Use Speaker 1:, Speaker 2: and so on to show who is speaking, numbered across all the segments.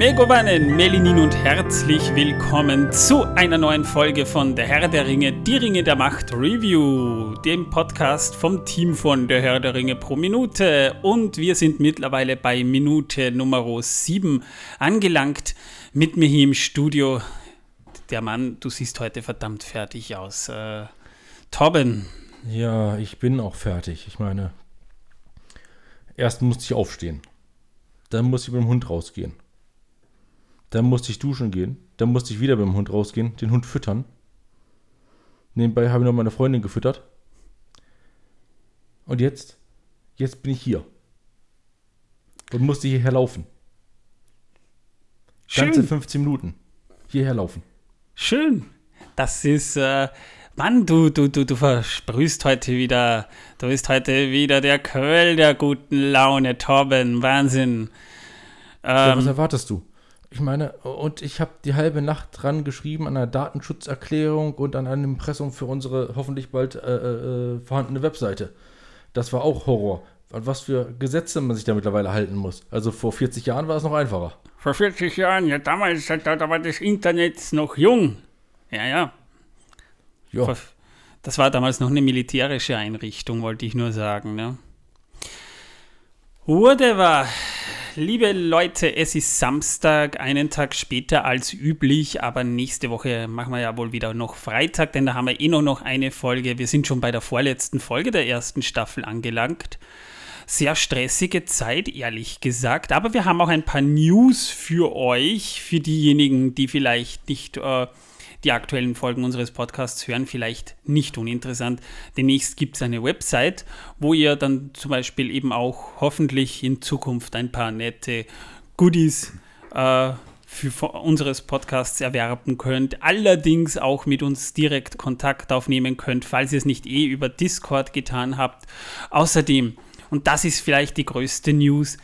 Speaker 1: Megovanen, Melinin und herzlich willkommen zu einer neuen Folge von Der Herr der Ringe, die Ringe der Macht Review, dem Podcast vom Team von Der Herr der Ringe pro Minute. Und wir sind mittlerweile bei Minute Nummer 7 angelangt. Mit mir hier im Studio der Mann, du siehst heute verdammt fertig aus. Äh, Torben.
Speaker 2: Ja, ich bin auch fertig. Ich meine, erst musste ich aufstehen. Dann musste ich mit dem Hund rausgehen. Dann musste ich duschen gehen. Dann musste ich wieder mit dem Hund rausgehen, den Hund füttern. Nebenbei habe ich noch meine Freundin gefüttert. Und jetzt? Jetzt bin ich hier. Und musste hierher laufen. Schön. Ganze 15 Minuten. Hierher laufen.
Speaker 1: Schön. Das ist, äh, Mann, du, du, du, du versprühst heute wieder, du bist heute wieder der Quell der guten Laune, Torben. Wahnsinn.
Speaker 2: Ähm, ja, was erwartest du? Ich meine, und ich habe die halbe Nacht dran geschrieben an einer Datenschutzerklärung und an einem Impressum für unsere hoffentlich bald äh, äh, vorhandene Webseite. Das war auch Horror. Was für Gesetze man sich da mittlerweile halten muss. Also vor 40 Jahren war es noch einfacher.
Speaker 1: Vor 40 Jahren, ja damals, da, da war das Internet noch jung. Ja, ja. Ja. Das war damals noch eine militärische Einrichtung, wollte ich nur sagen. Ne? Whatever. Liebe Leute, es ist Samstag, einen Tag später als üblich, aber nächste Woche machen wir ja wohl wieder noch Freitag, denn da haben wir eh noch, eine Folge. Wir sind schon bei der vorletzten Folge der ersten Staffel angelangt. Sehr stressige Zeit, ehrlich gesagt, aber wir haben auch ein paar News für euch, für diejenigen, die vielleicht nicht... Äh, die aktuellen Folgen unseres Podcasts hören, vielleicht nicht uninteressant. Demnächst gibt es eine Website, wo ihr dann zum Beispiel eben auch hoffentlich in Zukunft ein paar nette Goodies äh, für unseres Podcasts erwerben könnt. Allerdings auch mit uns direkt Kontakt aufnehmen könnt, falls ihr es nicht eh über Discord getan habt. Außerdem, und das ist vielleicht die größte News,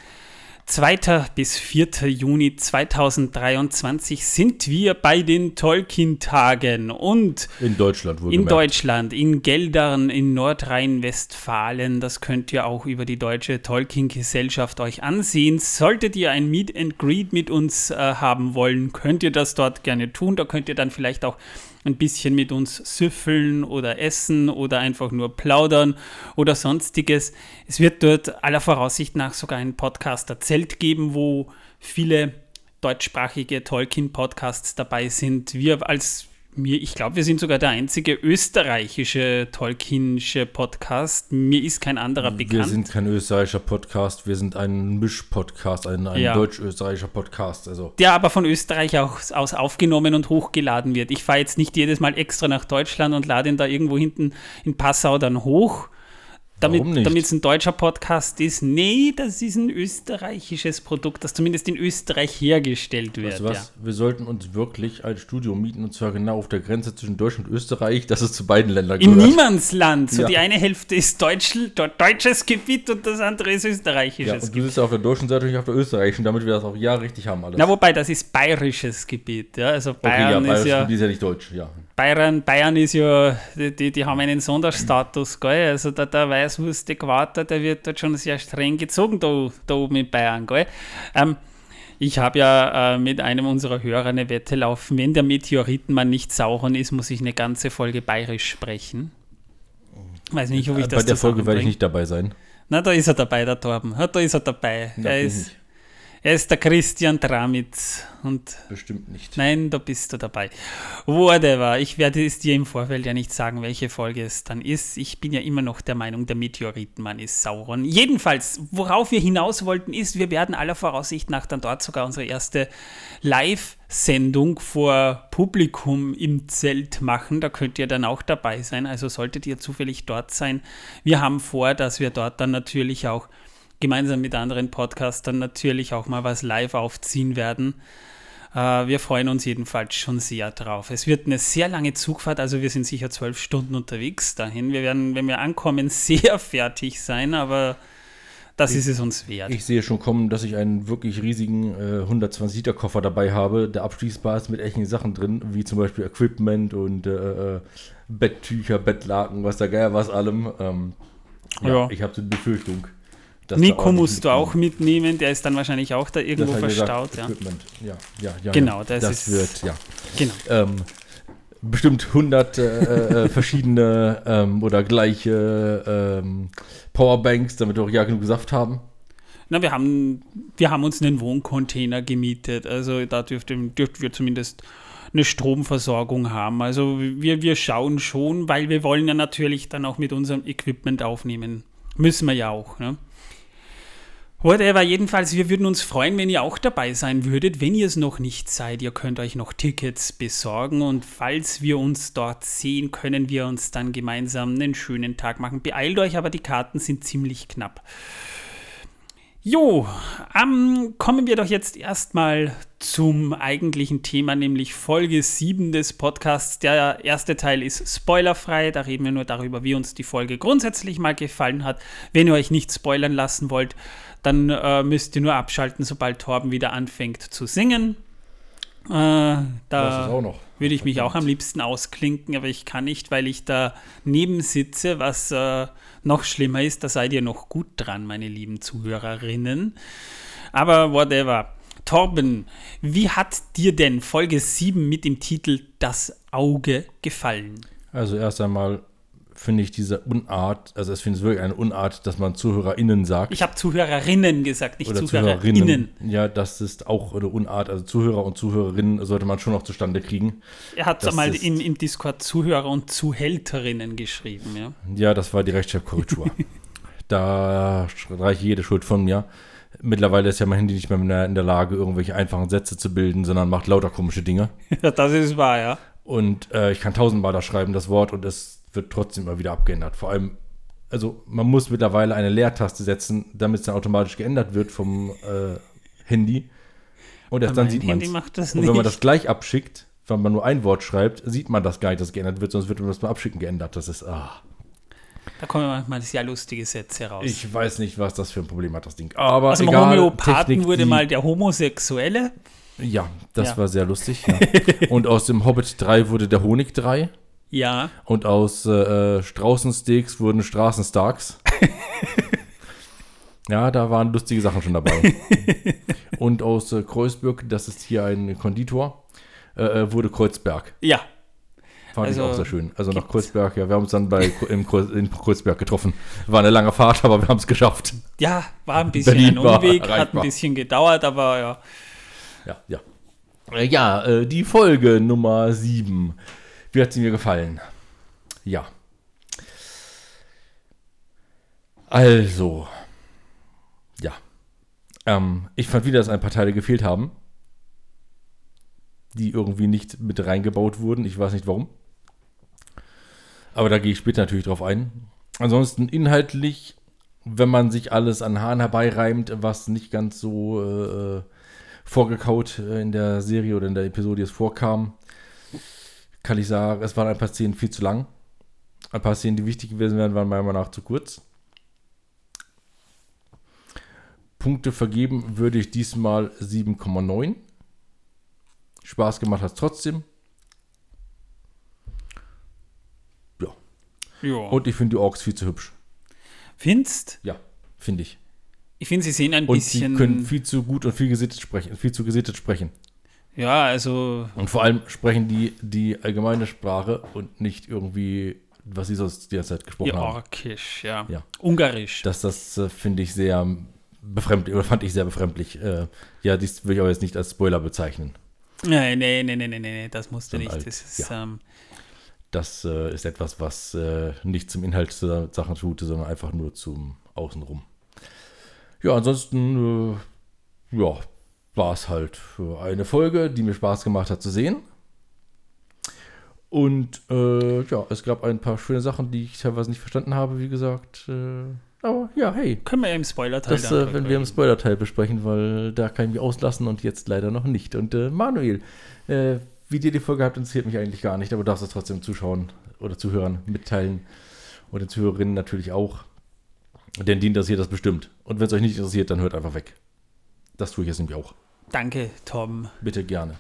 Speaker 1: 2. bis 4. Juni 2023 sind wir bei den Tolkien-Tagen und
Speaker 2: in Deutschland
Speaker 1: In Deutschland, in Geldern, in Nordrhein-Westfalen. Das könnt ihr auch über die Deutsche Tolkien-Gesellschaft euch ansehen. Solltet ihr ein Meet and Greet mit uns äh, haben wollen, könnt ihr das dort gerne tun. Da könnt ihr dann vielleicht auch ein bisschen mit uns süffeln oder essen oder einfach nur plaudern oder sonstiges. Es wird dort aller Voraussicht nach sogar ein Podcast erzählt geben, wo viele deutschsprachige Tolkien-Podcasts dabei sind. Wir als mir, ich glaube, wir sind sogar der einzige österreichische Tolkienische Podcast. Mir ist kein anderer bekannt.
Speaker 2: Wir sind kein österreichischer Podcast, wir sind ein Misch-Podcast, ein, ein ja. deutsch-österreichischer Podcast. Also.
Speaker 1: Der aber von Österreich auch aus aufgenommen und hochgeladen wird. Ich fahre jetzt nicht jedes Mal extra nach Deutschland und lade ihn da irgendwo hinten in Passau dann hoch damit es ein deutscher Podcast ist. Nee, das ist ein österreichisches Produkt, das zumindest in Österreich hergestellt wird.
Speaker 2: Weißt du was? Ja. Wir sollten uns wirklich als Studio mieten und zwar genau auf der Grenze zwischen Deutschland und Österreich, dass es zu beiden Ländern
Speaker 1: gehört. In Niemandsland. So ja. die eine Hälfte ist Deutsch, deutsches Gebiet und das andere ist österreichisches
Speaker 2: ja, und du sitzt auf der deutschen Seite und ich auf der österreichischen, damit wir das auch ja richtig haben alles.
Speaker 1: Na, wobei, das ist bayerisches Gebiet. Ja? Also Bayern okay, ja, ist ja...
Speaker 2: Gebiet ist ja nicht deutsch, ja.
Speaker 1: Bayern, Bayern ist ja, die, die haben einen Sonderstatus, gell? Also der, der Weißwurst-Äquator, der wird dort schon sehr streng gezogen, da, da oben in Bayern, gell? Ähm, ich habe ja äh, mit einem unserer Hörer eine Wette laufen, wenn der Meteoritenmann nicht Sauron ist, muss ich eine ganze Folge bayerisch sprechen.
Speaker 2: Weiß nicht, ob ich das Bei der Folge werde ich nicht dabei sein.
Speaker 1: Na, da ist er dabei, der Torben. Da ist er dabei. Ja, er ist. Er ist der Christian Tramitz. Und
Speaker 2: Bestimmt nicht.
Speaker 1: Nein, da bist du dabei. Whatever. Ich werde es dir im Vorfeld ja nicht sagen, welche Folge es dann ist. Ich bin ja immer noch der Meinung, der Meteoritenmann ist Sauron. Jedenfalls, worauf wir hinaus wollten, ist, wir werden aller Voraussicht nach dann dort sogar unsere erste Live-Sendung vor Publikum im Zelt machen. Da könnt ihr dann auch dabei sein. Also solltet ihr zufällig dort sein. Wir haben vor, dass wir dort dann natürlich auch gemeinsam mit anderen Podcastern natürlich auch mal was live aufziehen werden. Äh, wir freuen uns jedenfalls schon sehr drauf. Es wird eine sehr lange Zugfahrt, also wir sind sicher zwölf Stunden unterwegs dahin. Wir werden, wenn wir ankommen, sehr fertig sein, aber das ich, ist es uns wert.
Speaker 2: Ich sehe schon kommen, dass ich einen wirklich riesigen äh, 120-Liter-Koffer dabei habe, der abschließbar ist mit echten Sachen drin, wie zum Beispiel Equipment und äh, äh Betttücher, Bettlaken, was da geil was allem. Ähm, ja, ja, ich habe so die Befürchtung.
Speaker 1: Nico musst du auch mitnehmen, der ist dann wahrscheinlich auch da irgendwo verstaut.
Speaker 2: Gesagt, ja. ja. ja, ja,
Speaker 1: genau, das,
Speaker 2: das wird, ja.
Speaker 1: Genau.
Speaker 2: Ähm, bestimmt 100 äh, äh, verschiedene ähm, oder gleiche ähm, Powerbanks, damit wir auch ja genug Saft haben.
Speaker 1: Na, wir haben, wir haben uns einen Wohncontainer gemietet, also da dürften, dürften wir zumindest eine Stromversorgung haben. Also wir, wir schauen schon, weil wir wollen ja natürlich dann auch mit unserem Equipment aufnehmen. Müssen wir ja auch. Ne? Whatever, jedenfalls, wir würden uns freuen, wenn ihr auch dabei sein würdet. Wenn ihr es noch nicht seid, ihr könnt euch noch Tickets besorgen und falls wir uns dort sehen, können wir uns dann gemeinsam einen schönen Tag machen. Beeilt euch, aber die Karten sind ziemlich knapp. Jo, ähm, kommen wir doch jetzt erstmal zum eigentlichen Thema, nämlich Folge 7 des Podcasts. Der erste Teil ist spoilerfrei, da reden wir nur darüber, wie uns die Folge grundsätzlich mal gefallen hat. Wenn ihr euch nicht spoilern lassen wollt, dann äh, müsst ihr nur abschalten, sobald Torben wieder anfängt zu singen. Äh, da würde ich mich auch am liebsten ausklinken, aber ich kann nicht, weil ich da neben sitze, was äh, noch schlimmer ist, da seid ihr noch gut dran, meine lieben Zuhörerinnen. Aber whatever. Torben, wie hat dir denn Folge 7 mit dem Titel Das Auge gefallen?
Speaker 2: Also erst einmal finde ich diese Unart, also ich finde es wirklich eine Unart, dass man ZuhörerInnen sagt.
Speaker 1: Ich habe ZuhörerInnen gesagt, nicht
Speaker 2: Oder ZuhörerInnen. Ja, das ist auch eine Unart, also Zuhörer und Zuhörerinnen sollte man schon noch zustande kriegen.
Speaker 1: Er hat das mal im, im Discord Zuhörer und Zuhälterinnen geschrieben, ja.
Speaker 2: Ja, das war die Rechtschreibkorrektur. da reiche jede Schuld von mir. Mittlerweile ist ja mein Handy nicht mehr in der Lage, irgendwelche einfachen Sätze zu bilden, sondern macht lauter komische Dinge.
Speaker 1: Das ist wahr, ja.
Speaker 2: Und äh, ich kann tausendmal da schreiben, das Wort, und es wird trotzdem immer wieder abgeändert. Vor allem, also man muss mittlerweile eine Leertaste setzen, damit es dann automatisch geändert wird vom äh, Handy. Und erst dann sieht man es. Und wenn man das gleich abschickt, wenn man nur ein Wort schreibt, sieht man das gar nicht, dass geändert wird, sonst wird man das beim Abschicken geändert. Das ist, ah.
Speaker 1: Da kommen manchmal sehr lustige Sätze raus.
Speaker 2: Ich weiß nicht, was das für ein Problem hat, das Ding. Aber
Speaker 1: also
Speaker 2: egal,
Speaker 1: Homöopathen Technik, wurde mal der Homosexuelle.
Speaker 2: Ja, das ja. war sehr lustig. Ja. Und aus dem Hobbit 3 wurde der Honig 3.
Speaker 1: Ja.
Speaker 2: Und aus äh, Straußensteaks wurden Straßenstarks. ja, da waren lustige Sachen schon dabei. und aus äh, Kreuzberg, das ist hier ein Konditor, äh, äh wurde Kreuzberg.
Speaker 1: Ja.
Speaker 2: Fand also, ich auch sehr schön. Also nach Kreuzberg, ja, wir haben uns dann bei, im, in Kreuzberg getroffen. War eine lange Fahrt, aber wir haben es geschafft.
Speaker 1: Ja, war ein bisschen Berlin ein Umweg, hat ein bisschen gedauert, aber ja.
Speaker 2: Ja, ja. Äh, ja, äh, die Folge Nummer 7 wie hat sie mir gefallen? Ja. Also. Ja. Ähm, ich fand wieder, dass ein paar Teile gefehlt haben. Die irgendwie nicht mit reingebaut wurden. Ich weiß nicht warum. Aber da gehe ich später natürlich drauf ein. Ansonsten inhaltlich, wenn man sich alles an Haaren herbeireimt, was nicht ganz so äh, vorgekaut äh, in der Serie oder in der Episode es vorkam, kann ich sagen, es waren ein paar Szenen viel zu lang. Ein paar Szenen, die wichtig gewesen wären, waren meiner Meinung nach zu kurz. Punkte vergeben würde ich diesmal 7,9. Spaß gemacht hat es trotzdem. Ja. ja. Und ich finde die Orks viel zu hübsch.
Speaker 1: Findest?
Speaker 2: Ja, finde ich.
Speaker 1: Ich finde, sie sehen ein
Speaker 2: und
Speaker 1: bisschen.
Speaker 2: Sie können viel zu gut und viel gesittet sprechen, viel zu gesittet sprechen.
Speaker 1: Ja, also.
Speaker 2: Und vor allem sprechen die die allgemeine Sprache und nicht irgendwie, was sie sonst derzeit gesprochen haben.
Speaker 1: Orkisch, ja.
Speaker 2: ja.
Speaker 1: Ungarisch.
Speaker 2: Das, das äh, finde ich sehr befremdlich, oder fand ich sehr befremdlich. Äh, ja, dies würde ich aber jetzt nicht als Spoiler bezeichnen.
Speaker 1: Nee, nee, nee, nee, nee, nee, das musste nicht. Alt, das ist,
Speaker 2: ja. ähm, das äh, ist etwas, was äh, nicht zum Inhalt der Sachen tut, sondern einfach nur zum Außenrum. Ja, ansonsten, äh, ja, war es halt für eine Folge, die mir Spaß gemacht hat zu sehen. Und äh, ja, es gab ein paar schöne Sachen, die ich teilweise nicht verstanden habe, wie gesagt. Äh, aber ja, hey.
Speaker 1: Können wir ja im Spoiler-Teil
Speaker 2: Das, äh, wenn wir im Spoiler-Teil besprechen, weil da kann ich mich auslassen und jetzt leider noch nicht. Und äh, Manuel, äh, wie dir die Folge hat, interessiert mich eigentlich gar nicht, aber du darfst es trotzdem zuschauen oder zuhören, mitteilen. Und den Zuhörerinnen natürlich auch. Denn die interessiert das bestimmt. Und wenn es euch nicht interessiert, dann hört einfach weg. Das tue ich jetzt nämlich auch.
Speaker 1: Danke, Tom.
Speaker 2: Bitte gerne.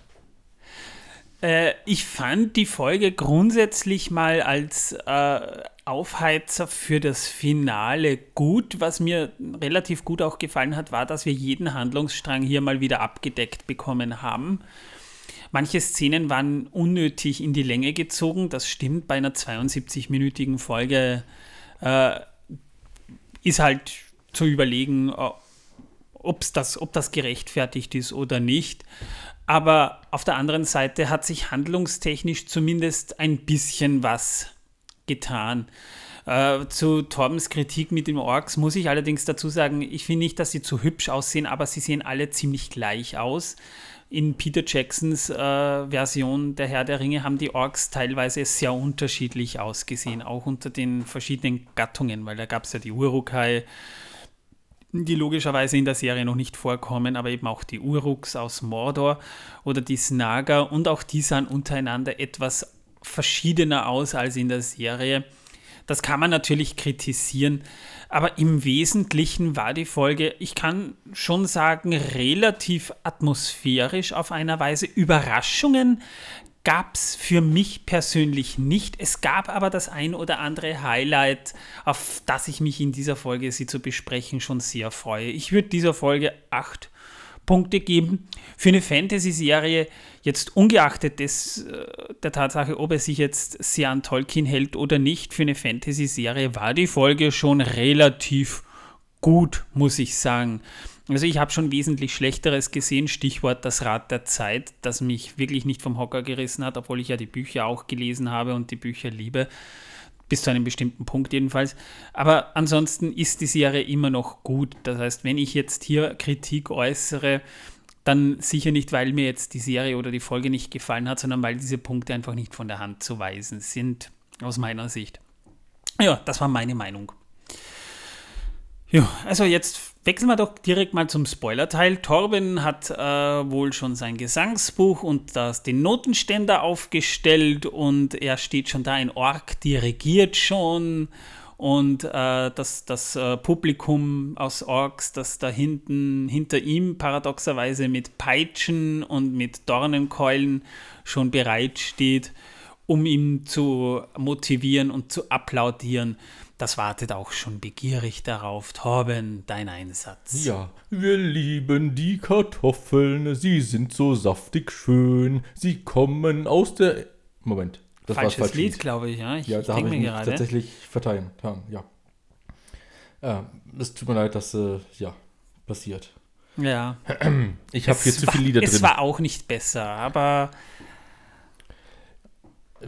Speaker 1: Äh, ich fand die Folge grundsätzlich mal als äh, Aufheizer für das Finale gut. Was mir relativ gut auch gefallen hat, war, dass wir jeden Handlungsstrang hier mal wieder abgedeckt bekommen haben. Manche Szenen waren unnötig in die Länge gezogen. Das stimmt bei einer 72-minütigen Folge. Äh, ist halt zu überlegen, ob's das, ob das gerechtfertigt ist oder nicht. Aber auf der anderen Seite hat sich handlungstechnisch zumindest ein bisschen was getan. Äh, zu Torbens Kritik mit den Orks muss ich allerdings dazu sagen, ich finde nicht, dass sie zu hübsch aussehen, aber sie sehen alle ziemlich gleich aus. In Peter Jacksons äh, Version der Herr der Ringe haben die Orks teilweise sehr unterschiedlich ausgesehen, auch unter den verschiedenen Gattungen, weil da gab es ja die Urukai, die logischerweise in der Serie noch nicht vorkommen, aber eben auch die Uruks aus Mordor oder die Snaga und auch die sahen untereinander etwas verschiedener aus als in der Serie. Das kann man natürlich kritisieren, aber im Wesentlichen war die Folge, ich kann schon sagen, relativ atmosphärisch auf einer Weise. Überraschungen gab es für mich persönlich nicht. Es gab aber das ein oder andere Highlight, auf das ich mich in dieser Folge, sie zu besprechen, schon sehr freue. Ich würde dieser Folge acht Punkte geben. Für eine Fantasy-Serie, jetzt ungeachtet des, äh, der Tatsache, ob er sich jetzt sehr an Tolkien hält oder nicht, für eine Fantasy-Serie war die Folge schon relativ gut, muss ich sagen. Also ich habe schon wesentlich Schlechteres gesehen, Stichwort das Rad der Zeit, das mich wirklich nicht vom Hocker gerissen hat, obwohl ich ja die Bücher auch gelesen habe und die Bücher liebe, bis zu einem bestimmten Punkt jedenfalls. Aber ansonsten ist die Serie immer noch gut. Das heißt, wenn ich jetzt hier Kritik äußere, dann sicher nicht, weil mir jetzt die Serie oder die Folge nicht gefallen hat, sondern weil diese Punkte einfach nicht von der Hand zu weisen sind, aus meiner Sicht. Ja, das war meine Meinung. Ja, also jetzt wechseln wir doch direkt mal zum Spoiler-Teil. Torben hat äh, wohl schon sein Gesangsbuch und das, den Notenständer aufgestellt und er steht schon da, ein Ork dirigiert schon und äh, das, das äh, Publikum aus Orks, das da hinten hinter ihm paradoxerweise mit Peitschen und mit Dornenkeulen schon bereit steht, um ihn zu motivieren und zu applaudieren. Das wartet auch schon begierig darauf. Torben, dein Einsatz.
Speaker 2: Ja, wir lieben die Kartoffeln, sie sind so saftig schön, sie kommen aus der... Moment,
Speaker 1: das Falsches war falsch Lied, glaube ich, ja.
Speaker 2: Ich, ja, ich da habe ich mir gerade. tatsächlich verteilen, ja. Äh, es tut mir leid, dass, äh, ja, passiert.
Speaker 1: Ja.
Speaker 2: Ich habe hier zu viele Lieder drin.
Speaker 1: Es war auch nicht besser, aber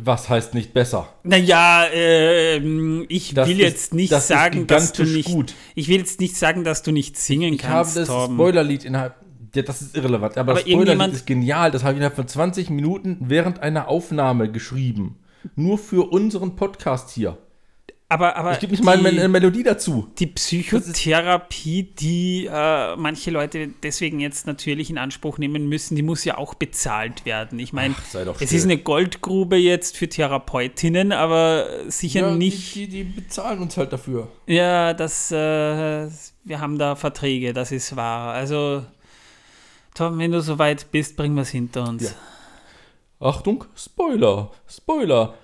Speaker 2: was heißt nicht besser?
Speaker 1: Naja, äh, ich das will ist, jetzt nicht das sagen, dass du nicht. Gut. Ich will jetzt nicht sagen, dass du nicht singen ich kannst.
Speaker 2: Ich habe das Spoilerlied innerhalb. Ja, das ist irrelevant. Aber, aber das Spoilerlied ist genial. Das habe ich innerhalb von 20 Minuten während einer Aufnahme geschrieben. Nur für unseren Podcast hier.
Speaker 1: Aber, aber
Speaker 2: ich gebe nicht mal eine Melodie dazu.
Speaker 1: Die Psychotherapie, die äh, manche Leute deswegen jetzt natürlich in Anspruch nehmen müssen, die muss ja auch bezahlt werden. Ich meine, es ist eine Goldgrube jetzt für Therapeutinnen, aber sicher ja, nicht.
Speaker 2: Die, die, die, bezahlen uns halt dafür.
Speaker 1: Ja, das, äh, wir haben da Verträge, das ist wahr. Also, Tom, wenn du soweit bist, bringen wir es hinter uns. Ja.
Speaker 2: Achtung, Spoiler, Spoiler.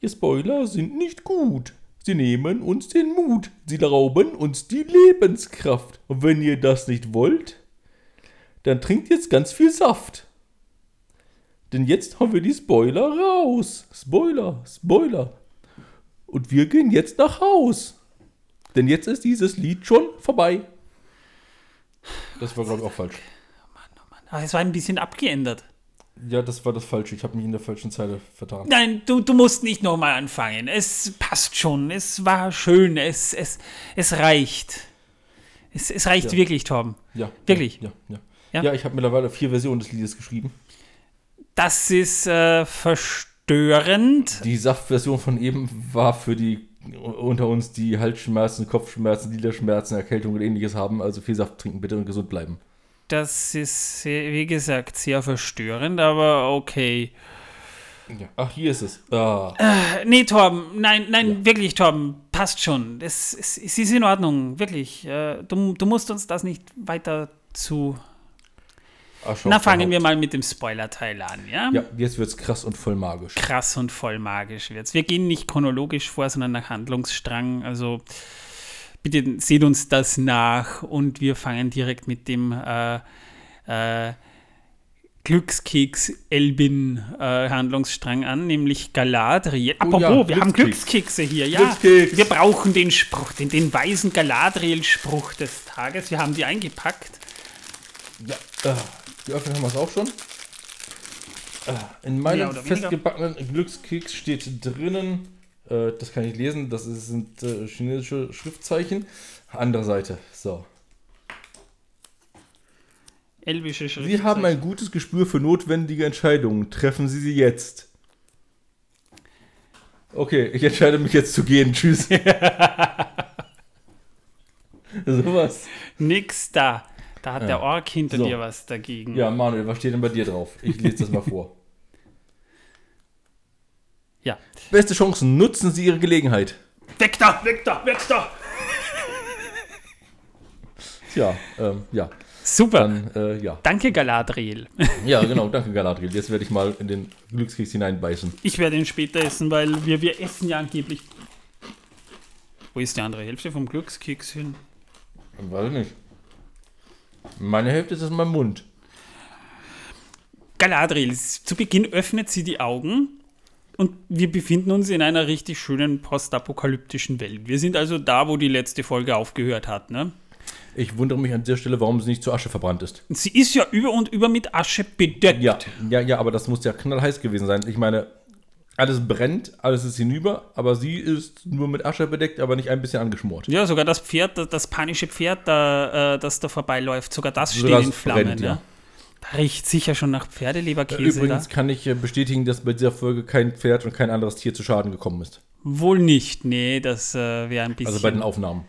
Speaker 2: Ihr Spoiler sind nicht gut. Sie nehmen uns den Mut, sie rauben uns die Lebenskraft. Und wenn ihr das nicht wollt, dann trinkt jetzt ganz viel Saft. Denn jetzt haben wir die Spoiler raus. Spoiler, Spoiler. Und wir gehen jetzt nach Haus. Denn jetzt ist dieses Lied schon vorbei. Das war, glaube ich, auch falsch.
Speaker 1: Oh Mann, oh Mann. Aber es war ein bisschen abgeändert.
Speaker 2: Ja, das war das Falsche. Ich habe mich in der falschen Zeile vertan.
Speaker 1: Nein, du, du musst nicht nochmal anfangen. Es passt schon. Es war schön. Es, es, es reicht. Es, es reicht ja. wirklich, Torben.
Speaker 2: Ja.
Speaker 1: Wirklich.
Speaker 2: Ja, ja. Ja, ja ich habe mittlerweile vier Versionen des Liedes geschrieben.
Speaker 1: Das ist äh, verstörend.
Speaker 2: Die Saftversion von eben war für die unter uns, die Halsschmerzen, Kopfschmerzen, Gliederschmerzen, Erkältung und ähnliches haben. Also viel Saft trinken bitte und gesund bleiben.
Speaker 1: Das ist, wie gesagt, sehr verstörend, aber okay.
Speaker 2: Ja. Ach, hier ist es. Ah.
Speaker 1: Äh, nee, Torben, nein, nein, ja. wirklich, Torben, passt schon. Es, es, es, ist in Ordnung, wirklich. Äh, du, du musst uns das nicht weiter zu. Na, fangen wir mal mit dem Spoiler-Teil an, ja?
Speaker 2: Ja, jetzt wird es krass und voll magisch.
Speaker 1: Krass und voll magisch wird's. Wir gehen nicht chronologisch vor, sondern nach Handlungsstrang. Also bitte seht uns das nach und wir fangen direkt mit dem äh, äh, Glückskeks Elbin äh, Handlungsstrang an, nämlich Galadriel.
Speaker 2: Oh
Speaker 1: Apropos,
Speaker 2: ja,
Speaker 1: wir haben
Speaker 2: Glückskeks.
Speaker 1: Glückskekse hier, ja.
Speaker 2: Glückskeks.
Speaker 1: Wir brauchen den Spruch, den, den weisen Galadriel-Spruch des Tages. Wir haben die eingepackt.
Speaker 2: Ja, äh, geöffnet haben wir es auch schon. Äh, in meinem festgebackenen Glückskeks steht drinnen, äh, das kann ich lesen, das ist, sind äh, chinesische Schriftzeichen. Andere Seite, so.
Speaker 1: Elbische Schrift.
Speaker 2: Sie haben ein gutes Gespür für notwendige Entscheidungen. Treffen Sie sie jetzt. Okay, ich entscheide mich jetzt zu gehen. Tschüss. Sowas.
Speaker 1: Nix da. Da hat
Speaker 2: Ja.
Speaker 1: der Ork hinter
Speaker 2: So.
Speaker 1: dir was dagegen.
Speaker 2: Ja, Manuel, was steht denn bei dir drauf? Ich lese das mal vor.
Speaker 1: Ja.
Speaker 2: Beste Chancen, nutzen Sie Ihre Gelegenheit.
Speaker 1: Weg da, weg da, weg da.
Speaker 2: Tja, ähm, ja.
Speaker 1: Super.
Speaker 2: Dann, äh, ja.
Speaker 1: Danke, Galadriel.
Speaker 2: Ja, genau, danke Galadriel. Jetzt werde ich mal in den Glückskeks hineinbeißen.
Speaker 1: Ich werde ihn später essen, weil wir, wir essen ja angeblich. Wo ist die andere Hälfte vom Glückskeks hin?
Speaker 2: Weiß ich nicht. Meine Hälfte ist in meinem Mund.
Speaker 1: Galadriel, zu Beginn öffnet sie die Augen und wir befinden uns in einer richtig schönen postapokalyptischen Welt. Wir sind also da, wo die letzte Folge aufgehört hat. Ne?
Speaker 2: Ich wundere mich an der Stelle, warum sie nicht zu Asche verbrannt ist.
Speaker 1: Sie ist ja über und über mit Asche bedeckt.
Speaker 2: Ja, ja, ja, aber das muss ja knallheiß gewesen sein. Ich meine, alles brennt, alles ist hinüber, aber sie ist nur mit Asche bedeckt, aber nicht ein bisschen angeschmort.
Speaker 1: Ja, sogar das Pferd, das, das panische Pferd, da, äh, das da vorbeiläuft, sogar das steht
Speaker 2: Sogar
Speaker 1: in Flammen.
Speaker 2: brennt,
Speaker 1: ja.
Speaker 2: ja.
Speaker 1: Da riecht sicher schon nach Pferdeleberkäse.
Speaker 2: Übrigens
Speaker 1: da.
Speaker 2: kann ich äh, bestätigen, dass bei dieser Folge kein Pferd und kein anderes Tier zu Schaden gekommen ist.
Speaker 1: Wohl nicht, nee, das äh, wäre ein bisschen.
Speaker 2: Also bei den Aufnahmen.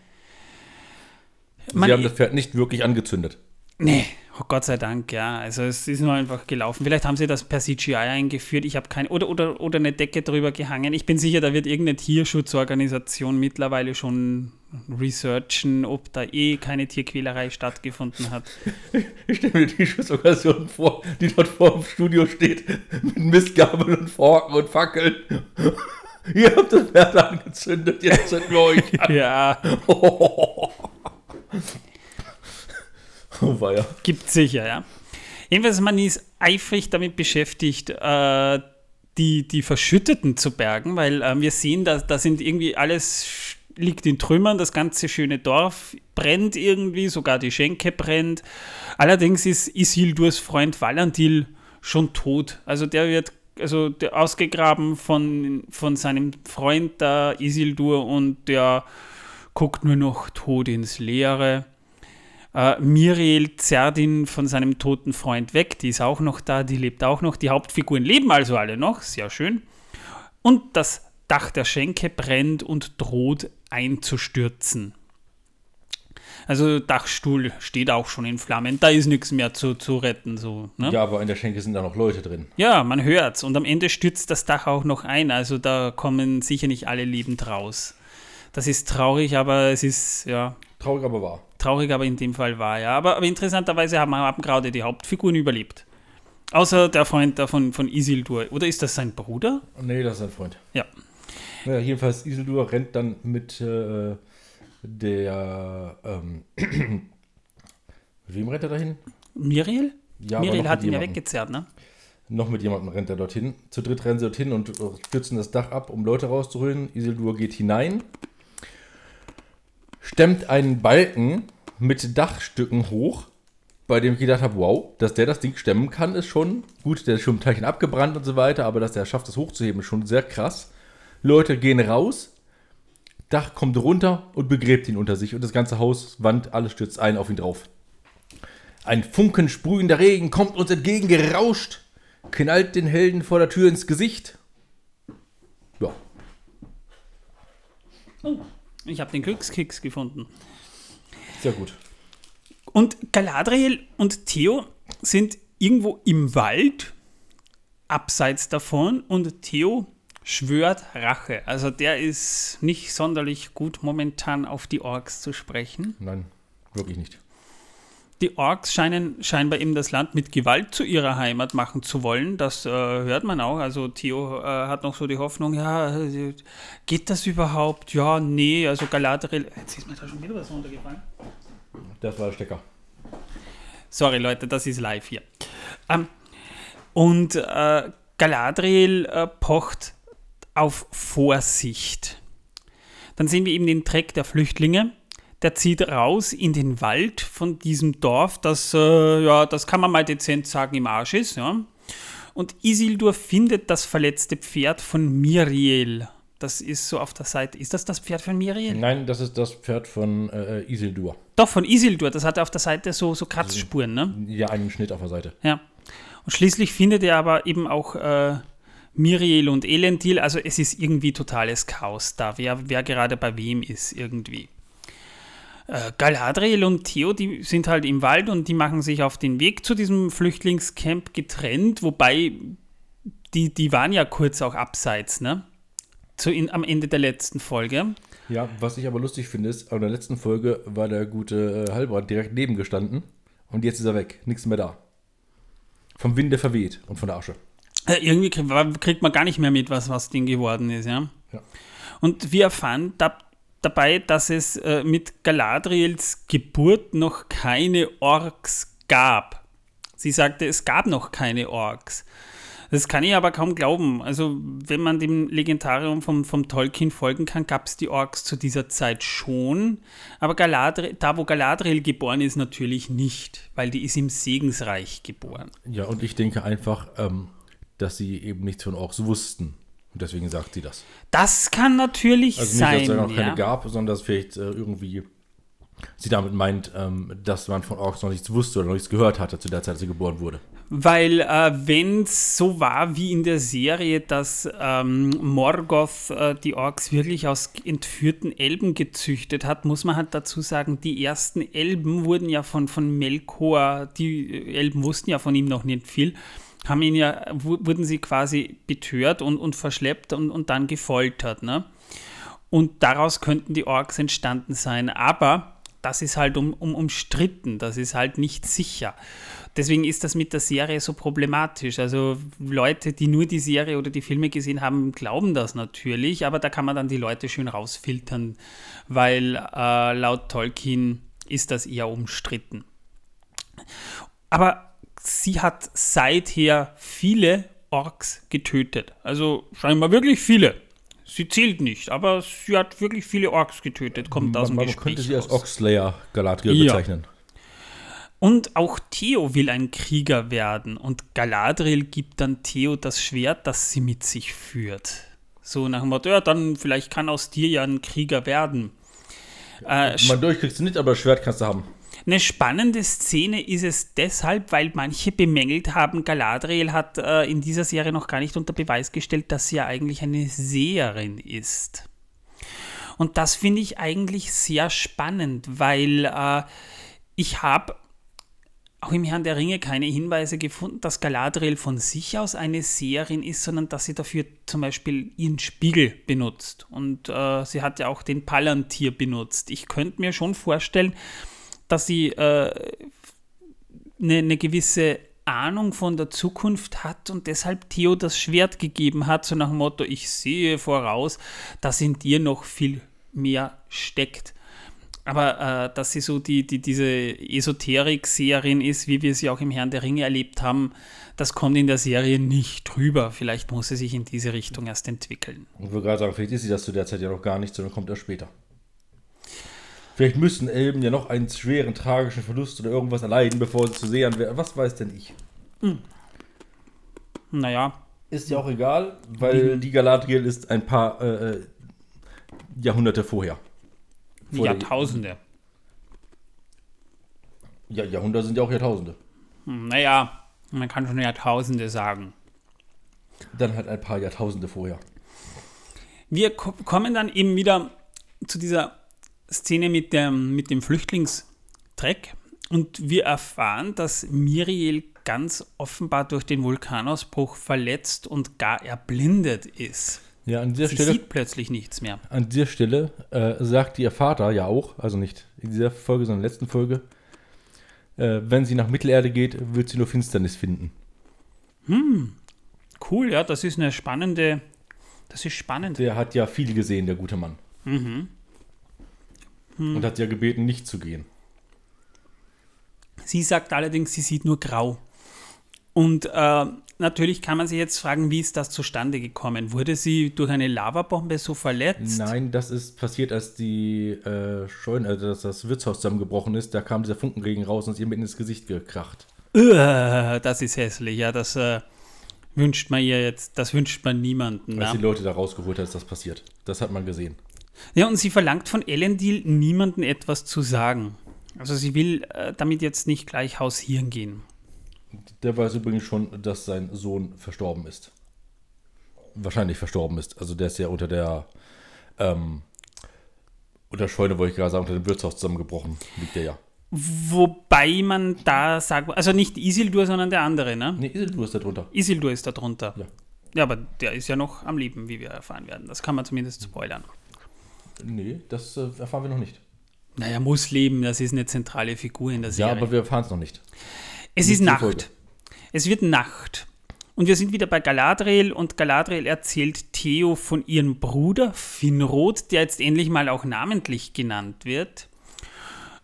Speaker 1: Man-
Speaker 2: sie haben das Pferd nicht wirklich angezündet.
Speaker 1: Nee, oh Gott sei Dank, ja. Also es ist nur einfach gelaufen. Vielleicht haben sie das per CGI eingeführt. Ich habe keine. Oder, oder, oder eine Decke drüber gehangen. Ich bin sicher, da wird irgendeine Tierschutzorganisation mittlerweile schon researchen, ob da eh keine Tierquälerei stattgefunden hat.
Speaker 2: Ich stelle mir die Schutzorganisation vor, die dort vor dem Studio steht, mit Mistgabeln und Forken und Fackeln. Ihr habt das Pferd angezündet, jetzt zünden wir euch an.
Speaker 1: ja,
Speaker 2: Oh, weia.
Speaker 1: gibt sicher, ja. Jedenfalls, man ist eifrig damit beschäftigt, äh, die, die Verschütteten zu bergen, weil ähm, wir sehen, da, da sind irgendwie alles liegt in Trümmern, das ganze schöne Dorf brennt irgendwie, sogar die Schenke brennt. Allerdings ist Isildurs Freund Valentil schon tot. Also der wird also der ausgegraben von, von seinem Freund da Isildur und der guckt nur noch tot ins Leere. Äh, Miriel zerrt ihn von seinem toten Freund weg, die ist auch noch da, die lebt auch noch. Die Hauptfiguren leben also alle noch, sehr schön. Und das Dach der Schenke brennt und droht einzustürzen. Also Dachstuhl steht auch schon in Flammen, da ist nichts mehr zu, zu retten. So, ne?
Speaker 2: Ja, aber in der Schenke sind da noch Leute drin.
Speaker 1: Ja, man hört's. Und am Ende stürzt das Dach auch noch ein. Also da kommen sicher nicht alle lebend raus. Das ist traurig, aber es ist, ja,
Speaker 2: Traurig, aber wahr.
Speaker 1: Traurig, aber in dem Fall war, ja. Aber, aber interessanterweise haben, haben gerade die Hauptfiguren überlebt. Außer der Freund da von, von Isildur. Oder ist das sein Bruder?
Speaker 2: Nee, das ist ein Freund.
Speaker 1: Ja.
Speaker 2: Ja, jedenfalls, Isildur rennt dann mit äh, der. Ähm, mit wem rennt er dahin?
Speaker 1: Miriel?
Speaker 2: Ja,
Speaker 1: Miriel hat ihn ja weggezerrt, ne?
Speaker 2: Noch mit jemandem rennt er dorthin. Zu dritt rennen sie dorthin und stürzen das Dach ab, um Leute rauszuholen. Isildur geht hinein, stemmt einen Balken mit Dachstücken hoch, bei dem ich gedacht habe, wow, dass der das Ding stemmen kann, ist schon gut. Der ist schon ein Teilchen abgebrannt und so weiter, aber dass der schafft, das hochzuheben, ist schon sehr krass. Leute gehen raus, Dach kommt runter und begräbt ihn unter sich und das ganze Haus, Wand, alles stürzt ein auf ihn drauf. Ein funkensprühender Regen kommt uns entgegengerauscht, knallt den Helden vor der Tür ins Gesicht. Ja,
Speaker 1: Ich habe den Glückskeks gefunden.
Speaker 2: sehr gut.
Speaker 1: Und Galadriel und Theo sind irgendwo im Wald, abseits davon, und Theo schwört Rache. Also der ist nicht sonderlich gut momentan auf die Orks zu sprechen.
Speaker 2: Nein, wirklich nicht.
Speaker 1: Die Orks scheinen scheinbar eben das Land mit Gewalt zu ihrer Heimat machen zu wollen. Das äh, hört man auch. Also Theo äh, hat noch so die Hoffnung, ja, geht das überhaupt? Ja, nee, also Galadriel. Jetzt ist mir da schon wieder was runtergefallen.
Speaker 2: Das war der Stecker.
Speaker 1: Sorry, Leute, das ist live hier. Ähm, und äh, Galadriel äh, pocht auf Vorsicht. Dann sehen wir eben den Treck der Flüchtlinge. Der zieht raus in den Wald von diesem Dorf, das, äh, ja, das kann man mal dezent sagen, im Arsch ist. Ja. Und Isildur findet das verletzte Pferd von Miriel. Das ist so auf der Seite. Ist das das Pferd von Miriel?
Speaker 2: Nein, das ist das Pferd von äh, Isildur.
Speaker 1: Doch, von Isildur. Das hat auf der Seite so, so Kratzspuren, ne?
Speaker 2: Ja, einen Schnitt auf der Seite.
Speaker 1: Ja. Und schließlich findet er aber eben auch äh, Miriel und Elendil. Also es ist irgendwie totales Chaos da, wer, wer gerade bei wem ist irgendwie. Äh, Galadriel und Theo, die sind halt im Wald und die machen sich auf den Weg zu diesem Flüchtlingscamp getrennt, wobei die, die waren ja kurz auch abseits, ne? Zu in, am Ende der letzten Folge.
Speaker 2: Ja, was ich aber lustig finde, ist, in der letzten Folge war der gute äh, Halbrand direkt neben gestanden und jetzt ist er weg. Nichts mehr da. Vom Winde verweht und von der Asche.
Speaker 1: Äh, irgendwie kriegt man gar nicht mehr mit, was, was Ding geworden ist, ja. ja. Und wir erfahren da, dabei, dass es äh, mit Galadriels Geburt noch keine Orks gab. Sie sagte, es gab noch keine Orks. Das kann ich aber kaum glauben. Also, wenn man dem Legendarium vom, vom Tolkien folgen kann, gab es die Orks zu dieser Zeit schon. Aber Galadriel, da, wo Galadriel geboren ist, natürlich nicht, weil die ist im Segensreich geboren.
Speaker 2: Ja, und ich denke einfach, ähm, dass sie eben nichts von Orks wussten. Und deswegen sagt sie das.
Speaker 1: Das kann natürlich
Speaker 2: also
Speaker 1: nicht, sein.
Speaker 2: Dass es da noch keine gab, sondern dass vielleicht äh, irgendwie sie damit meint, ähm, dass man von Orks noch nichts wusste oder noch nichts gehört hatte zu der Zeit, als sie geboren wurde.
Speaker 1: Weil äh, wenn es so war wie in der Serie, dass ähm, Morgoth äh, die Orks wirklich aus entführten Elben gezüchtet hat, muss man halt dazu sagen, die ersten Elben wurden ja von, von Melkor, die Elben wussten ja von ihm noch nicht viel, haben ihn ja, wurden sie quasi betört und, und verschleppt und, und dann gefoltert. Ne? Und daraus könnten die Orks entstanden sein. Aber das ist halt um, um, umstritten, das ist halt nicht sicher. Deswegen ist das mit der Serie so problematisch. Also Leute, die nur die Serie oder die Filme gesehen haben, glauben das natürlich, aber da kann man dann die Leute schön rausfiltern, weil äh, laut Tolkien ist das eher umstritten. Aber sie hat seither viele Orks getötet. Also scheinbar wirklich viele. Sie zählt nicht, aber sie hat wirklich viele Orks getötet, kommt aus dem man Gespräch
Speaker 2: könnte sie als Oxslayer Galadriel ja. bezeichnen.
Speaker 1: Und auch Theo will ein Krieger werden und Galadriel gibt dann Theo das Schwert, das sie mit sich führt. So nach dem Motto, ja, dann vielleicht kann aus dir ja ein Krieger werden.
Speaker 2: Äh, Man durchkriegst du nicht, aber das Schwert kannst du haben.
Speaker 1: Eine spannende Szene ist es deshalb, weil manche bemängelt haben, Galadriel hat äh, in dieser Serie noch gar nicht unter Beweis gestellt, dass sie ja eigentlich eine Seherin ist. Und das finde ich eigentlich sehr spannend, weil äh, ich habe auch im Herrn der Ringe keine Hinweise gefunden, dass Galadriel von sich aus eine Seherin ist, sondern dass sie dafür zum Beispiel ihren Spiegel benutzt. Und äh, sie hat ja auch den Palantir benutzt. Ich könnte mir schon vorstellen, dass sie äh, eine, eine gewisse Ahnung von der Zukunft hat und deshalb Theo das Schwert gegeben hat, so nach dem Motto, ich sehe voraus, dass in dir noch viel mehr steckt. Aber äh, dass sie so die, die, diese Esoterik-Seherin ist, wie wir sie auch im Herrn der Ringe erlebt haben, das kommt in der Serie nicht drüber. Vielleicht muss sie sich in diese Richtung erst entwickeln.
Speaker 2: Ich würde gerade sagen, vielleicht ist sie das zu der Zeit ja noch gar nicht, sondern kommt erst später. Vielleicht müssen Elben ja noch einen schweren, tragischen Verlust oder irgendwas erleiden, bevor sie zu sehen werden. Was weiß denn ich? Hm.
Speaker 1: Naja.
Speaker 2: Ist ja auch egal, weil die Galadriel ist ein paar äh, äh Jahrhunderte vorher.
Speaker 1: Vor Jahrtausende.
Speaker 2: Ja, Jahrhunderte sind ja auch Jahrtausende.
Speaker 1: Hm, naja, man kann schon Jahrtausende sagen.
Speaker 2: Dann halt ein paar Jahrtausende vorher.
Speaker 1: Wir kommen dann eben wieder zu dieser Szene mit dem, mit dem Flüchtlingstreck und wir erfahren, dass Miriel ganz offenbar durch den Vulkanausbruch verletzt und gar erblindet ist.
Speaker 2: Ja, an dieser
Speaker 1: Sie
Speaker 2: Stelle.
Speaker 1: sieht plötzlich nichts mehr.
Speaker 2: An dieser Stelle äh, sagt ihr Vater ja auch, also nicht in dieser Folge, sondern in der letzten Folge, äh, wenn sie nach Mittelerde geht, wird sie nur Finsternis finden.
Speaker 1: Hm, cool, ja, das ist eine spannende, das ist spannend.
Speaker 2: Der hat ja viel gesehen, der gute Mann.
Speaker 1: Mhm.
Speaker 2: Hm. Und hat ja gebeten, nicht zu gehen.
Speaker 1: Sie sagt allerdings, sie sieht nur grau. Und äh, natürlich kann man sich jetzt fragen, wie ist das zustande gekommen? Wurde sie durch eine Lavabombe so verletzt?
Speaker 2: Nein, das ist passiert, als die äh, Scheune, also dass das Wirtshaus zusammengebrochen ist. Da kam dieser Funkenregen raus und ist ihr mitten ins Gesicht gekracht.
Speaker 1: Uh, das ist hässlich, ja, das äh, wünscht man ihr jetzt, das wünscht man niemanden.
Speaker 2: Als die Leute da rausgeholt hat, ist das passiert. Das hat man gesehen.
Speaker 1: Ja, und sie verlangt von Elendil, niemandem etwas zu sagen. Also sie will äh, damit jetzt nicht gleich hausieren gehen.
Speaker 2: Der weiß übrigens schon, dass sein Sohn verstorben ist. Wahrscheinlich verstorben ist. Also der ist ja unter der ähm, unter Scheune, wollte ich gerade sagen, unter dem Wirtshaus zusammengebrochen, liegt der ja.
Speaker 1: Wobei man da sagt, also nicht Isildur, sondern der andere, ne?
Speaker 2: Nee, Isildur ist da drunter.
Speaker 1: Isildur ist da drunter.
Speaker 2: Ja.
Speaker 1: Ja, aber der ist ja noch am Leben, wie wir erfahren werden. Das kann man zumindest spoilern.
Speaker 2: Nee, das äh, erfahren wir noch nicht.
Speaker 1: Naja, muss leben, das ist eine zentrale Figur in der Serie.
Speaker 2: Ja, aber wir erfahren es noch nicht.
Speaker 1: Es nicht ist Nacht. Folge. Es wird Nacht. Und wir sind wieder bei Galadriel und Galadriel erzählt Theo von ihrem Bruder Finrod, der jetzt endlich mal auch namentlich genannt wird,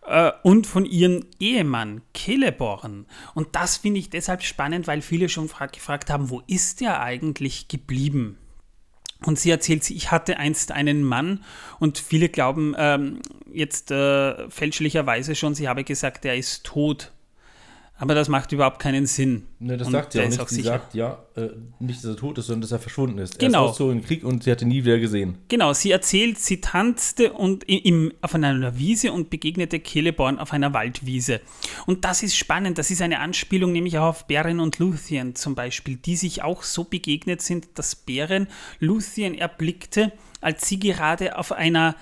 Speaker 1: äh, und von ihrem Ehemann Celeborn. Und das finde ich deshalb spannend, weil viele schon gefragt haben, wo ist der eigentlich geblieben? Und sie erzählt, ich hatte einst einen Mann und viele glauben ähm, jetzt äh, fälschlicherweise schon, sie habe gesagt, er ist tot. Aber das macht überhaupt keinen Sinn.
Speaker 2: Ne, das und sagt sie auch nicht. Auch sie sicher. sagt ja, äh, nicht, dass er tot ist, sondern dass er verschwunden ist.
Speaker 1: Genau.
Speaker 2: Er ist so im Krieg und sie hatte nie wieder gesehen.
Speaker 1: Genau, sie erzählt, sie tanzte und im, auf einer Wiese und begegnete Celeborn auf einer Waldwiese. Und das ist spannend. Das ist eine Anspielung nämlich auch auf Beren und Luthien zum Beispiel, die sich auch so begegnet sind, dass Beren Luthien erblickte, als sie gerade auf einer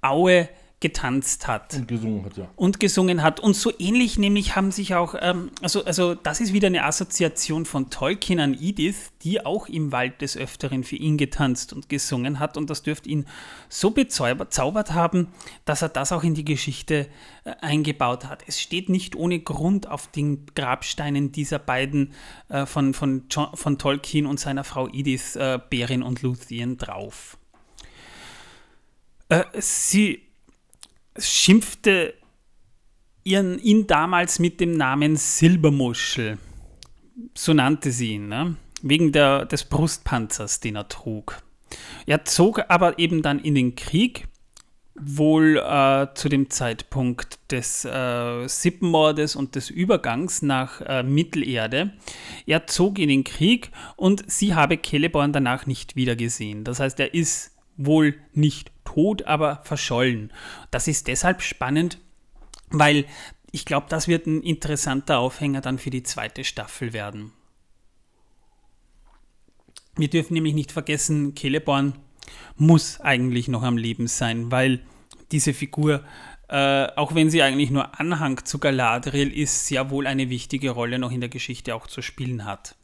Speaker 1: Aue getanzt hat.
Speaker 2: Und gesungen hat, ja.
Speaker 1: Und gesungen hat. Und so ähnlich nämlich haben sich auch, ähm, also, also das ist wieder eine Assoziation von Tolkien an Edith, die auch im Wald des Öfteren für ihn getanzt und gesungen hat. Und das dürfte ihn so bezaubert haben, dass er das auch in die Geschichte äh, eingebaut hat. Es steht nicht ohne Grund auf den Grabsteinen dieser beiden äh, von, von, John, von Tolkien und seiner Frau Edith, äh, Beren und Luthien, drauf. Äh, sie schimpfte ihren, ihn damals mit dem Namen Silbermuschel. So nannte sie ihn, ne? wegen der, des Brustpanzers, den er trug. Er zog aber eben dann in den Krieg, wohl äh, zu dem Zeitpunkt des äh, Sippenmordes und des Übergangs nach äh, Mittelerde. Er zog in den Krieg und sie habe Celeborn danach nicht wiedergesehen. Das heißt, er ist wohl nicht tot, aber verschollen. Das ist deshalb spannend, weil ich glaube, das wird ein interessanter Aufhänger dann für die zweite Staffel werden. Wir dürfen nämlich nicht vergessen, Celeborn muss eigentlich noch am Leben sein, weil diese Figur, äh, auch wenn sie eigentlich nur Anhang zu Galadriel ist, sehr wohl eine wichtige Rolle noch in der Geschichte auch zu spielen hat.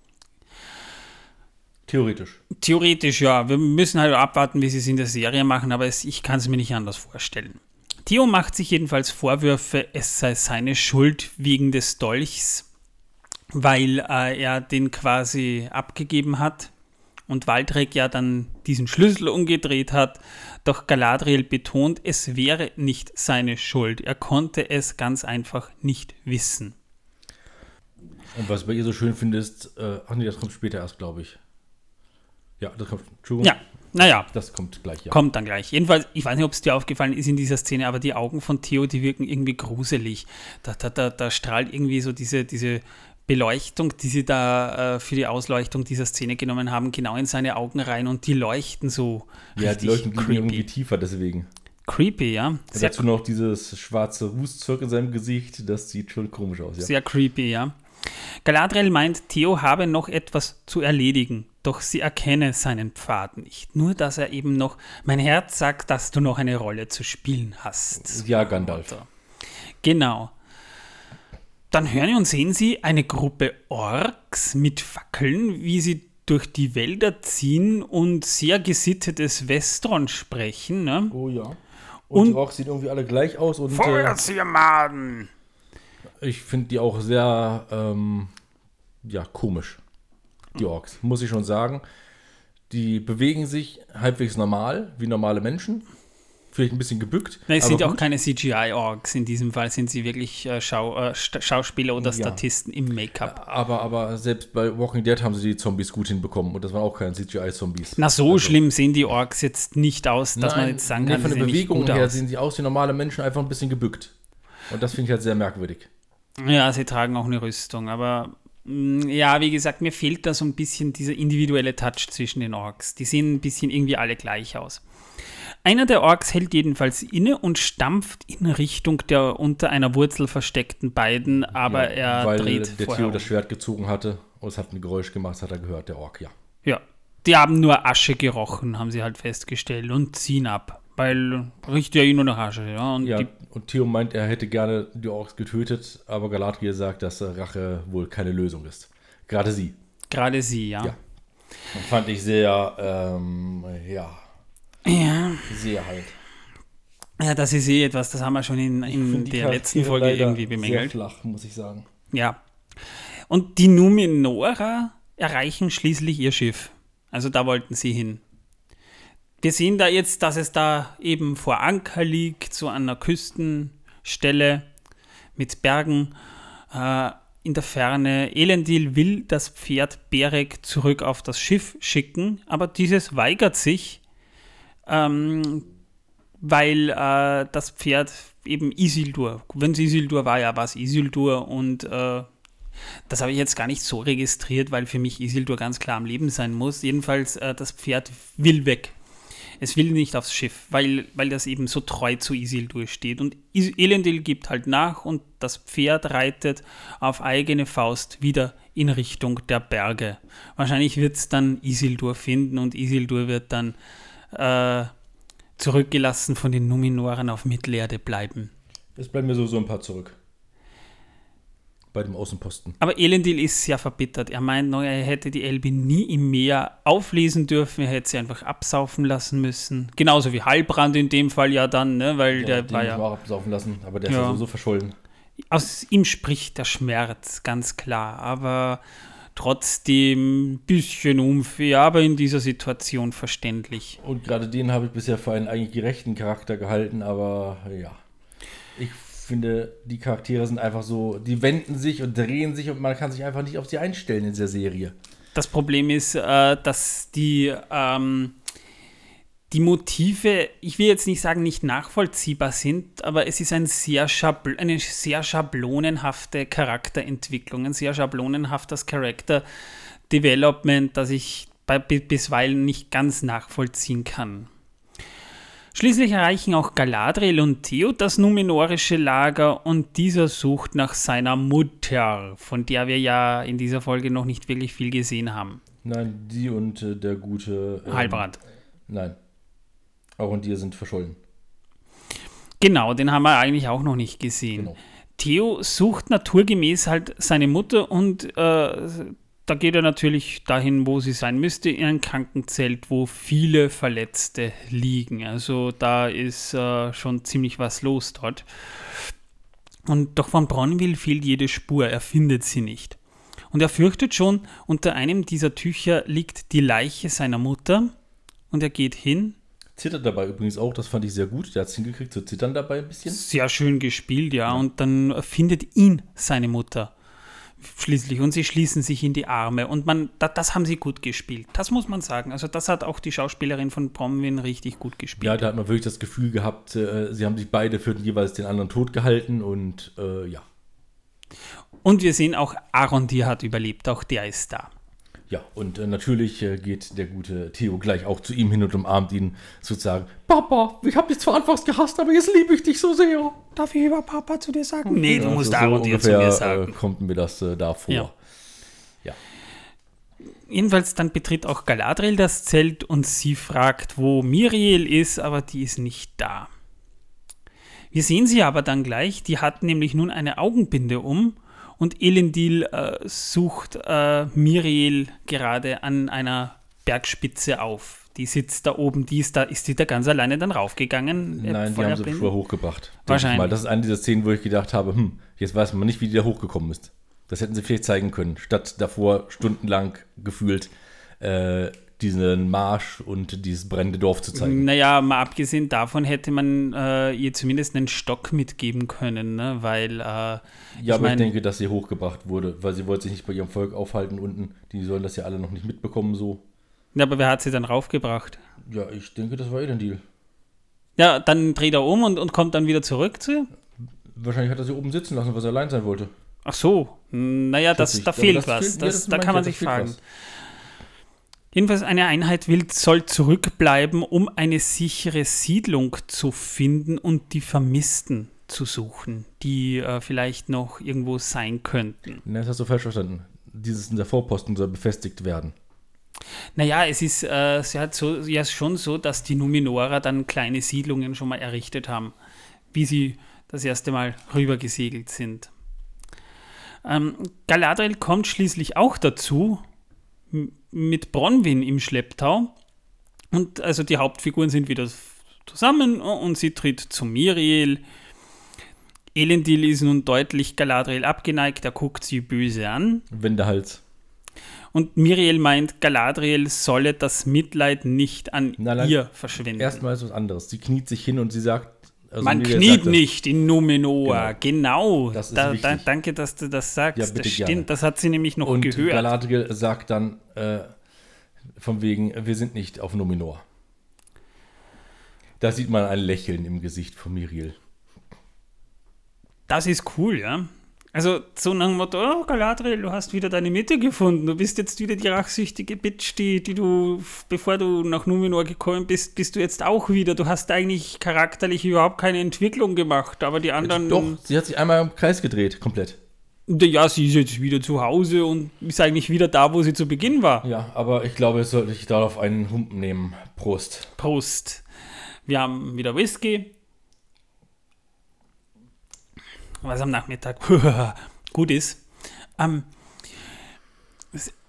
Speaker 2: Theoretisch.
Speaker 1: Theoretisch, ja. Wir müssen halt abwarten, wie sie es in der Serie machen, aber es, ich kann es mir nicht anders vorstellen. Theo macht sich jedenfalls Vorwürfe, es sei seine Schuld wegen des Dolchs, weil äh, er den quasi abgegeben hat und Waldrek ja dann diesen Schlüssel umgedreht hat. Doch Galadriel betont, es wäre nicht seine Schuld. Er konnte es ganz einfach nicht wissen.
Speaker 2: Und was ich bei ihr so schön finde, ist, äh, ach nee, das kommt später erst, glaube ich. Ja, das kommt. Entschuldigung.
Speaker 1: Ja, naja.
Speaker 2: Das kommt gleich, ja.
Speaker 1: Kommt dann gleich. Jedenfalls, ich weiß nicht, ob es dir aufgefallen ist in dieser Szene, aber die Augen von Theo, die wirken irgendwie gruselig. Da, da, da, da strahlt irgendwie so diese, diese Beleuchtung, die sie da äh, für die Ausleuchtung dieser Szene genommen haben, genau in seine Augen rein und die leuchten so.
Speaker 2: Ja, die leuchten creepy. irgendwie tiefer deswegen.
Speaker 1: Creepy, ja.
Speaker 2: Sehr dazu noch dieses schwarze Rußzeug in seinem Gesicht, das sieht schon komisch aus, ja.
Speaker 1: Sehr creepy, ja. Galadriel meint, Theo habe noch etwas zu erledigen, doch sie erkenne seinen Pfad nicht. Nur, dass er eben noch, mein Herz sagt, dass du noch eine Rolle zu spielen hast.
Speaker 2: Ja, Gandalf.
Speaker 1: Genau. Dann hören und sehen sie eine Gruppe Orks mit Fackeln, wie sie durch die Wälder ziehen und sehr gesittetes Westron sprechen. Ne?
Speaker 2: Oh ja. Und, und die Orks sehen irgendwie alle gleich aus. Und,
Speaker 1: Feuerziermaden!
Speaker 2: Ich finde die auch sehr, ähm, ja, komisch. Die Orks, muss ich schon sagen. Die bewegen sich halbwegs normal, wie normale Menschen. Vielleicht ein bisschen gebückt.
Speaker 1: Nein, es sind ja auch keine CGI-Orks. In diesem Fall sind sie wirklich äh, Schau, äh, Schauspieler oder ja. Statisten im Make-up.
Speaker 2: Aber, aber selbst bei Walking Dead haben sie die Zombies gut hinbekommen und das waren auch keine CGI-Zombies.
Speaker 1: Na, so also, schlimm sehen die Orks jetzt nicht aus, dass nein, man jetzt sagen kann,
Speaker 2: von der Bewegung her aus. sehen sie aus wie normale Menschen, einfach ein bisschen gebückt. Und das finde ich halt sehr merkwürdig.
Speaker 1: Ja, sie tragen auch eine Rüstung, aber ja, wie gesagt, mir fehlt da so ein bisschen dieser individuelle Touch zwischen den Orks. Die sehen ein bisschen irgendwie alle gleich aus. Einer der Orks hält jedenfalls inne und stampft in Richtung der unter einer Wurzel versteckten beiden, aber ja, er weil dreht
Speaker 2: der Theo das Schwert gezogen hatte und es hat ein Geräusch gemacht, das hat er gehört, der Ork, ja.
Speaker 1: Ja, die haben nur Asche gerochen, haben sie halt festgestellt und ziehen ab, weil riecht ja eh nur nach Asche, ja.
Speaker 2: Und, ja, und Theo meint, er hätte gerne die Orks getötet, aber Galadriel sagt, dass Rache wohl keine Lösung ist. Gerade sie.
Speaker 1: Gerade sie, ja. ja.
Speaker 2: Das fand ich sehr, ähm, ja,
Speaker 1: ja.
Speaker 2: Sehe halt.
Speaker 1: Ja, das ist eh etwas, das haben wir schon in, in der letzten Folge irgendwie bemängelt.
Speaker 2: Sehr flach, muss ich sagen.
Speaker 1: Ja. Und die Numenora erreichen schließlich ihr Schiff. Also da wollten sie hin. Wir sehen da jetzt, dass es da eben vor Anker liegt, so einer Küstenstelle mit Bergen. Äh, in der Ferne. Elendil will das Pferd Berek zurück auf das Schiff schicken, aber dieses weigert sich ähm, weil äh, das Pferd eben Isildur, wenn es Isildur war, ja, war es Isildur und äh, das habe ich jetzt gar nicht so registriert, weil für mich Isildur ganz klar am Leben sein muss. Jedenfalls, äh, das Pferd will weg. Es will nicht aufs Schiff, weil, weil das eben so treu zu Isildur steht. Und Elendil gibt halt nach und das Pferd reitet auf eigene Faust wieder in Richtung der Berge. Wahrscheinlich wird es dann Isildur finden und Isildur wird dann äh, zurückgelassen von den Numenoren auf Mittelerde bleiben.
Speaker 2: Es bleiben mir sowieso ein paar zurück. Bei dem Außenposten.
Speaker 1: Aber Elendil ist sehr verbittert. Er meint, er hätte die Elbe nie im Meer auflesen dürfen. Er hätte sie einfach absaufen lassen müssen. Genauso wie Heilbrand in dem Fall ja dann, ne? weil ja, der war ja.
Speaker 2: auch absaufen lassen, aber der ja. ist ja sowieso verschollen.
Speaker 1: Aus ihm spricht der Schmerz, ganz klar. Aber trotzdem ein bisschen unfair, aber in dieser Situation verständlich.
Speaker 2: Und gerade den habe ich bisher für einen eigentlich gerechten Charakter gehalten, aber ja. Finde, die Charaktere sind einfach so, die wenden sich und drehen sich und man kann sich einfach nicht auf sie einstellen in dieser Serie.
Speaker 1: Das Problem ist, äh, dass die ähm, die Motive, ich will jetzt nicht sagen, nicht nachvollziehbar sind, aber es ist ein sehr Schabl eine sehr schablonenhafte Charakterentwicklung, ein sehr schablonenhaftes Character Development, das ich bisweilen nicht ganz nachvollziehen kann. Schließlich erreichen auch Galadriel und Theo das numenorische Lager und dieser sucht nach seiner Mutter, von der wir ja in dieser Folge noch nicht wirklich viel gesehen haben.
Speaker 2: Nein, die und äh, der gute.
Speaker 1: Ähm, Halbrand.
Speaker 2: Nein, auch und dir sind verschollen.
Speaker 1: Genau, den haben wir eigentlich auch noch nicht gesehen. Genau. Theo sucht naturgemäß halt seine Mutter und äh, da geht er natürlich dahin, wo sie sein müsste, in ein Krankenzelt, wo viele Verletzte liegen. Also da ist äh, schon ziemlich was los dort. Und doch von Bronwyn fehlt jede Spur, er findet sie nicht. Und er fürchtet schon, unter einem dieser Tücher liegt die Leiche seiner Mutter und er geht hin
Speaker 2: Zittert dabei übrigens auch, das fand ich sehr gut. Der hat es hingekriegt zu zittern dabei ein bisschen.
Speaker 1: Sehr schön gespielt, ja. ja. Und dann findet ihn seine Mutter schließlich und sie schließen sich in die Arme. Und man, das, das haben sie gut gespielt. Das muss man sagen. Also, das hat auch die Schauspielerin von Bromwin richtig gut gespielt.
Speaker 2: Ja, da hat man wirklich das Gefühl gehabt, äh, sie haben sich beide für jeweils den anderen tot gehalten und äh, ja.
Speaker 1: Und wir sehen auch, Aaron, die hat überlebt. Auch der ist da.
Speaker 2: Ja, und äh, natürlich äh, geht der gute Theo gleich auch zu ihm hin und umarmt ihn sozusagen. Papa, ich habe dich zwar anfangs gehasst, aber jetzt liebe ich dich so sehr.
Speaker 1: Darf ich über Papa zu dir sagen?
Speaker 2: Nee, du ja, musst Aaron so dir zu mir sagen. Äh, kommt mir das äh, da vor. Ja.
Speaker 1: ja. Jedenfalls dann betritt auch Galadriel das Zelt und sie fragt, wo Miriel ist, aber die ist nicht da. Wir sehen sie aber dann gleich, die hat nämlich nun eine Augenbinde um und Elendil äh, sucht äh, Miriel gerade an einer Bergspitze auf. die sitzt da oben, die ist da, ist die da ganz alleine dann raufgegangen?
Speaker 2: Äh, Nein, die haben sie früher hochgebracht.
Speaker 1: Wahrscheinlich.
Speaker 2: Mal. Das ist eine dieser Szenen, wo ich gedacht habe, hm, jetzt weiß man nicht, wie die da hochgekommen ist. Das hätten sie vielleicht zeigen können, statt davor stundenlang gefühlt äh, diesen Marsch und dieses brennende Dorf zu zeigen.
Speaker 1: Naja, mal abgesehen davon hätte man äh, ihr zumindest einen Stock mitgeben können, ne? weil. Äh,
Speaker 2: ja, ich aber mein, ich denke, dass sie hochgebracht wurde, weil sie wollte sich nicht bei ihrem Volk aufhalten unten. Die sollen das ja alle noch nicht mitbekommen, so.
Speaker 1: Ja, aber wer hat sie dann raufgebracht?
Speaker 2: Ja, ich denke, das war ihr Deal.
Speaker 1: Ja, dann dreht er um und, und kommt dann wieder zurück zu ihr?
Speaker 2: Wahrscheinlich hat er sie oben sitzen lassen, weil er allein sein wollte.
Speaker 1: Ach so, naja, das, da fehlt das was. Fehlt, das, ja, da kann man sich fragen. Was. Jedenfalls eine Einheit will, soll zurückbleiben, um eine sichere Siedlung zu finden und die Vermissten zu suchen, die äh, vielleicht noch irgendwo sein könnten.
Speaker 2: Nein, das hast du falsch verstanden. Dieses in der Vorposten soll befestigt werden.
Speaker 1: Naja, es ist äh, so, ja schon so, dass die Numenora dann kleine Siedlungen schon mal errichtet haben, wie sie das erste Mal rübergesegelt sind. Ähm, Galadriel kommt schließlich auch dazu, mit Bronwyn im Schlepptau. Und also die Hauptfiguren sind wieder zusammen und sie tritt zu Miriel. Elendil ist nun deutlich Galadriel abgeneigt, er guckt sie böse an.
Speaker 2: Wendehals.
Speaker 1: Und Miriel meint, Galadriel solle das Mitleid nicht an nein, ihr verschwenden.
Speaker 2: Erstmal ist was anderes. Sie kniet sich hin und sie sagt,
Speaker 1: also Man kniet nicht in Numenor, genau. genau. Das da, da, danke, dass du das sagst. Ja, bitte das stimmt, gerne. das hat sie nämlich noch
Speaker 2: Und
Speaker 1: gehört.
Speaker 2: Galadriel sagt dann äh, von wegen, wir sind nicht auf Numenor. Da sieht man ein Lächeln im Gesicht von Miriel.
Speaker 1: Das ist cool, ja. Also so nach dem Motto, oh Galadriel, du hast wieder deine Mitte gefunden. Du bist jetzt wieder die rachsüchtige Bitch, die, die du, bevor du nach Numenor gekommen bist, bist du jetzt auch wieder. Du hast eigentlich charakterlich überhaupt keine Entwicklung gemacht, aber die anderen...
Speaker 2: Doch, sie hat sich einmal im Kreis gedreht, komplett.
Speaker 1: Ja, sie ist jetzt wieder zu Hause und ist eigentlich wieder da, wo sie zu Beginn war.
Speaker 2: Ja, aber ich glaube, es sollte ich darauf einen Humpen nehmen. Prost.
Speaker 1: Prost. Wir haben wieder Whisky was am Nachmittag gut ist. Ähm,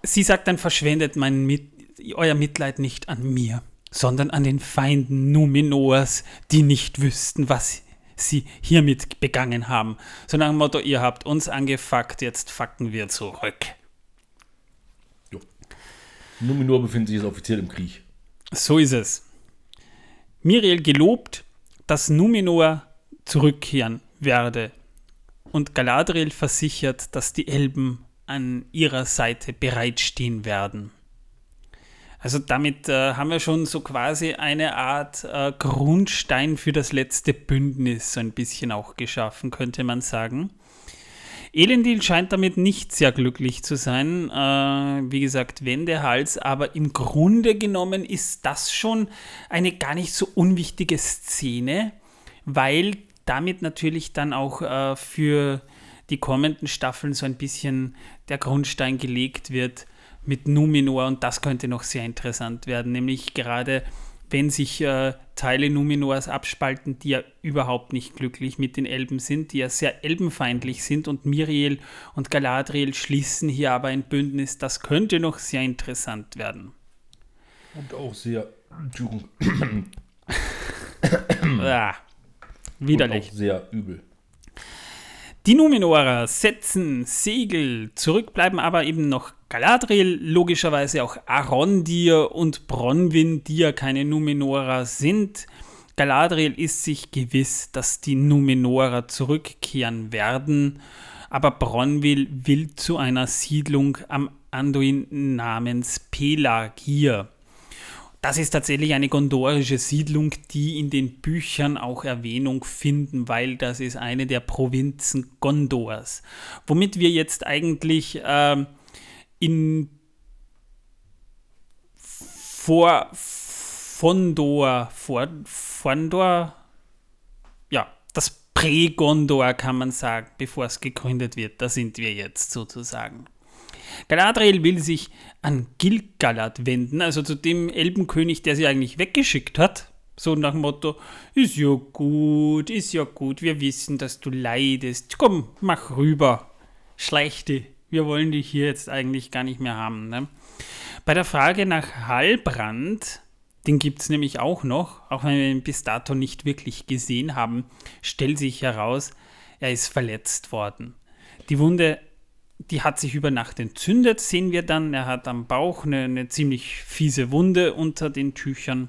Speaker 1: sie sagt dann, verschwendet mein Mit euer Mitleid nicht an mir, sondern an den Feinden Numenors, die nicht wüssten, was sie hiermit begangen haben. So nach dem Motto, ihr habt uns angefuckt, jetzt fucken wir zurück.
Speaker 2: Jo. Numenor befindet sich jetzt offiziell im Krieg.
Speaker 1: So ist es. Miriel gelobt, dass Numenor zurückkehren werde und Galadriel versichert, dass die Elben an ihrer Seite bereitstehen werden. Also damit äh, haben wir schon so quasi eine Art äh, Grundstein für das letzte Bündnis so ein bisschen auch geschaffen, könnte man sagen. Elendil scheint damit nicht sehr glücklich zu sein. Äh, wie gesagt, Wendehals, aber im Grunde genommen ist das schon eine gar nicht so unwichtige Szene, weil damit natürlich dann auch äh, für die kommenden Staffeln so ein bisschen der Grundstein gelegt wird mit Numenor und das könnte noch sehr interessant werden, nämlich gerade wenn sich äh, Teile Numenors abspalten, die ja überhaupt nicht glücklich mit den Elben sind, die ja sehr elbenfeindlich sind und Miriel und Galadriel schließen hier aber ein Bündnis, das könnte noch sehr interessant werden.
Speaker 2: Und auch sehr
Speaker 1: ah. Widerlich.
Speaker 2: Sehr übel.
Speaker 1: Die Numenorer setzen Segel, zurück bleiben aber eben noch Galadriel, logischerweise auch Arondir und Bronwyn, die ja keine Numenorer sind. Galadriel ist sich gewiss, dass die Numenorer zurückkehren werden, aber Bronwyn will zu einer Siedlung am Anduin namens Pelagir. Das ist tatsächlich eine gondorische Siedlung, die in den Büchern auch Erwähnung finden, weil das ist eine der Provinzen Gondors. Womit wir jetzt eigentlich äh, in vor Fondor, vor, Fondor, ja, das Prä-Gondor kann man sagen, bevor es gegründet wird. Da sind wir jetzt sozusagen. Galadriel will sich an Gilgalad wenden, also zu dem Elbenkönig, der sie eigentlich weggeschickt hat. So nach dem Motto, ist ja gut, ist ja gut, wir wissen, dass du leidest. Komm, mach rüber. Schlechte, wir wollen dich hier jetzt eigentlich gar nicht mehr haben. Ne? Bei der Frage nach Halbrand Den gibt es nämlich auch noch, auch wenn wir ihn bis dato nicht wirklich gesehen haben, stellt sich heraus, er ist verletzt worden. Die Wunde, die hat sich über Nacht entzündet, sehen wir dann. Er hat am Bauch eine, eine ziemlich fiese Wunde unter den Tüchern.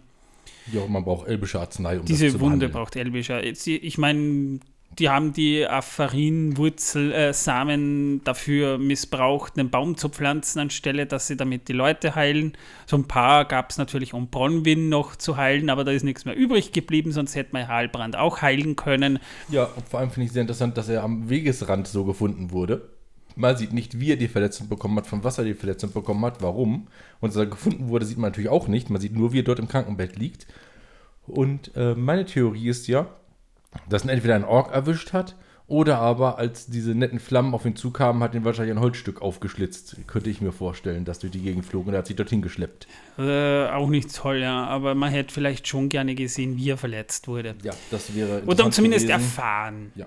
Speaker 2: Ja, man braucht elbische Arznei,
Speaker 1: um Diese das zu Wunde braucht elbische. Ich meine, die haben die Apharinwurzelsamen äh, dafür missbraucht, einen Baum zu pflanzen, anstelle, dass sie damit die Leute heilen. So ein paar gab es natürlich, um Bronwyn noch zu heilen, aber da ist nichts mehr übrig geblieben, sonst hätte man Heilbrand auch heilen können.
Speaker 2: Ja, vor allem finde ich sehr interessant, dass er am Wegesrand so gefunden wurde. Man sieht nicht, wie er die Verletzung bekommen hat, von was er die Verletzung bekommen hat, warum. Und dass er gefunden wurde, sieht man natürlich auch nicht. Man sieht nur, wie er dort im Krankenbett liegt. Und äh, meine Theorie ist ja, dass ihn entweder ein Ork erwischt hat oder aber, als diese netten Flammen auf ihn zukamen, hat ihn wahrscheinlich ein Holzstück aufgeschlitzt. Könnte ich mir vorstellen, dass durch die Gegend flog und er hat sich dorthin geschleppt.
Speaker 1: Äh, auch nicht toll, ja. Aber man hätte vielleicht schon gerne gesehen, wie er verletzt wurde.
Speaker 2: Ja, das wäre.
Speaker 1: Oder zumindest gewesen. erfahren.
Speaker 2: Ja.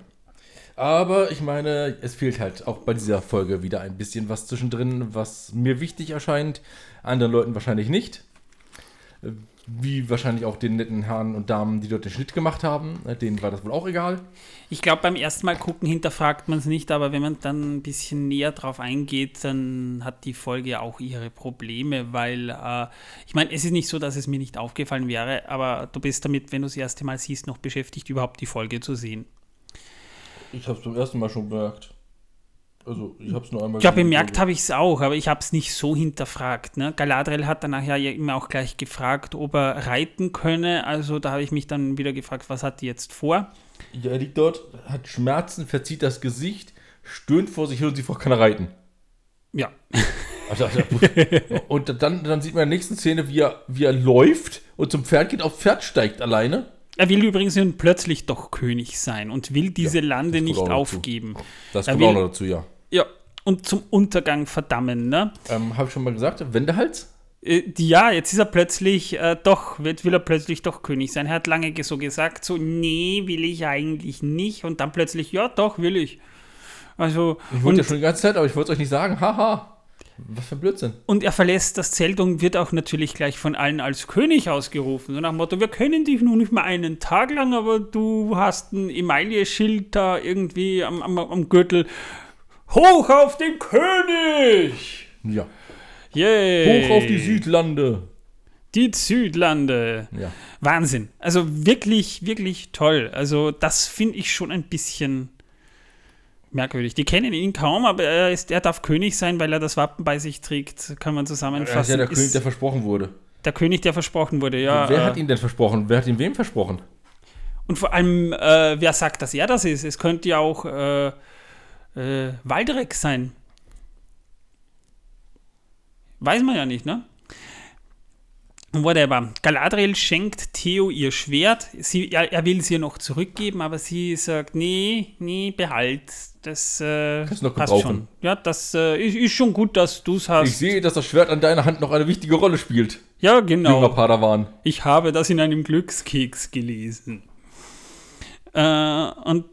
Speaker 2: Aber ich meine, es fehlt halt auch bei dieser Folge wieder ein bisschen was zwischendrin, was mir wichtig erscheint, anderen Leuten wahrscheinlich nicht wie wahrscheinlich auch den netten Herren und Damen, die dort den Schnitt gemacht haben. Äh, denen war das wohl auch egal.
Speaker 1: Ich glaube, beim ersten Mal gucken hinterfragt man es nicht, aber wenn man dann ein bisschen näher drauf eingeht, dann hat die Folge auch ihre Probleme, weil äh, ich meine, es ist nicht so, dass es mir nicht aufgefallen wäre, aber du bist damit, wenn du das erste Mal siehst, noch beschäftigt, überhaupt die Folge zu sehen.
Speaker 2: Ich habe es zum ersten Mal schon gemerkt. Also ich habe es nur einmal.
Speaker 1: Ja, bemerkt habe ich es auch, aber ich habe es nicht so hinterfragt. Ne? Galadriel hat dann nachher ja immer auch gleich gefragt, ob er reiten könne. Also da habe ich mich dann wieder gefragt, was hat die jetzt vor?
Speaker 2: Ja, er liegt dort, hat Schmerzen, verzieht das Gesicht, stöhnt vor sich hin und sie kann er reiten.
Speaker 1: Ja.
Speaker 2: Also, also, und dann, dann sieht man in der nächsten Szene, wie er, wie er läuft und zum Pferd geht, auf Pferd steigt alleine.
Speaker 1: Er will übrigens nun plötzlich doch König sein und will diese ja, Lande nicht aufgeben.
Speaker 2: Das kommt auch noch dazu, ja.
Speaker 1: Ja, und zum Untergang verdammen, ne?
Speaker 2: Ähm, Habe ich schon mal gesagt, Wendehals?
Speaker 1: Äh, ja, jetzt ist er plötzlich äh, doch, will, will er plötzlich doch König sein. Er hat lange so gesagt, so, nee, will ich eigentlich nicht. Und dann plötzlich, ja, doch, will ich. Also.
Speaker 2: Ich wollte ja schon die ganze Zeit, aber ich wollte es euch nicht sagen. Haha. Was für ein Blödsinn.
Speaker 1: Und er verlässt das Zelt und wird auch natürlich gleich von allen als König ausgerufen. So nach dem Motto, wir kennen dich nur nicht mal einen Tag lang, aber du hast ein Emaille-Schild da irgendwie am, am, am Gürtel. Hoch auf den König!
Speaker 2: Ja.
Speaker 1: Yay.
Speaker 2: Hoch auf die Südlande.
Speaker 1: Die Südlande.
Speaker 2: Ja.
Speaker 1: Wahnsinn. Also wirklich, wirklich toll. Also das finde ich schon ein bisschen merkwürdig. Die kennen ihn kaum, aber er, ist, er darf König sein, weil er das Wappen bei sich trägt, kann man zusammenfassen. Er ist
Speaker 2: ja der ist König, der versprochen wurde.
Speaker 1: Der König, der versprochen wurde, ja.
Speaker 2: Wer äh, hat ihn denn versprochen? Wer hat ihn wem versprochen?
Speaker 1: Und vor allem, äh, wer sagt, dass er das ist? Es könnte ja auch äh, äh, Waldreck sein. Weiß man ja nicht, ne? Whatever. Galadriel schenkt Theo ihr Schwert. Sie, er, er will es ihr noch zurückgeben, aber sie sagt, nee, nee, behalt. Das äh,
Speaker 2: Kannst noch passt schon.
Speaker 1: Ja, das äh, ist, ist, schon gut, dass du es hast.
Speaker 2: Ich sehe, dass das Schwert an deiner Hand noch eine wichtige Rolle spielt.
Speaker 1: Ja, genau.
Speaker 2: Junger Padawan.
Speaker 1: Ich habe das in einem Glückskeks gelesen. Äh, und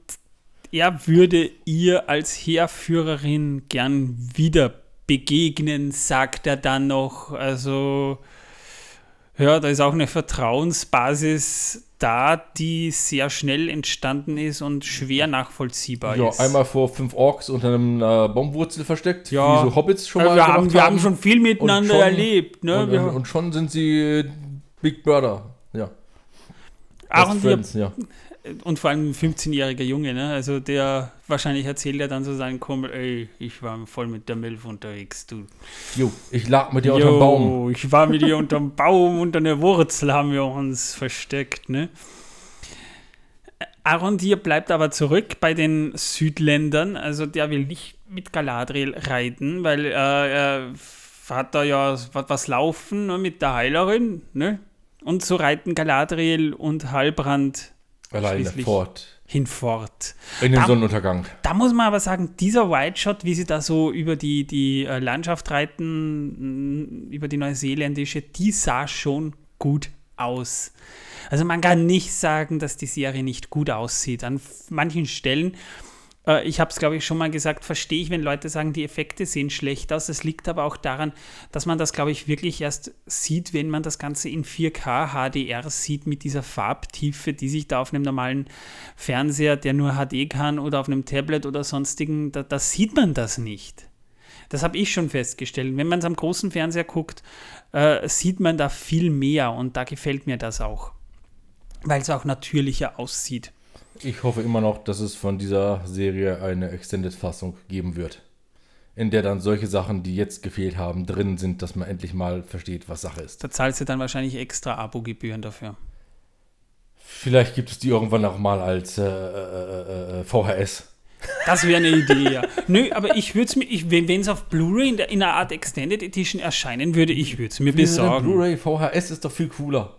Speaker 1: er würde ihr als Heerführerin gern wieder begegnen, sagt er dann noch. Also, ja, da ist auch eine Vertrauensbasis da, die sehr schnell entstanden ist und schwer nachvollziehbar
Speaker 2: ja,
Speaker 1: ist.
Speaker 2: Ja, einmal vor fünf Orks unter einem äh, Baumwurzel versteckt,
Speaker 1: ja.
Speaker 2: wie so Hobbits schon mal
Speaker 1: wir haben, Wir haben schon viel miteinander schon, erlebt. Ne?
Speaker 2: Und, und, schon sind sie Big Brother, ja.
Speaker 1: Ach, und Friends, ja und vor allem ein 15-jähriger Junge, ne? Also der wahrscheinlich erzählt er dann so seinen Kumpel, ey, ich war voll mit der Milf unterwegs, du.
Speaker 2: Jo, ich lag mit dir jo, unterm Baum.
Speaker 1: Ich war mit dir unterm Baum, unter der Wurzel haben wir uns versteckt, ne? Arondir bleibt aber zurück bei den Südländern, also der will nicht mit Galadriel reiten, weil äh, er hat da ja was, was laufen ne, mit der Heilerin, ne? Und so reiten Galadriel und Halbrand
Speaker 2: Alleine fort.
Speaker 1: Hinfort.
Speaker 2: In den da, Sonnenuntergang.
Speaker 1: Da muss man aber sagen, dieser White Shot, wie sie da so über die, die äh, Landschaft reiten, mm, über die neuseeländische, die sah schon gut aus. Also man kann nicht sagen, dass die Serie nicht gut aussieht. An manchen Stellen Äh, ich habe es, glaube ich, schon mal gesagt, verstehe ich, wenn Leute sagen, die Effekte sehen schlecht aus. Das liegt aber auch daran, dass man das, glaube ich, wirklich erst sieht, wenn man das Ganze in 4K HDR sieht mit dieser Farbtiefe, die sich da auf einem normalen Fernseher, der nur HD kann oder auf einem Tablet oder sonstigen, da, da sieht man das nicht. Das habe ich schon festgestellt. Wenn man es am großen Fernseher guckt, äh, sieht man da viel mehr und da gefällt mir das auch, weil es auch natürlicher aussieht.
Speaker 2: Ich hoffe immer noch, dass es von dieser Serie eine Extended-Fassung geben wird. In der dann solche Sachen, die jetzt gefehlt haben, drin sind, dass man endlich mal versteht, was Sache ist.
Speaker 1: Da zahlst du dann wahrscheinlich extra Abogebühren dafür.
Speaker 2: Vielleicht gibt es die irgendwann auch mal als äh, äh, äh, VHS.
Speaker 1: Das wäre eine Idee, ja. Nö, aber ich würde es mir, wenn es auf Blu-ray in, in, einer Art Extended Edition erscheinen würde, ich würde es mir besorgen.
Speaker 2: Blu-ray, VHS ist doch viel cooler.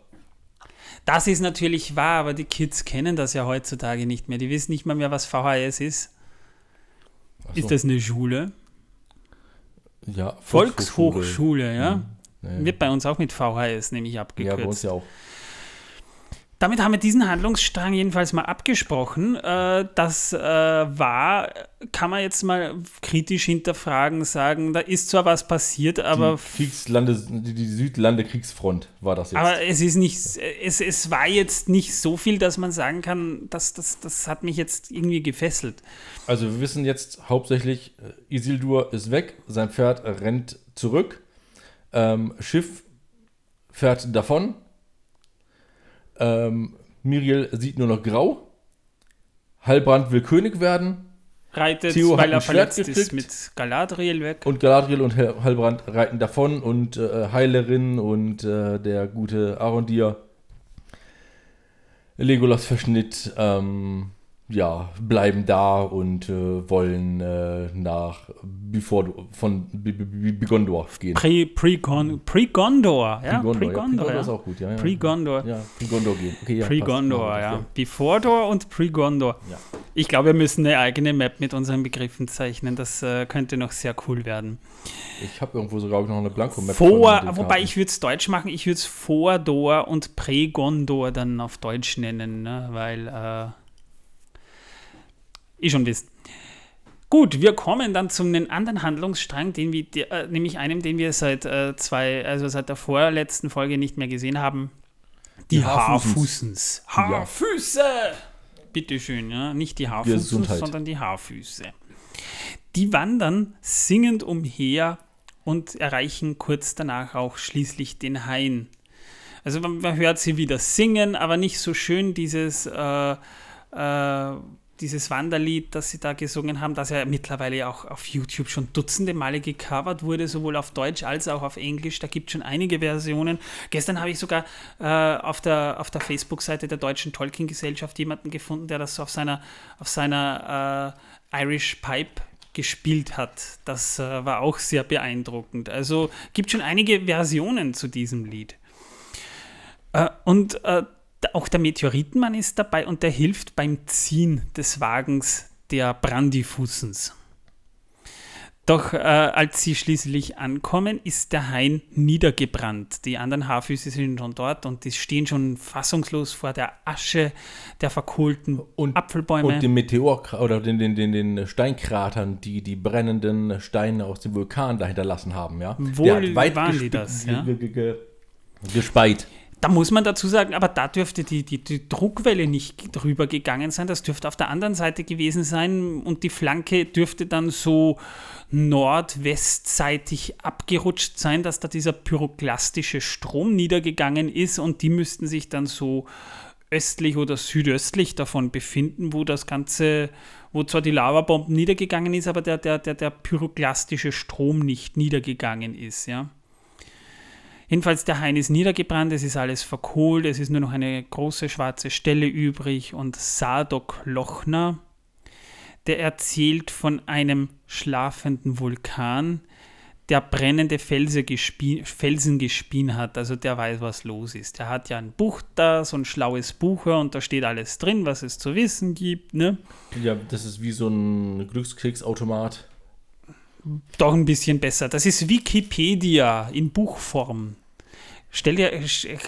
Speaker 1: Das ist natürlich wahr, aber die Kids kennen das ja heutzutage nicht mehr. Die wissen nicht mal mehr, was VHS ist. So. Ist das eine Schule?
Speaker 2: Ja,
Speaker 1: Volkshochschule, Volkshochschule ja. Mhm. Wird bei uns auch mit VHS nämlich abgekürzt. Ja, bei uns ja auch. Damit haben wir diesen Handlungsstrang jedenfalls mal abgesprochen. Äh, das äh, war, kann man jetzt mal kritisch hinterfragen, sagen, da ist zwar was passiert, aber.
Speaker 2: Die Kriegslande, die Südlande-Kriegsfront war das
Speaker 1: jetzt. Aber es ist nicht, es, es war jetzt nicht so viel, dass man sagen kann, das, das, das hat mich jetzt irgendwie gefesselt.
Speaker 2: Also wir wissen jetzt hauptsächlich, äh, Isildur ist weg, sein Pferd rennt zurück, ähm, Schiff fährt davon ähm, Miriel sieht nur noch grau. Halbrand will König werden.
Speaker 1: Reitet, Theo weil er verletzt gekriegt. ist, mit Galadriel weg.
Speaker 2: Und Galadriel und Halbrand reiten davon und äh, Heilerin und äh, der gute Arondir Legolas Verschnitt ähm, ja, bleiben da und äh, wollen äh, nach Before, von Begondor gehen.
Speaker 1: Pre-Gondor, pre Pre-Gondor, ja.
Speaker 2: Pre-Gondor ja. ist auch gut, ja. ja.
Speaker 1: Pre-Gondor.
Speaker 2: Ja, Pre-Gondor gehen.
Speaker 1: Okay, ja, Pre-Gondor, ja. Before und Pre-Gondor. Ja. Ich glaube, wir müssen eine eigene Map mit unseren Begriffen zeichnen. Das äh, könnte noch sehr cool werden.
Speaker 2: Ich habe irgendwo sogar noch eine Blanko-Map.
Speaker 1: Vor, wobei ich würde es deutsch machen. Ich würde es Vor-Door und Pre-Gondor dann auf Deutsch nennen, ne? weil eh schon wisst. Gut, wir kommen dann zum anderen Handlungsstrang, den wir, äh, nämlich einem, den wir seit äh, zwei, also seit der vorletzten Folge nicht mehr gesehen haben. Die, die Haarfußens. Haarfüße! Bitteschön, ja. Nicht die Haarfußens, sondern die Haarfüße. Die wandern singend umher und erreichen kurz danach auch schließlich den Hain. Also man, man hört sie wieder singen, aber nicht so schön dieses äh, äh, dieses Wanderlied, das sie da gesungen haben, das ja mittlerweile auch auf YouTube schon dutzende Male gecovert wurde, sowohl auf Deutsch als auch auf Englisch. Da gibt es schon einige Versionen. Gestern habe ich sogar äh, auf der, auf der Facebook-Seite der Deutschen Tolkien-Gesellschaft jemanden gefunden, der das auf seiner, auf seiner äh, Irish Pipe gespielt hat. Das äh, war auch sehr beeindruckend. Also gibt schon einige Versionen zu diesem Lied. Äh, und äh, auch der Meteoritenmann ist dabei und der hilft beim Ziehen des Wagens der Brandifußens. Doch äh, als sie schließlich ankommen, ist der Hain niedergebrannt. Die anderen Haarfüße sind schon dort und die stehen schon fassungslos vor der Asche der verkohlten und, Apfelbäume.
Speaker 2: Und den Meteor oder den, den, den, den Steinkratern, die die brennenden Steine aus dem Vulkan da hinterlassen haben. Ja?
Speaker 1: Wo waren die das? Ja?
Speaker 2: Gespeit.
Speaker 1: Da muss man dazu sagen, aber da dürfte die, die, die Druckwelle nicht drüber gegangen sein. Das dürfte auf der anderen Seite gewesen sein und die Flanke dürfte dann so nordwestseitig abgerutscht sein, dass da dieser pyroklastische Strom niedergegangen ist und die müssten sich dann so östlich oder südöstlich davon befinden, wo das Ganze, wo zwar die Lavabomben niedergegangen ist, aber der, der, der, der pyroklastische Strom nicht niedergegangen ist, ja. Jedenfalls der Hain ist niedergebrannt, es ist alles verkohlt, es ist nur noch eine große schwarze Stelle übrig und Sadok Lochner, der erzählt von einem schlafenden Vulkan, der brennende Felsen gespien hat, also der weiß, was los ist. Der hat ja ein Buch da, so ein schlaues Buch, und da steht alles drin, was es zu wissen gibt. Ne?
Speaker 2: Ja, das ist wie so ein Glückskriegsautomat
Speaker 1: doch ein bisschen besser. Das ist Wikipedia in Buchform. Stell dir,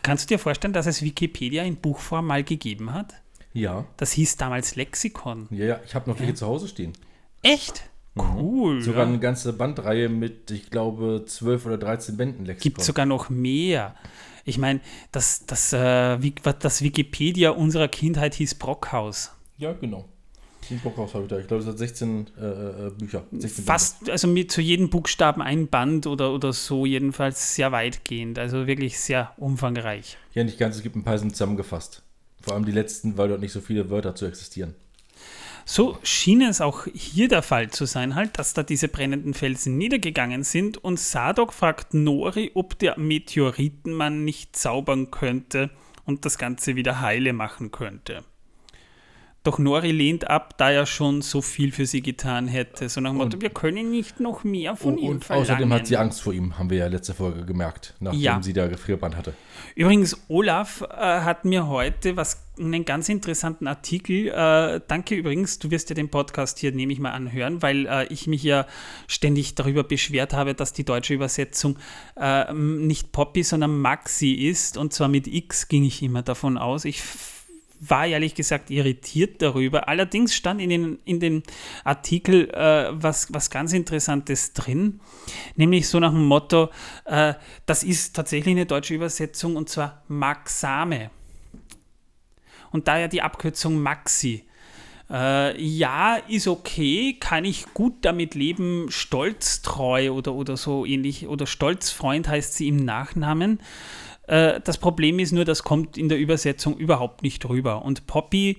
Speaker 1: kannst du dir vorstellen, dass es Wikipedia in Buchform mal gegeben hat?
Speaker 2: Ja.
Speaker 1: Das hieß damals Lexikon.
Speaker 2: Ja, ja, ich habe noch welche zu Hause stehen.
Speaker 1: Echt?
Speaker 2: Mhm.
Speaker 1: Cool.
Speaker 2: Sogar
Speaker 1: ja.
Speaker 2: eine ganze Bandreihe mit, ich glaube, 12 oder 13 Bänden Lexikon.
Speaker 1: Gibt sogar noch mehr. Ich meine, das, das, äh, das Wikipedia unserer Kindheit hieß Brockhaus.
Speaker 2: Ja, genau. Den Bockhaus habe ich da. Ich glaube, es hat 16 äh, äh, Bücher. 16
Speaker 1: Fast, also mit zu jedem Buchstaben ein Band oder, oder so, jedenfalls sehr weitgehend. Also wirklich sehr umfangreich.
Speaker 2: Bände. Ja, nicht ganz. Es gibt ein paar sind zusammengefasst. Vor allem die letzten, weil dort nicht so viele Wörter zu existieren.
Speaker 1: So schien es auch hier der Fall zu sein, halt, dass da diese brennenden Felsen niedergegangen sind und Sadok fragt Nori, ob der Meteoritenmann nicht zaubern könnte und das Ganze wieder heile machen könnte. Doch Nori lehnt ab, da er schon so viel für sie getan hätte. So nach dem Motto, wir können nicht noch mehr von ihm
Speaker 2: Oh, und
Speaker 1: verlangen.
Speaker 2: außerdem hat sie Angst vor ihm, haben wir ja letzte Folge gemerkt, nachdem
Speaker 1: Ja.
Speaker 2: sie da Gefrierband hatte.
Speaker 1: Übrigens, Olaf äh, hat mir heute was, einen ganz interessanten Artikel, äh, danke übrigens, du wirst ja den Podcast hier, nehme ich mal, anhören, weil äh, ich mich ja ständig darüber beschwert habe, dass die deutsche Übersetzung äh, nicht Poppy, sondern Maxi ist und zwar mit X ging ich immer davon aus. Ich war ehrlich gesagt irritiert darüber. Allerdings stand in den, in den Artikel äh, was, was ganz Interessantes drin, nämlich so nach dem Motto, äh, das ist tatsächlich eine deutsche Übersetzung und zwar Maxame. Und daher die Abkürzung Maxi. Äh, ja, ist okay, kann ich gut damit leben, stolztreu oder, oder so ähnlich, oder stolzfreund heißt sie im Nachnamen. Äh, das Problem ist nur, das kommt in der Übersetzung überhaupt nicht rüber. Und Poppy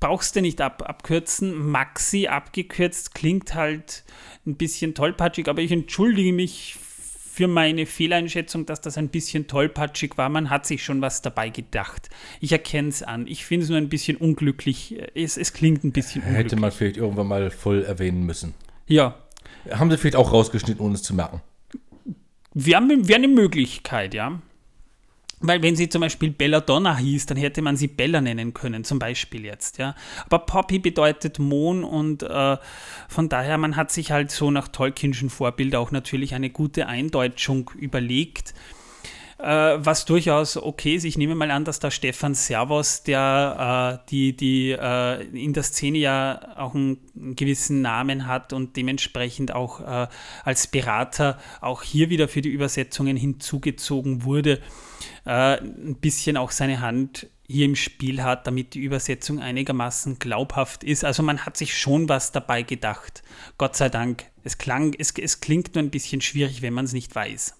Speaker 1: brauchst du nicht ab, abkürzen. Maxi abgekürzt klingt halt ein bisschen tollpatschig, aber ich entschuldige mich für meine Fehleinschätzung, dass das ein bisschen tollpatschig war. Man hat sich schon was dabei gedacht. Ich erkenne es an. Ich finde es nur ein bisschen unglücklich. Es, es klingt ein bisschen unglücklich.
Speaker 2: Hätte man vielleicht irgendwann mal voll erwähnen müssen.
Speaker 1: ja,
Speaker 2: Haben sie vielleicht auch rausgeschnitten, ohne es zu merken.
Speaker 1: wäre wär eine Möglichkeit, ja. Weil wenn sie zum Beispiel Belladonna hieß, dann hätte man sie Bella nennen können, zum Beispiel jetzt, ja. Aber Poppy bedeutet Mond und äh, von daher, man hat sich halt so nach Tolkienschen Vorbild auch natürlich eine gute Eindeutschung überlegt, äh, was durchaus okay ist. Ich nehme mal an, dass da Stefan Servos, der äh, die, die äh, in der Szene ja auch einen, einen gewissen Namen hat und dementsprechend auch äh, als Berater auch hier wieder für die Übersetzungen hinzugezogen wurde, äh, ein bisschen auch seine Hand hier im Spiel hat, damit die Übersetzung einigermaßen glaubhaft ist. Also man hat sich schon was dabei gedacht. Gott sei Dank. Es, klang, es, es klingt nur ein bisschen schwierig, wenn man es nicht weiß.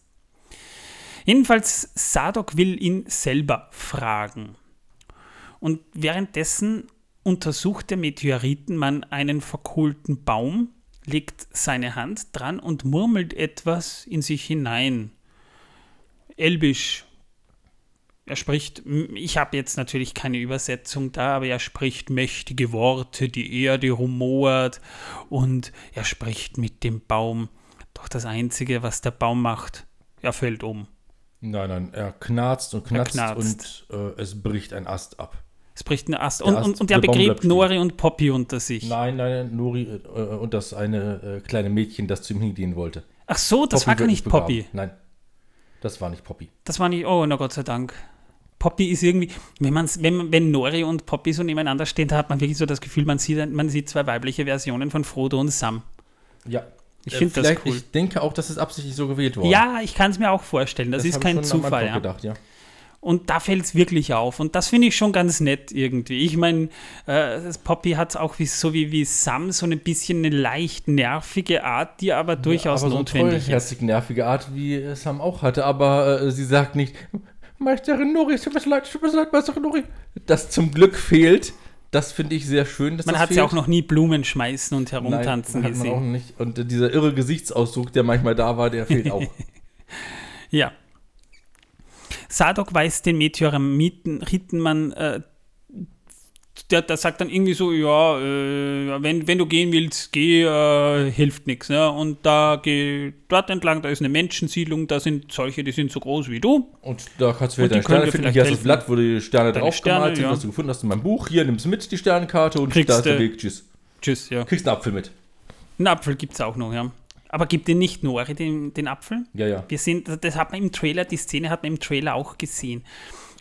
Speaker 1: Jedenfalls, Sadok will ihn selber fragen. Und währenddessen untersucht der Meteoritenmann einen verkohlten Baum, legt seine Hand dran und murmelt etwas in sich hinein. Elbisch. Er spricht, ich habe jetzt natürlich keine Übersetzung da, aber er spricht mächtige Worte, die Erde rumort und er spricht mit dem Baum. Doch das Einzige, was der Baum macht, er fällt um.
Speaker 2: Nein, nein, er knarzt und knarzt
Speaker 1: knarzt.
Speaker 2: und äh, es bricht ein Ast ab.
Speaker 1: Es bricht ein Ast. Und,
Speaker 2: Ast-
Speaker 1: und, und er begräbt. Nori und Poppy unter sich.
Speaker 2: Nein, nein, nein, Nori äh, und das eine äh, kleine Mädchen, das zu ihm hingehen wollte.
Speaker 1: Ach so, das
Speaker 2: Poppy
Speaker 1: war gar nicht
Speaker 2: begraben.
Speaker 1: Poppy.
Speaker 2: Nein, das war nicht Poppy.
Speaker 1: Das war nicht, oh, na Gott sei Dank. Poppy ist irgendwie, wenn, man's, wenn, man- wenn Nori und Poppy so nebeneinander stehen, da hat man wirklich so das Gefühl, man sieht, man sieht zwei weibliche Versionen von Frodo und Sam.
Speaker 2: Ja.
Speaker 1: Ich
Speaker 2: Äh,
Speaker 1: finde das
Speaker 2: vielleicht-
Speaker 1: cool.
Speaker 2: Ich denke auch, dass es absichtlich so gewählt wurde.
Speaker 1: Ja, ich kann es mir auch vorstellen. Das, ist
Speaker 2: hab ich
Speaker 1: kein Zufall. Ja.
Speaker 2: Gedacht, ja.
Speaker 1: Und da fällt es wirklich auf. Und das finde ich schon ganz nett irgendwie. Ich meine, äh, das Poppy hat auch wie, so wie, wie Sam so ein bisschen eine leicht nervige Art, die aber durchaus
Speaker 2: aber so eine
Speaker 1: notwendig ist.
Speaker 2: nervige Art, wie äh, Sam auch hatte. Aber äh, sie sagt nicht, Meisterin Nori, es tut mir so leid, es tut mir so leid, Meisterin Nori. Das zum Glück fehlt. Das finde ich sehr schön, dass
Speaker 1: Man
Speaker 2: das
Speaker 1: hat
Speaker 2: fehlt.
Speaker 1: ja auch noch nie Blumen schmeißen und
Speaker 2: Nein,
Speaker 1: herumtanzen
Speaker 2: hat man auch
Speaker 1: gesehen.
Speaker 2: nicht. Und äh, dieser irre Gesichtsausdruck, der manchmal da war, der fehlt auch.
Speaker 1: Ja. Sadok weist den Meteoritenmann, äh, der, der sagt dann irgendwie so, ja, äh, wenn, wenn du gehen willst, geh, äh, hilft nichts. Ne? Und da geh dort entlang, da ist eine Menschensiedlung, da sind solche, die sind so groß wie du.
Speaker 2: Und da kannst du wieder deine Sterne finden. Hier hast du das. Blatt, wo die Sterne
Speaker 1: Deine
Speaker 2: drauf
Speaker 1: Sterne,
Speaker 2: gemalt sind,
Speaker 1: ja.
Speaker 2: was du gefunden hast in meinem Buch. Hier, nimmst mit die Sternenkarte und
Speaker 1: Kriegst
Speaker 2: da ist der
Speaker 1: du-
Speaker 2: Weg. Tschüss.
Speaker 1: Tschüss, ja.
Speaker 2: Kriegst einen Apfel mit.
Speaker 1: Einen Apfel gibt es auch noch, ja. Aber gibt den nicht Nori, den, den Apfel?
Speaker 2: Ja, ja.
Speaker 1: Wir sind, das hat man im Trailer, die Szene hat man im Trailer auch gesehen.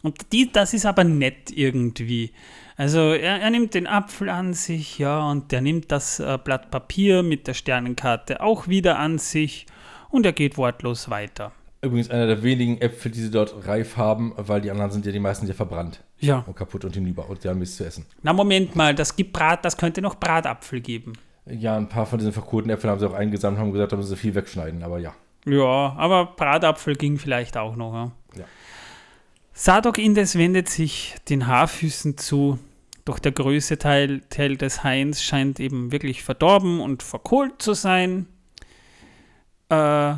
Speaker 1: Und die, das ist aber nett irgendwie. Also er, er, nimmt den Apfel an sich, ja, und der nimmt das äh, Blatt Papier mit der Sternenkarte auch wieder an sich und er geht wortlos weiter.
Speaker 2: Übrigens einer der wenigen Äpfel, die sie dort reif haben, weil die anderen sind ja die meisten ja verbrannt.
Speaker 1: Ja.
Speaker 2: Und kaputt und hinüber und die haben nichts zu essen.
Speaker 1: Na Moment mal, das gibt Brat, das könnte noch Bratapfel geben.
Speaker 2: Ja, ein paar von diesen verkohlten Äpfeln haben sie auch eingesammelt und haben gesagt, da müssen sie viel wegschneiden, aber ja.
Speaker 1: Ja, aber Bratapfel ging vielleicht auch noch. Ja.
Speaker 2: ja.
Speaker 1: Sadok indes wendet sich den Haarfüßen zu, doch der größte Teil, Teil des Hains scheint eben wirklich verdorben und verkohlt zu sein. Äh,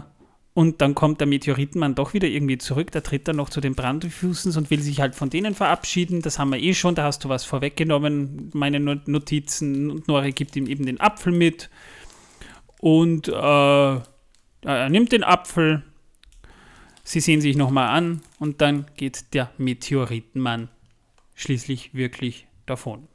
Speaker 1: und dann kommt der Meteoritenmann doch wieder irgendwie zurück. Da tritt er noch zu den Brandfüßen und will sich halt von denen verabschieden. Das haben wir eh schon, da hast du was vorweggenommen, meine Notizen. Und Nora gibt ihm eben den Apfel mit. Und äh, er nimmt den Apfel. Sie sehen sich nochmal an und dann geht der Meteoritenmann schließlich wirklich davon.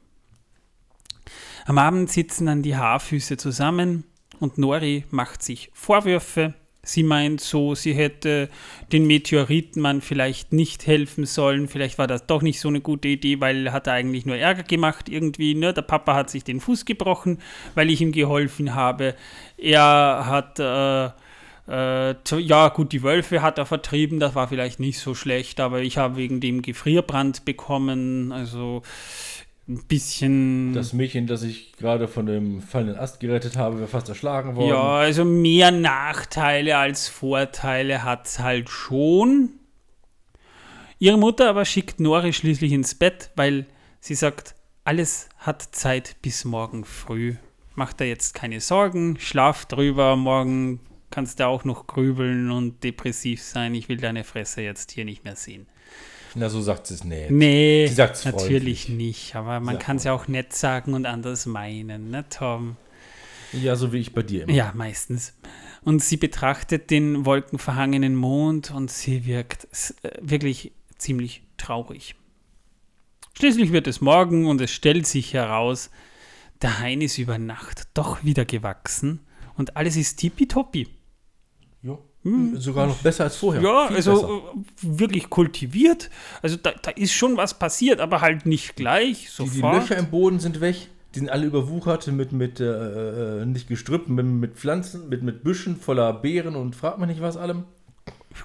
Speaker 1: Am Abend sitzen dann die Haarfüße zusammen und Nori macht sich Vorwürfe Sie meint so, sie hätte den Meteoritenmann vielleicht nicht helfen sollen. Vielleicht war das doch nicht so eine gute Idee, weil er hat eigentlich nur Ärger gemacht irgendwie. Ne? Der Papa hat sich den Fuß gebrochen, weil ich ihm geholfen habe. Er hat, äh, äh, ja gut, die Wölfe hat er vertrieben, das war vielleicht nicht so schlecht, aber ich habe wegen dem Gefrierbrand bekommen. Also ein bisschen.
Speaker 2: Das Mädchen, das ich gerade von dem fallenden Ast gerettet habe, wäre fast erschlagen worden.
Speaker 1: Ja, also mehr Nachteile als Vorteile hat es halt schon. Ihre Mutter aber schickt Nori schließlich ins Bett, weil sie sagt, alles hat Zeit bis morgen früh. Mach dir jetzt keine Sorgen, schlaf drüber, morgen kannst du auch noch grübeln und depressiv sein. Ich will deine Fresse jetzt hier nicht mehr sehen.
Speaker 2: Na, so sagt sie es nicht.
Speaker 1: Nee, sie natürlich nicht. Aber man kann es ja auch nett sagen und anders meinen, ne, Tom?
Speaker 2: Ja, so wie ich bei dir immer.
Speaker 1: Ja, meistens. Und sie betrachtet den wolkenverhangenen Mond und sie wirkt äh, wirklich ziemlich traurig. Schließlich wird es morgen und es stellt sich heraus, der Hain ist über Nacht doch wieder gewachsen und alles ist tippitoppi.
Speaker 2: Ja. Hm. Sogar noch besser als vorher.
Speaker 1: Ja, Viel also besser. Äh, wirklich kultiviert. Also da, da, ist schon was passiert, aber halt nicht gleich.
Speaker 2: Sofort. Die, die Löcher im Boden sind weg. Die sind alle überwuchert mit, mit äh, äh nicht Gestrüpp, mit, mit Pflanzen, mit, mit Büschen voller Beeren und fragt man nicht was allem.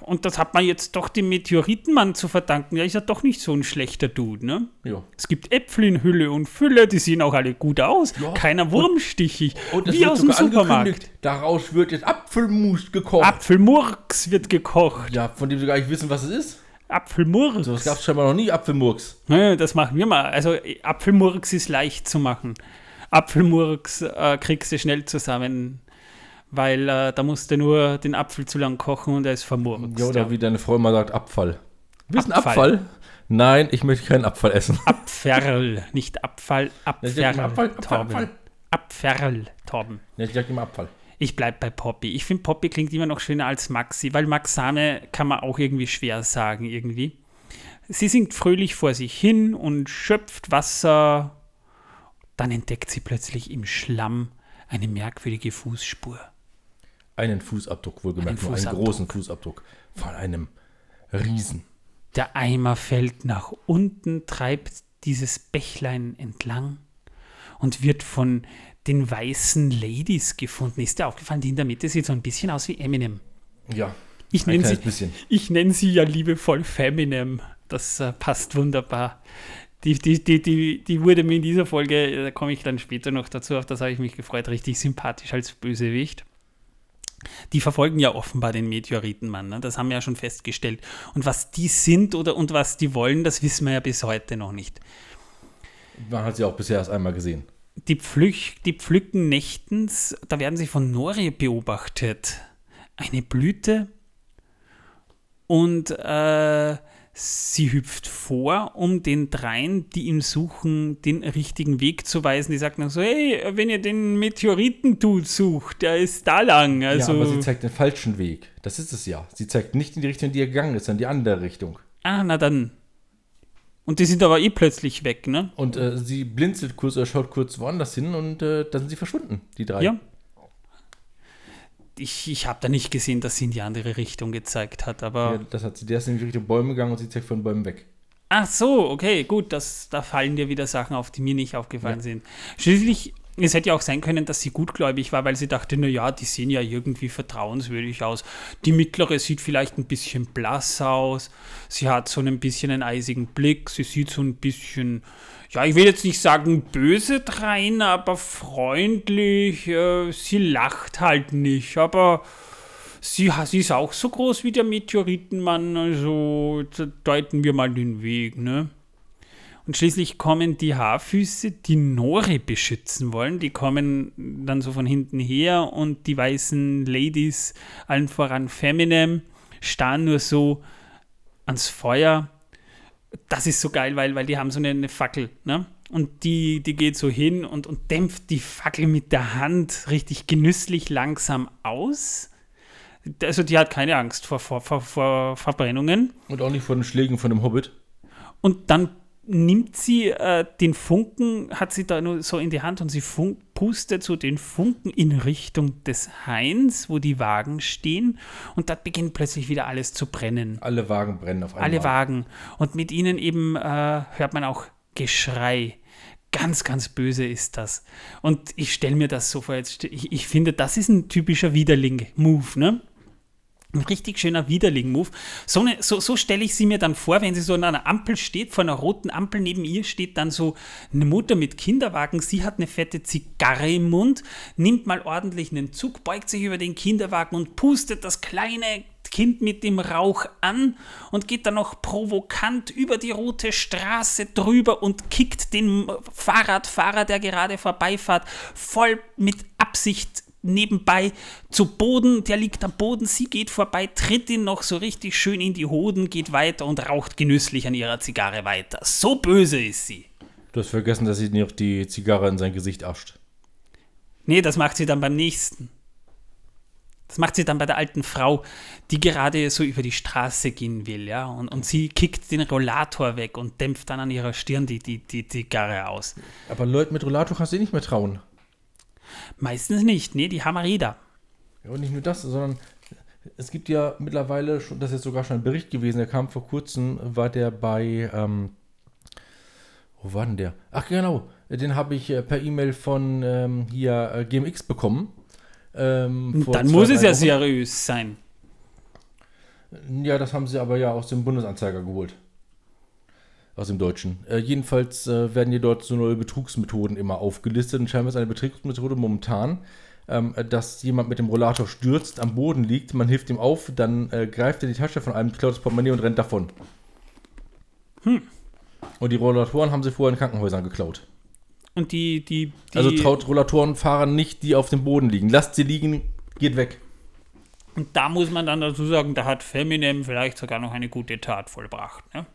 Speaker 1: Und das hat man jetzt doch dem Meteoritenmann zu verdanken. Ja, ist ja doch nicht so ein schlechter Dude, ne?
Speaker 2: Ja.
Speaker 1: Es gibt Äpfel in Hülle und Fülle, die sehen auch alle gut aus. Ja. Keiner wurmstichig. Und, und wie aus dem Supermarkt.
Speaker 2: Daraus wird jetzt Apfelmus gekocht.
Speaker 1: Apfelmurks wird gekocht.
Speaker 2: Ja, von dem sie gar nicht wissen, was es ist.
Speaker 1: Apfelmurks.
Speaker 2: So, das gab es scheinbar noch nie, Apfelmurks.
Speaker 1: Ja, das machen wir mal. Also Apfelmurks ist leicht zu machen. Apfelmurks äh, kriegst du schnell zusammen weil äh, da musste nur den Apfel zu lang kochen und er ist vermurkst.
Speaker 2: Ja, oder wie deine Frau immer sagt, Abfall. Wissen Abfall? Abfall? Nein, ich möchte keinen Abfall essen.
Speaker 1: Abferl, nicht Abfall, Abferl.
Speaker 2: Abfall, Torben.
Speaker 1: Abferl, Torben.
Speaker 2: Ja, ich sag immer Abfall.
Speaker 1: Ich bleib bei Poppy. Ich finde, Poppy klingt immer noch schöner als Maxi, weil Maxane kann man auch irgendwie schwer sagen, irgendwie. Sie singt fröhlich vor sich hin und schöpft Wasser. Dann entdeckt sie plötzlich im Schlamm eine merkwürdige Fußspur.
Speaker 2: Einen Fußabdruck, wohlgemerkt, einen, Fußabdruck. einen großen Fußabdruck von einem Riesen.
Speaker 1: Der Eimer fällt nach unten, treibt dieses Bächlein entlang und wird von den weißen Ladies gefunden. Ist dir aufgefallen, die in der Mitte sieht so ein bisschen aus wie Eminem?
Speaker 2: Ja.
Speaker 1: Ich nenne sie, ich sie ja liebevoll Feminem. Das äh, passt wunderbar. Die, die, die, die, die wurde mir in dieser Folge, da komme ich dann später noch dazu, auf das habe ich mich gefreut, richtig sympathisch als Bösewicht. Die verfolgen ja offenbar den Meteoritenmann, ne? das haben wir ja schon festgestellt. Und was die sind oder und was die wollen, das wissen wir ja bis heute noch nicht.
Speaker 2: Man hat sie auch bisher erst einmal gesehen.
Speaker 1: Die, Pflüch, die pflücken nächtens, da werden sie von Nori beobachtet. Eine Blüte und äh, Sie hüpft vor, um den dreien, die ihn suchen, den richtigen Weg zu weisen. Die sagt dann so, hey, wenn ihr den Meteoriten-Dude sucht, der ist da lang. Also,
Speaker 2: ja, aber sie zeigt den falschen Weg. Das ist es ja. Sie zeigt nicht in die Richtung, in die er gegangen ist, sondern die andere Richtung.
Speaker 1: Ah, na dann. Und die sind aber eh plötzlich weg, ne?
Speaker 2: Und äh, sie blinzelt kurz oder schaut kurz woanders hin und äh, dann sind sie verschwunden, die drei.
Speaker 1: Ja, ich, ich habe da nicht gesehen, dass sie in die andere Richtung gezeigt hat, aber. Ja,
Speaker 2: das hat sie. Der ist in die Richtung Bäume gegangen und sie zeigt von Bäumen weg.
Speaker 1: Ach so, okay, gut, das, da fallen dir wieder Sachen auf, die mir nicht aufgefallen ja. sind. Schließlich, es hätte ja auch sein können, dass sie gutgläubig war, weil sie dachte, naja, die sehen ja irgendwie vertrauenswürdig aus. Die mittlere sieht vielleicht ein bisschen blass aus, sie hat so ein bisschen einen eisigen Blick, sie sieht so ein bisschen, ja, ich will jetzt nicht sagen böse drein, aber freundlich, äh, sie lacht halt nicht, aber sie, sie ist auch so groß wie der Meteoritenmann, also deuten wir mal den Weg, ne? Und schließlich kommen die Haarfüße, die Nori beschützen wollen. Die kommen dann so von hinten her und die weißen Ladies, allen voran Feminem, starren nur so ans Feuer. Das ist so geil, weil, weil die haben so eine, eine Fackel, ne? Und die, die geht so hin und, und dämpft die Fackel mit der Hand richtig genüsslich langsam aus also die hat keine Angst vor, vor, vor, vor Verbrennungen.
Speaker 2: Und auch nicht vor den Schlägen von dem Hobbit.
Speaker 1: Und dann nimmt sie äh, den Funken, hat sie da nur so in die Hand und sie pustet so den Funken in Richtung des Hains, wo die Wagen stehen. Und da beginnt plötzlich wieder alles zu brennen.
Speaker 2: Alle Wagen brennen auf einmal.
Speaker 1: Alle Wagen. Und mit ihnen eben äh, hört man auch Geschrei. Ganz, ganz böse ist das. Und ich stelle mir das so vor, jetzt, ich, ich finde, das ist ein typischer Widerling-Move, ne? Ein richtig schöner Widerling-Move. So, so, so stelle ich sie mir dann vor, wenn sie so an einer Ampel steht, vor einer roten Ampel neben ihr steht dann so eine Mutter mit Kinderwagen. Sie hat eine fette Zigarre im Mund, nimmt mal ordentlich einen Zug, beugt sich über den Kinderwagen und pustet das kleine Kind mit dem Rauch an und geht dann noch provokant über die rote Straße drüber und kickt den Fahrradfahrer, der gerade vorbeifahrt, voll mit Absicht nebenbei zu Boden, der liegt am Boden, sie geht vorbei, tritt ihn noch so richtig schön in die Hoden, geht weiter und raucht genüsslich an ihrer Zigarre weiter. So böse ist sie.
Speaker 2: Du hast vergessen, dass sie noch die Zigarre in sein Gesicht ascht.
Speaker 1: Nee, das macht sie dann beim nächsten. Das macht sie dann bei der alten Frau, die gerade so über die Straße gehen will, ja. Und, und sie kickt den Rollator weg und dämpft dann an ihrer Stirn die, die, die Zigarre aus.
Speaker 2: Aber Leute mit Rollator kannst du eh nicht mehr trauen.
Speaker 1: Meistens nicht, nee, die haben Räder.
Speaker 2: Ja, und nicht nur das, sondern es gibt ja mittlerweile, schon, das ist jetzt sogar schon ein Bericht gewesen, der kam vor kurzem, war der bei, ähm, wo war denn der? Ach genau, den habe ich äh, per E-Mail von ähm, hier äh, GMX bekommen.
Speaker 1: Ähm, Dann muss es ja Wochen. seriös sein.
Speaker 2: Ja, das haben sie aber ja aus dem Bundesanzeiger geholt aus dem Deutschen. Äh, jedenfalls äh, werden hier dort so neue Betrugsmethoden immer aufgelistet und scheinbar ist eine Betrugsmethode momentan, ähm, dass jemand mit dem Rollator stürzt, am Boden liegt, man hilft ihm auf, dann äh, greift er die Tasche von einem, klaut das Portemonnaie und rennt davon. Hm. Und die Rollatoren haben sie vorher in Krankenhäusern geklaut.
Speaker 1: Und die, die, die
Speaker 2: Also traut Rollatorenfahrern nicht, die auf dem Boden liegen. Lasst sie liegen, geht weg.
Speaker 1: Und da muss man dann dazu sagen, da hat Feminem vielleicht sogar noch eine gute Tat vollbracht. Ne?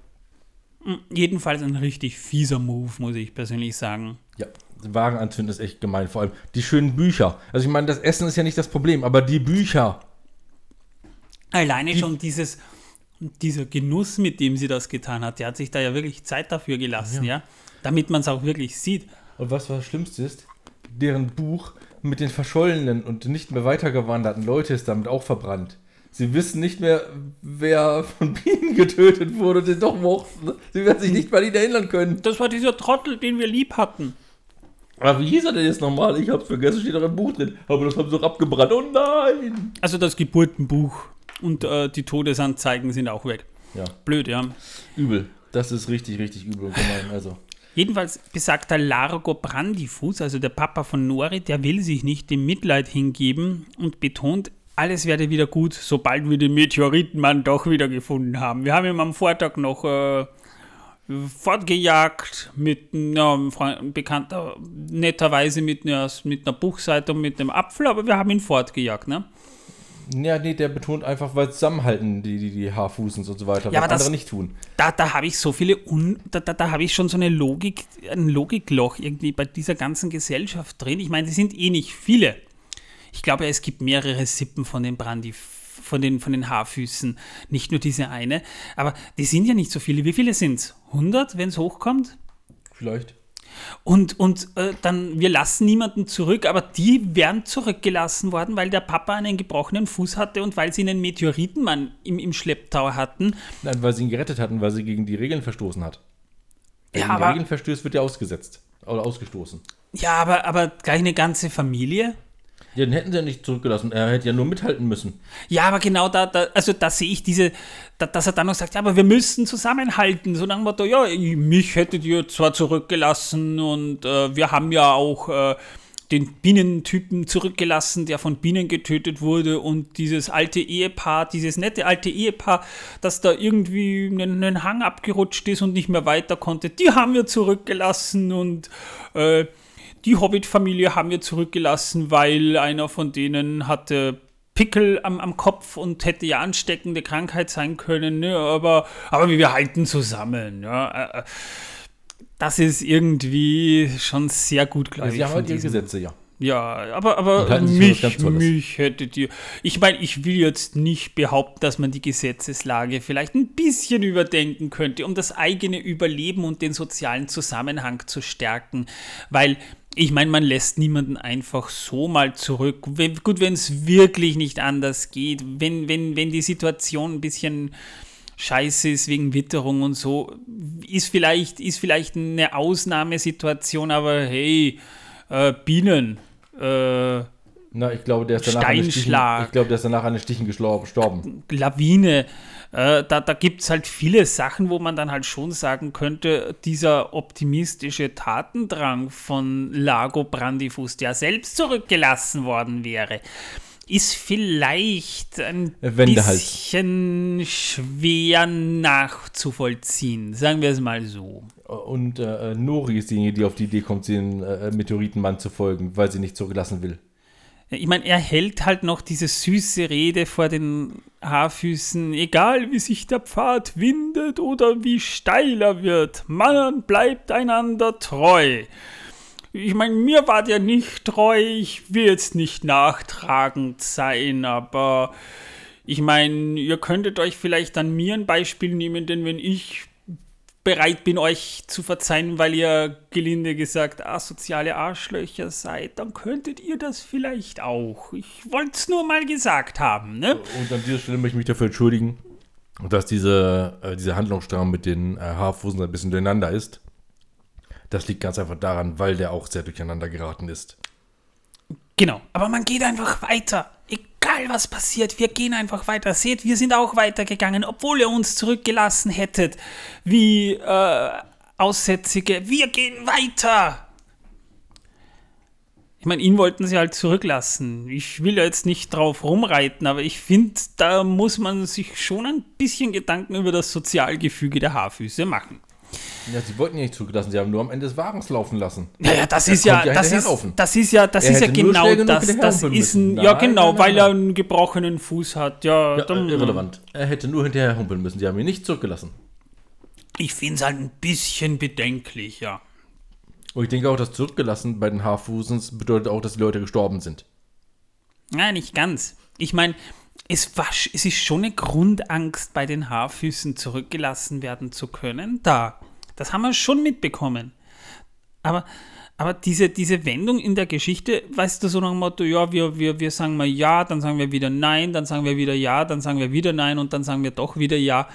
Speaker 1: Jedenfalls ein richtig fieser Move, muss ich persönlich sagen.
Speaker 2: Ja, Wagen anzünden ist echt gemein. Vor allem die schönen Bücher. Also ich meine, das Essen ist ja nicht das Problem, aber die Bücher.
Speaker 1: Alleine die schon dieses, dieser Genuss, mit dem sie das getan hat, der hat sich da ja wirklich Zeit dafür gelassen, ja. ja? Damit man es auch wirklich sieht.
Speaker 2: Und was das Schlimmste ist, deren Buch mit den verschollenen und nicht mehr weitergewanderten Leute ist damit auch verbrannt. Sie wissen nicht mehr, wer von Bienen getötet wurde und sie doch mochten. Sie werden sich nicht mal ihn erinnern können.
Speaker 1: Das war dieser Trottel, den wir lieb hatten.
Speaker 2: Aber wie hieß er denn jetzt nochmal? Ich hab's vergessen, steht doch im Buch drin. Aber das haben sie doch abgebrannt. Oh nein!
Speaker 1: Also das Geburtenbuch und äh, die Todesanzeigen sind auch weg.
Speaker 2: Ja.
Speaker 1: Blöd, ja.
Speaker 2: Übel. Das ist richtig, richtig übel gemein. Also.
Speaker 1: Jedenfalls besagt der Largo Brandifuß, also der Papa von Nori, der will sich nicht dem Mitleid hingeben und betont, alles werde wieder gut, sobald wir den Meteoritenmann doch wieder gefunden haben. Wir haben ihn am Vortag noch äh, fortgejagt mit einer bekannter, netterweise mit einer, mit einer Buchseite und mit einem Apfel, aber wir haben ihn fortgejagt, ne?
Speaker 2: Ja, nee, der betont einfach, weil zusammenhalten die, die, die Haarfußens und so weiter, ja, was andere das, nicht tun.
Speaker 1: Da, da habe ich so viele, Un, da, da, da habe ich schon so eine Logik, ein Logikloch irgendwie bei dieser ganzen Gesellschaft drin. Ich meine, die sind eh nicht viele. Ich glaube, es gibt mehrere Sippen von den Brandy, von den, von den Haarfüßen, nicht nur diese eine. Aber die sind ja nicht so viele. Wie viele sind es? 100, wenn es hochkommt?
Speaker 2: Vielleicht.
Speaker 1: Und, und äh, dann, wir lassen niemanden zurück, aber die wären zurückgelassen worden, weil der Papa einen gebrochenen Fuß hatte und weil sie einen Meteoritenmann im, im Schlepptau hatten.
Speaker 2: Nein, weil sie ihn gerettet hatten, weil sie gegen die Regeln verstoßen hat. Wer
Speaker 1: Ja,
Speaker 2: gegen
Speaker 1: aber-
Speaker 2: Regeln verstößt, wird ja ausgesetzt. Oder ausgestoßen.
Speaker 1: Ja, aber, aber gleich eine ganze Familie.
Speaker 2: Den hätten sie ja nicht zurückgelassen. Er hätte ja nur mithalten müssen.
Speaker 1: Ja, aber genau da, da also da sehe ich diese, da, dass er dann noch sagt, ja, aber wir müssen zusammenhalten. So nach dem Motto, ja, mich hättet ihr zwar zurückgelassen und äh, wir haben ja auch äh, den Bienentypen zurückgelassen, der von Bienen getötet wurde und dieses alte Ehepaar, dieses nette alte Ehepaar, das da irgendwie einen, einen Hang abgerutscht ist und nicht mehr weiter konnte, die haben wir zurückgelassen und äh, die Hobbit-Familie haben wir zurückgelassen, weil einer von denen hatte Pickel am, am Kopf und hätte ja ansteckende Krankheit sein können, ne? aber, aber wir halten zusammen. Ja? Äh, äh, Das ist irgendwie schon sehr gut, glaube ich.
Speaker 2: sie haben halt ihre Gesetze, ja.
Speaker 1: ja, aber, aber mich, mich hättet ihr. Ich meine, ich will jetzt nicht behaupten, dass man die Gesetzeslage vielleicht ein bisschen überdenken könnte, um das eigene Überleben und den sozialen Zusammenhang zu stärken. Weil, ich meine, man lässt niemanden einfach so mal zurück. Wenn, gut, wenn es wirklich nicht anders geht, wenn, wenn, wenn die Situation ein bisschen scheiße ist wegen Witterung und so, ist vielleicht, ist vielleicht eine Ausnahmesituation, aber hey, äh, Bienen, äh,
Speaker 2: Na, ich glaube, der ist danach an den Stichen,
Speaker 1: Steinschlag.
Speaker 2: ich glaube, der ist danach an den Stichen gestorben.
Speaker 1: Lawine, äh, da, da gibt es halt viele Sachen, wo man dann halt schon sagen könnte, dieser optimistische Tatendrang von Lago Brandifuß, der selbst zurückgelassen worden wäre, ist vielleicht ein
Speaker 2: Wendehals.
Speaker 1: bisschen schwer nachzuvollziehen, sagen wir es mal so.
Speaker 2: Und äh, Nori ist diejenige, die auf die Idee kommt, den äh, Meteoritenmann zu folgen, weil sie nicht zurücklassen will.
Speaker 1: Ich meine, er hält halt noch diese süße Rede vor den Haarfüßen, egal wie sich der Pfad windet oder wie steil er wird, man bleibt einander treu. Ich meine, mir war der nicht treu, ich will jetzt nicht nachtragend sein, aber ich meine, ihr könntet euch vielleicht an mir ein Beispiel nehmen, denn wenn ich bereit bin, euch zu verzeihen, weil ihr gelinde gesagt asoziale Arschlöcher seid, dann könntet ihr das vielleicht auch. Ich wollte es nur mal gesagt haben, ne?
Speaker 2: Und an dieser Stelle möchte ich mich dafür entschuldigen, dass diese, äh, dieser Handlungsstrang mit den äh, Haarfußen ein bisschen durcheinander ist. Das liegt ganz einfach daran, weil der auch sehr durcheinander geraten ist.
Speaker 1: Genau. Aber man geht einfach weiter. Egal was passiert, wir gehen einfach weiter. Seht, wir sind auch weitergegangen, obwohl ihr uns zurückgelassen hättet. Wie äh, Aussätzige. Wir gehen weiter. Ich meine, ihn wollten sie halt zurücklassen. Ich will ja jetzt nicht drauf rumreiten, aber ich finde, da muss man sich schon ein bisschen Gedanken über das Sozialgefüge der Haarfüße machen.
Speaker 2: Ja, sie wollten ja nicht zurücklassen, sie haben nur am Ende des Wagens laufen lassen.
Speaker 1: Naja, das
Speaker 2: Er
Speaker 1: ist ja,
Speaker 2: ja
Speaker 1: das ist, das ist ja, das
Speaker 2: Er
Speaker 1: ist ja genau das. Das ist ein, ja
Speaker 2: Nein,
Speaker 1: genau,
Speaker 2: nein,
Speaker 1: weil
Speaker 2: nein,
Speaker 1: er einen gebrochenen Fuß hat. Ja,
Speaker 2: Ja,
Speaker 1: dann,
Speaker 2: irrelevant. Er hätte nur hinterher humpeln müssen, sie haben ihn nicht zurückgelassen.
Speaker 1: Ich finde es halt ein bisschen bedenklich, ja.
Speaker 2: Und ich denke auch, dass zurückgelassen bei den Haarfußens bedeutet auch, dass die Leute gestorben sind.
Speaker 1: Nein, nicht ganz. Ich meine, es, war, es ist schon eine Grundangst, bei den Haarfüßen zurückgelassen werden zu können. Da. Das haben wir schon mitbekommen. Aber, aber diese, diese Wendung in der Geschichte, weißt du, so nach dem Motto, ja, wir, wir, wir sagen mal ja, dann sagen wir wieder nein, dann sagen wir wieder ja, dann sagen wir wieder nein und dann sagen wir doch wieder ja.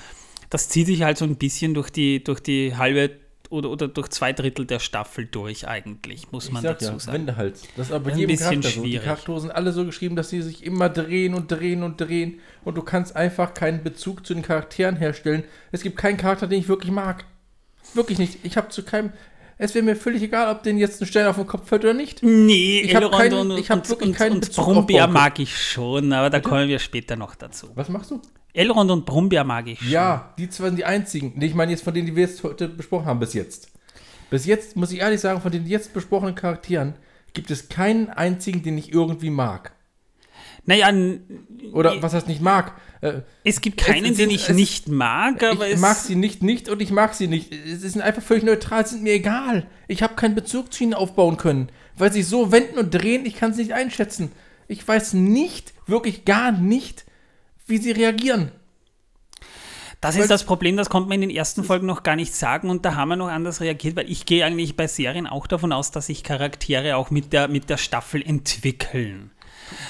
Speaker 1: Das zieht sich halt so ein bisschen durch die, durch die halbe oder, oder durch zwei Drittel der Staffel durch, eigentlich, muss man
Speaker 2: ich sag
Speaker 1: dazu
Speaker 2: ja,
Speaker 1: sagen.
Speaker 2: Wendehals. Das ist aber bei
Speaker 1: Ein
Speaker 2: jedem
Speaker 1: bisschen
Speaker 2: Charakter so. Die
Speaker 1: schwierig.
Speaker 2: Charaktere sind alle so geschrieben, dass sie sich immer drehen und drehen und drehen. Und du kannst einfach keinen Bezug zu den Charakteren herstellen. Es gibt keinen Charakter, den ich wirklich mag. Wirklich nicht. Ich habe zu keinem. Es wäre mir völlig egal, ob den jetzt ein Stern auf den Kopf fällt oder nicht.
Speaker 1: Nee,
Speaker 2: Ich hab
Speaker 1: Elrond
Speaker 2: keinen-
Speaker 1: und,
Speaker 2: ich hab
Speaker 1: und,
Speaker 2: wirklich
Speaker 1: und,
Speaker 2: keinen
Speaker 1: und
Speaker 2: Bezug
Speaker 1: Brummbär mag ich schon, aber da kommen wir später noch dazu.
Speaker 2: Was machst du?
Speaker 1: Elrond und Brummbär mag ich schon.
Speaker 2: Ja, die zwei sind die einzigen. Ich meine jetzt von denen, die wir jetzt heute besprochen haben bis jetzt. Bis jetzt, muss ich ehrlich sagen, von den jetzt besprochenen Charakteren gibt es keinen einzigen, den ich irgendwie mag.
Speaker 1: Naja,
Speaker 2: Oder was heißt nicht mag? Äh,
Speaker 1: es gibt keinen,
Speaker 2: es-
Speaker 1: den
Speaker 2: es-
Speaker 1: ich
Speaker 2: es-
Speaker 1: nicht mag, aber
Speaker 2: ich
Speaker 1: es.
Speaker 2: mag sie nicht, nicht und ich mag sie nicht. Sie sind einfach völlig neutral, sind mir egal. Ich habe keinen Bezug zu ihnen aufbauen können, weil sie so wenden und drehen, ich kann sie nicht einschätzen. Ich weiß nicht, wirklich gar nicht, wie sie reagieren.
Speaker 1: Das ist das Problem, das konnte man in den ersten Folgen noch gar nicht sagen und da haben wir noch anders reagiert, weil ich gehe eigentlich bei Serien auch davon aus, dass sich Charaktere auch mit der, mit der Staffel entwickeln.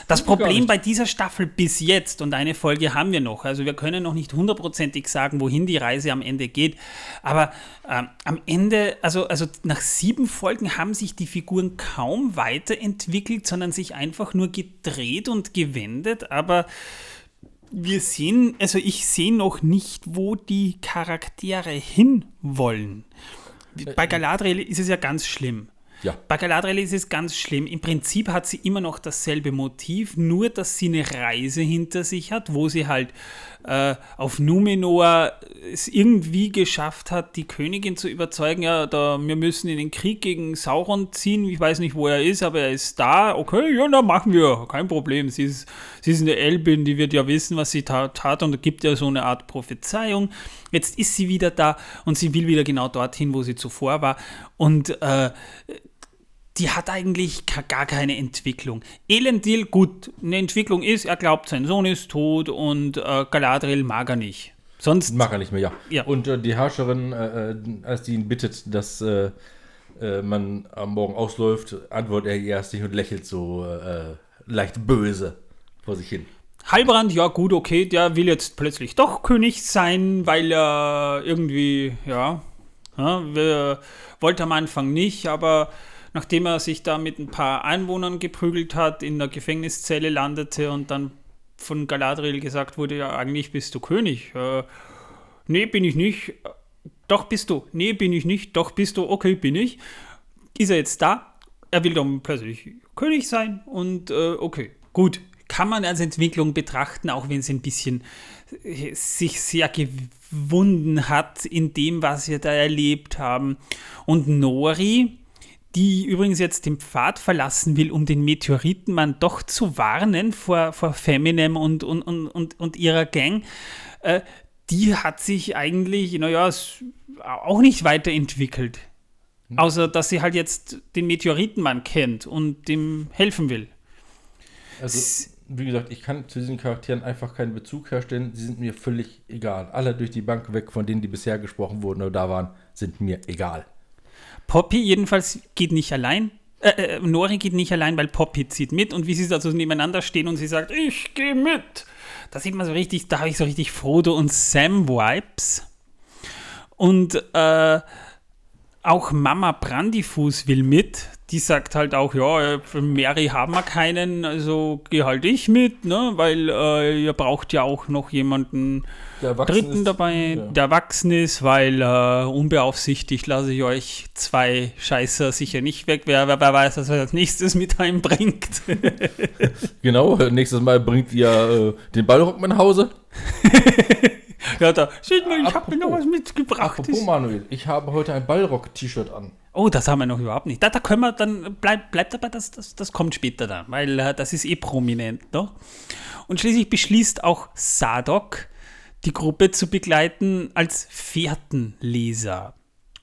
Speaker 1: Das Problem bei dieser Staffel bis jetzt, und eine Folge haben wir noch, also wir können noch nicht hundertprozentig sagen, wohin die Reise am Ende geht, aber ähm, am Ende, also, also nach sieben Folgen haben sich die Figuren kaum weiterentwickelt, sondern sich einfach nur gedreht und gewendet, aber wir sehen, also ich sehe noch nicht, wo die Charaktere hinwollen. Bei Galadriel ist es ja ganz schlimm. Ja. Bei Galadriel ist es ganz schlimm. Im Prinzip hat sie immer noch dasselbe Motiv, nur dass sie eine Reise hinter sich hat, wo sie halt äh, auf Numenor es irgendwie geschafft hat, die Königin zu überzeugen, ja, da, wir müssen in den Krieg gegen Sauron ziehen. Ich weiß nicht, wo er ist, aber er ist da. Okay, ja, dann machen wir. Kein Problem. Sie ist, sie ist eine Elbin, die wird ja wissen, was sie tat, tat und gibt ja so eine Art Prophezeiung. Jetzt ist sie wieder da und sie will wieder genau dorthin, wo sie zuvor war. Und äh, die hat eigentlich gar keine Entwicklung. Elendil, gut, eine Entwicklung ist, er glaubt, sein Sohn ist tot und äh, Galadriel mag er nicht. Sonst
Speaker 2: mag er nicht mehr, ja. ja. Und äh, die Herrscherin, äh, äh als die ihn bittet, dass äh, äh, man am Morgen ausläuft, antwortet er erst nicht und lächelt so leicht böse vor sich hin.
Speaker 1: Halbrand, ja gut, okay, der will jetzt plötzlich doch König sein, weil er irgendwie, ja, ja wollte am Anfang nicht, aber nachdem er sich da mit ein paar Einwohnern geprügelt hat, in der Gefängniszelle landete und dann von Galadriel gesagt wurde, ja, eigentlich bist du König. Äh, nee, bin ich nicht. Doch bist du. Nee, bin ich nicht. Doch bist du. Okay, bin ich. Ist er jetzt da? Er will dann plötzlich König sein und äh, okay, gut. Kann man als Entwicklung betrachten, auch wenn es ein bisschen äh, sich sehr gewunden hat in dem, was wir da erlebt haben. Und Nori, die übrigens jetzt den Pfad verlassen will, um den Meteoritenmann doch zu warnen vor, vor Feminem und, und, und, und, ihrer Gang, äh, die hat sich eigentlich, naja, auch nicht weiterentwickelt. Hm. Außer, dass sie halt jetzt den Meteoritenmann kennt und dem helfen will.
Speaker 2: Also, wie gesagt, ich kann zu diesen Charakteren einfach keinen Bezug herstellen. Sie sind mir völlig egal. Alle durch die Bank weg, von denen, die bisher gesprochen wurden oder da waren, sind mir egal.
Speaker 1: Poppy jedenfalls geht nicht allein. Äh, äh, Nori geht nicht allein, weil Poppy zieht mit und wie sie so nebeneinander stehen und sie sagt, ich gehe mit. Da sieht man so richtig, da habe ich so richtig Frodo und Sam-Vibes. Und äh, auch Mama Brandifuß will mit. Die sagt halt auch, ja, für Mary haben wir keinen, also geh halt ich mit, ne? weil äh, ihr braucht ja auch noch jemanden Dritten ist, dabei, ja. der erwachsen ist, weil äh, unbeaufsichtigt lasse ich euch zwei Scheißer sicher nicht weg. Wer, wer, wer weiß, was er als nächstes mit heimbringt.
Speaker 2: genau, nächstes Mal bringt ihr äh, den Ballrock nach Hause.
Speaker 1: Ja, da, seht mal, ich habe mir noch was mitgebracht.
Speaker 2: Apropos Manuel, ich habe heute ein Ballrock-T-Shirt an.
Speaker 1: Oh, das haben wir noch überhaupt nicht. Da, da können wir dann, bleibt bleib dabei, das, das, das kommt später dann, weil äh, das ist eh prominent. Ne? Und schließlich beschließt auch Sadok, die Gruppe zu begleiten als Fährtenleser.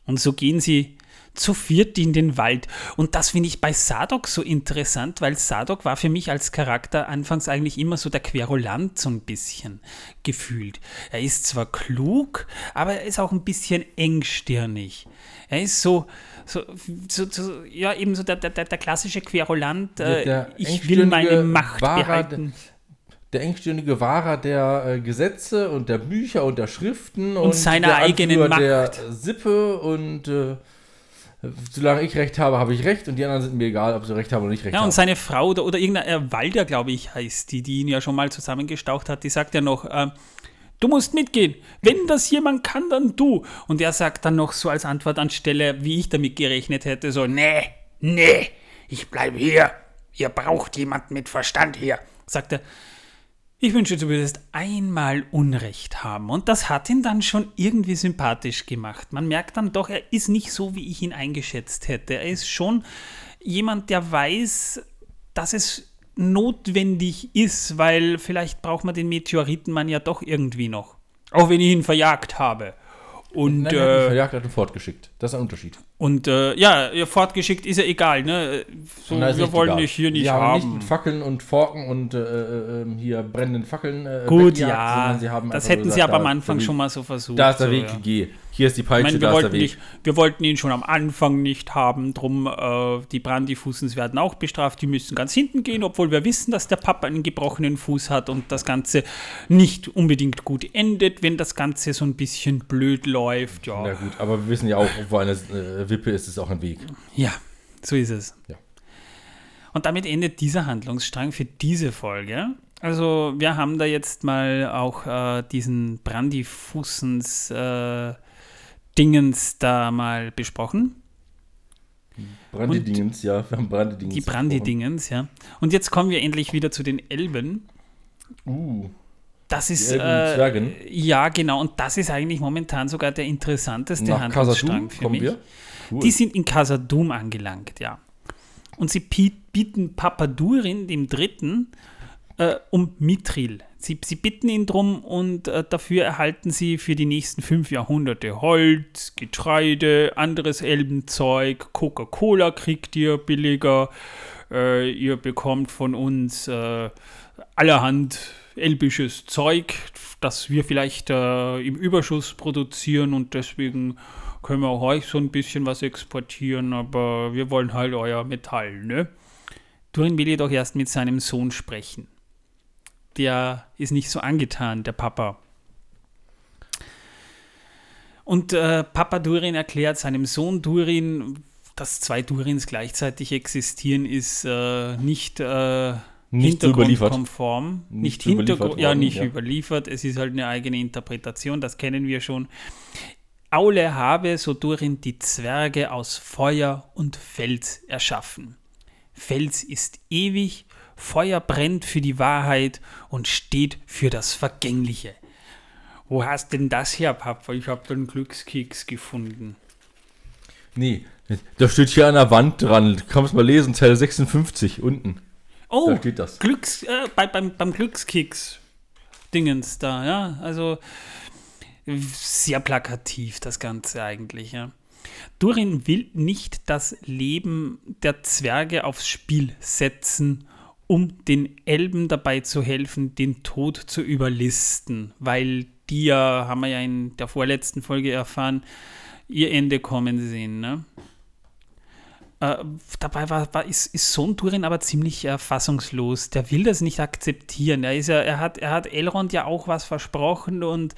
Speaker 1: Und so gehen sie zu viert in den Wald. Und das finde ich bei Sadok so interessant, weil Sadok war für mich als Charakter anfangs eigentlich immer so der Querulant so ein bisschen gefühlt. Er ist zwar klug, aber er ist auch ein bisschen engstirnig. Er ist so, so, so, so ja, eben so der, der, der klassische Querulant. Äh, ich will meine Macht behalten
Speaker 2: der engstirnige Wahrer der äh, Gesetze und der Bücher und der Schriften
Speaker 1: und, und seiner eigenen Macht. der
Speaker 2: Sippe und äh, solange ich recht habe, habe ich recht und die anderen sind mir egal, ob sie recht haben oder nicht recht
Speaker 1: haben.
Speaker 2: Ja,
Speaker 1: und seine Frau oder, oder irgendein Walder, glaube ich, heißt die, die ihn ja schon mal zusammengestaucht hat, die sagt ja noch, äh, du musst mitgehen. Wenn das jemand kann, dann du. Und er sagt dann noch so als Antwort anstelle, wie ich damit gerechnet hätte, so, nee, nee, ich bleibe hier. Ihr braucht jemanden mit Verstand hier. Sagt er, ich wünsche, du würdest einmal Unrecht haben. Und das hat ihn dann schon irgendwie sympathisch gemacht. Man merkt dann doch, er ist nicht so, wie ich ihn eingeschätzt hätte. Er ist schon jemand, der weiß, dass es notwendig ist, weil vielleicht braucht man den Meteoritenmann ja doch irgendwie noch. Auch wenn ich ihn verjagt habe. Und,
Speaker 2: Nein,
Speaker 1: äh,
Speaker 2: verjagt hat und fortgeschickt. Das ist ein Unterschied.
Speaker 1: und äh, ja, fortgeschickt ist ja egal, ne? So,
Speaker 2: ist
Speaker 1: wir wollen
Speaker 2: egal.
Speaker 1: dich hier nicht
Speaker 2: die haben.
Speaker 1: haben.
Speaker 2: nicht mit Fackeln und Forken und äh, äh, äh, hier brennenden Fackeln. Äh,
Speaker 1: Gut, ja,
Speaker 2: sie
Speaker 1: das hätten
Speaker 2: gesagt,
Speaker 1: sie aber am Anfang schon mal so versucht.
Speaker 2: Da ist der
Speaker 1: so,
Speaker 2: Weg,
Speaker 1: ja.
Speaker 2: geh. Hier ist die Peitsche,
Speaker 1: meine, wir
Speaker 2: da ist der
Speaker 1: wollten,
Speaker 2: Weg.
Speaker 1: nicht, wir wollten ihn schon am Anfang nicht haben, drum äh, die Brandyfußens werden auch bestraft, die müssen ganz hinten gehen, obwohl wir wissen, dass der Papa einen gebrochenen Fuß hat und das Ganze nicht unbedingt gut endet, wenn das Ganze so ein bisschen blöd läuft. Ja,
Speaker 2: Na gut, aber wir wissen ja auch, wo eine äh, Wippe ist, ist auch ein Weg.
Speaker 1: ja so ist es.
Speaker 2: Ja.
Speaker 1: Und damit endet dieser Handlungsstrang für diese Folge. Also wir haben da jetzt mal auch äh, diesen Brandyfußens äh, Dingens da mal besprochen.
Speaker 2: Brandydingens, ja, wir haben Brandydingens.
Speaker 1: Die Brandy-Dingens, ja. Und jetzt kommen wir endlich wieder zu den Elben.
Speaker 2: Uh,
Speaker 1: Das ist. Äh, ja, genau. Und das ist eigentlich momentan sogar der interessanteste
Speaker 2: nach
Speaker 1: Handlungsstrang
Speaker 2: Casadum
Speaker 1: für
Speaker 2: kommen
Speaker 1: mich.
Speaker 2: wir. Cool.
Speaker 1: Die sind in Casadum angelangt, ja. Und sie bieten Papadurin, dem Dritten, äh, um Mithril. Sie, sie bitten ihn drum und äh, dafür erhalten sie für die nächsten fünf Jahrhunderte Holz, Getreide, anderes Elbenzeug, Coca-Cola kriegt ihr billiger, äh, ihr bekommt von uns äh, allerhand elbisches Zeug, das wir vielleicht äh, im Überschuss produzieren und deswegen können wir auch euch so ein bisschen was exportieren, aber wir wollen halt euer Metall, ne? Durin will jedoch erst mit seinem Sohn sprechen. Der ist nicht so angetan, der Papa. Und äh, Papa Durin erklärt seinem Sohn Durin, dass zwei Durins gleichzeitig existieren, ist äh, nicht äh,
Speaker 2: Nicht überliefert.
Speaker 1: hintergrundkonform. Nicht,
Speaker 2: Nicht überliefert
Speaker 1: hintergrund, ja, nicht
Speaker 2: ja.
Speaker 1: überliefert. Es ist halt eine eigene Interpretation, das kennen wir schon. Aule habe, so Durin, die Zwerge aus Feuer und Fels erschaffen. Fels ist ewig, Feuer brennt für die Wahrheit und steht für das Vergängliche. Wo hast denn das her, Papa? Ich habe einen Glückskeks gefunden.
Speaker 2: Nee, da steht hier an der Wand dran. Kannst mal lesen, Zeile 56 unten.
Speaker 1: Oh,
Speaker 2: Da steht das.
Speaker 1: Glücks, äh, bei, beim, beim Glückskeks-Dingens da, ja. Also sehr plakativ das Ganze eigentlich, ja. Durin will nicht das Leben der Zwerge aufs Spiel setzen, um den Elben dabei zu helfen, den Tod zu überlisten, weil die ja, haben wir ja in der vorletzten Folge erfahren, ihr Ende kommen sehen, ne? Äh, dabei war, war, ist, ist Sohn Durin aber ziemlich äh, fassungslos. Der will das nicht akzeptieren. Er, ist ja, er, hat, er hat Elrond ja auch was versprochen und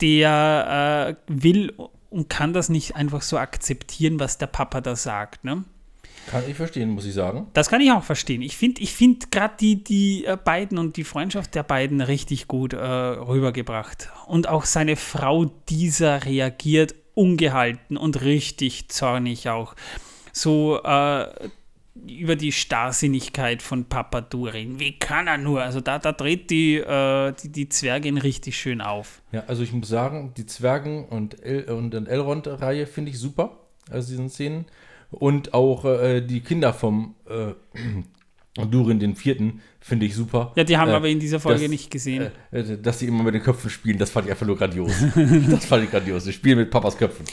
Speaker 1: der äh, will und kann das nicht einfach so akzeptieren, was der Papa da sagt. Ne?
Speaker 2: Kann ich verstehen, muss ich sagen.
Speaker 1: Das kann ich auch verstehen. Ich finde ich find gerade die, die äh, beiden und die Freundschaft der beiden richtig gut äh, rübergebracht. Und auch seine Frau, dieser reagiert ungehalten und richtig zornig auch. So äh, über die Starrsinnigkeit von Papa Durin. Wie kann er nur? Also da, da dreht die, äh, die, die Zwergin richtig schön auf.
Speaker 2: Ja, also ich muss sagen, die Zwergen und, El und und Elrond-Reihe finde ich super, also diesen Szenen. Und auch äh, die Kinder vom äh, Durin, den vierten, finde ich super.
Speaker 1: Ja, die haben
Speaker 2: Äh,
Speaker 1: aber in dieser Folge
Speaker 2: das-
Speaker 1: nicht gesehen.
Speaker 2: Äh, äh, dass sie immer mit den Köpfen spielen, das fand ich einfach nur grandios. das fand ich grandios. Sie spielen mit Papas Köpfen.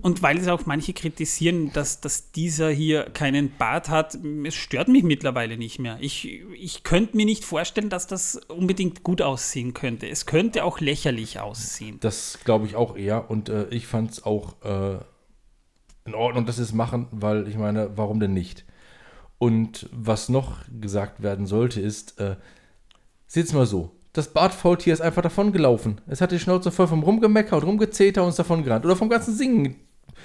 Speaker 1: Und weil es auch manche kritisieren, dass, dass dieser hier keinen Bart hat, es stört mich mittlerweile nicht mehr. Ich, ich könnte mir nicht vorstellen, dass das unbedingt gut aussehen könnte. Es könnte auch lächerlich aussehen.
Speaker 2: Das glaube ich auch eher. Und äh, ich fand es auch äh, in Ordnung, dass sie es machen, weil ich meine, warum denn nicht? Und was noch gesagt werden sollte, ist, äh, seht's mal so. Das Bartfaultier ist einfach davon gelaufen. Es hat die Schnauze voll vom Rumgemecker und Rumgezeter und ist davon gerannt. Oder vom ganzen Singen.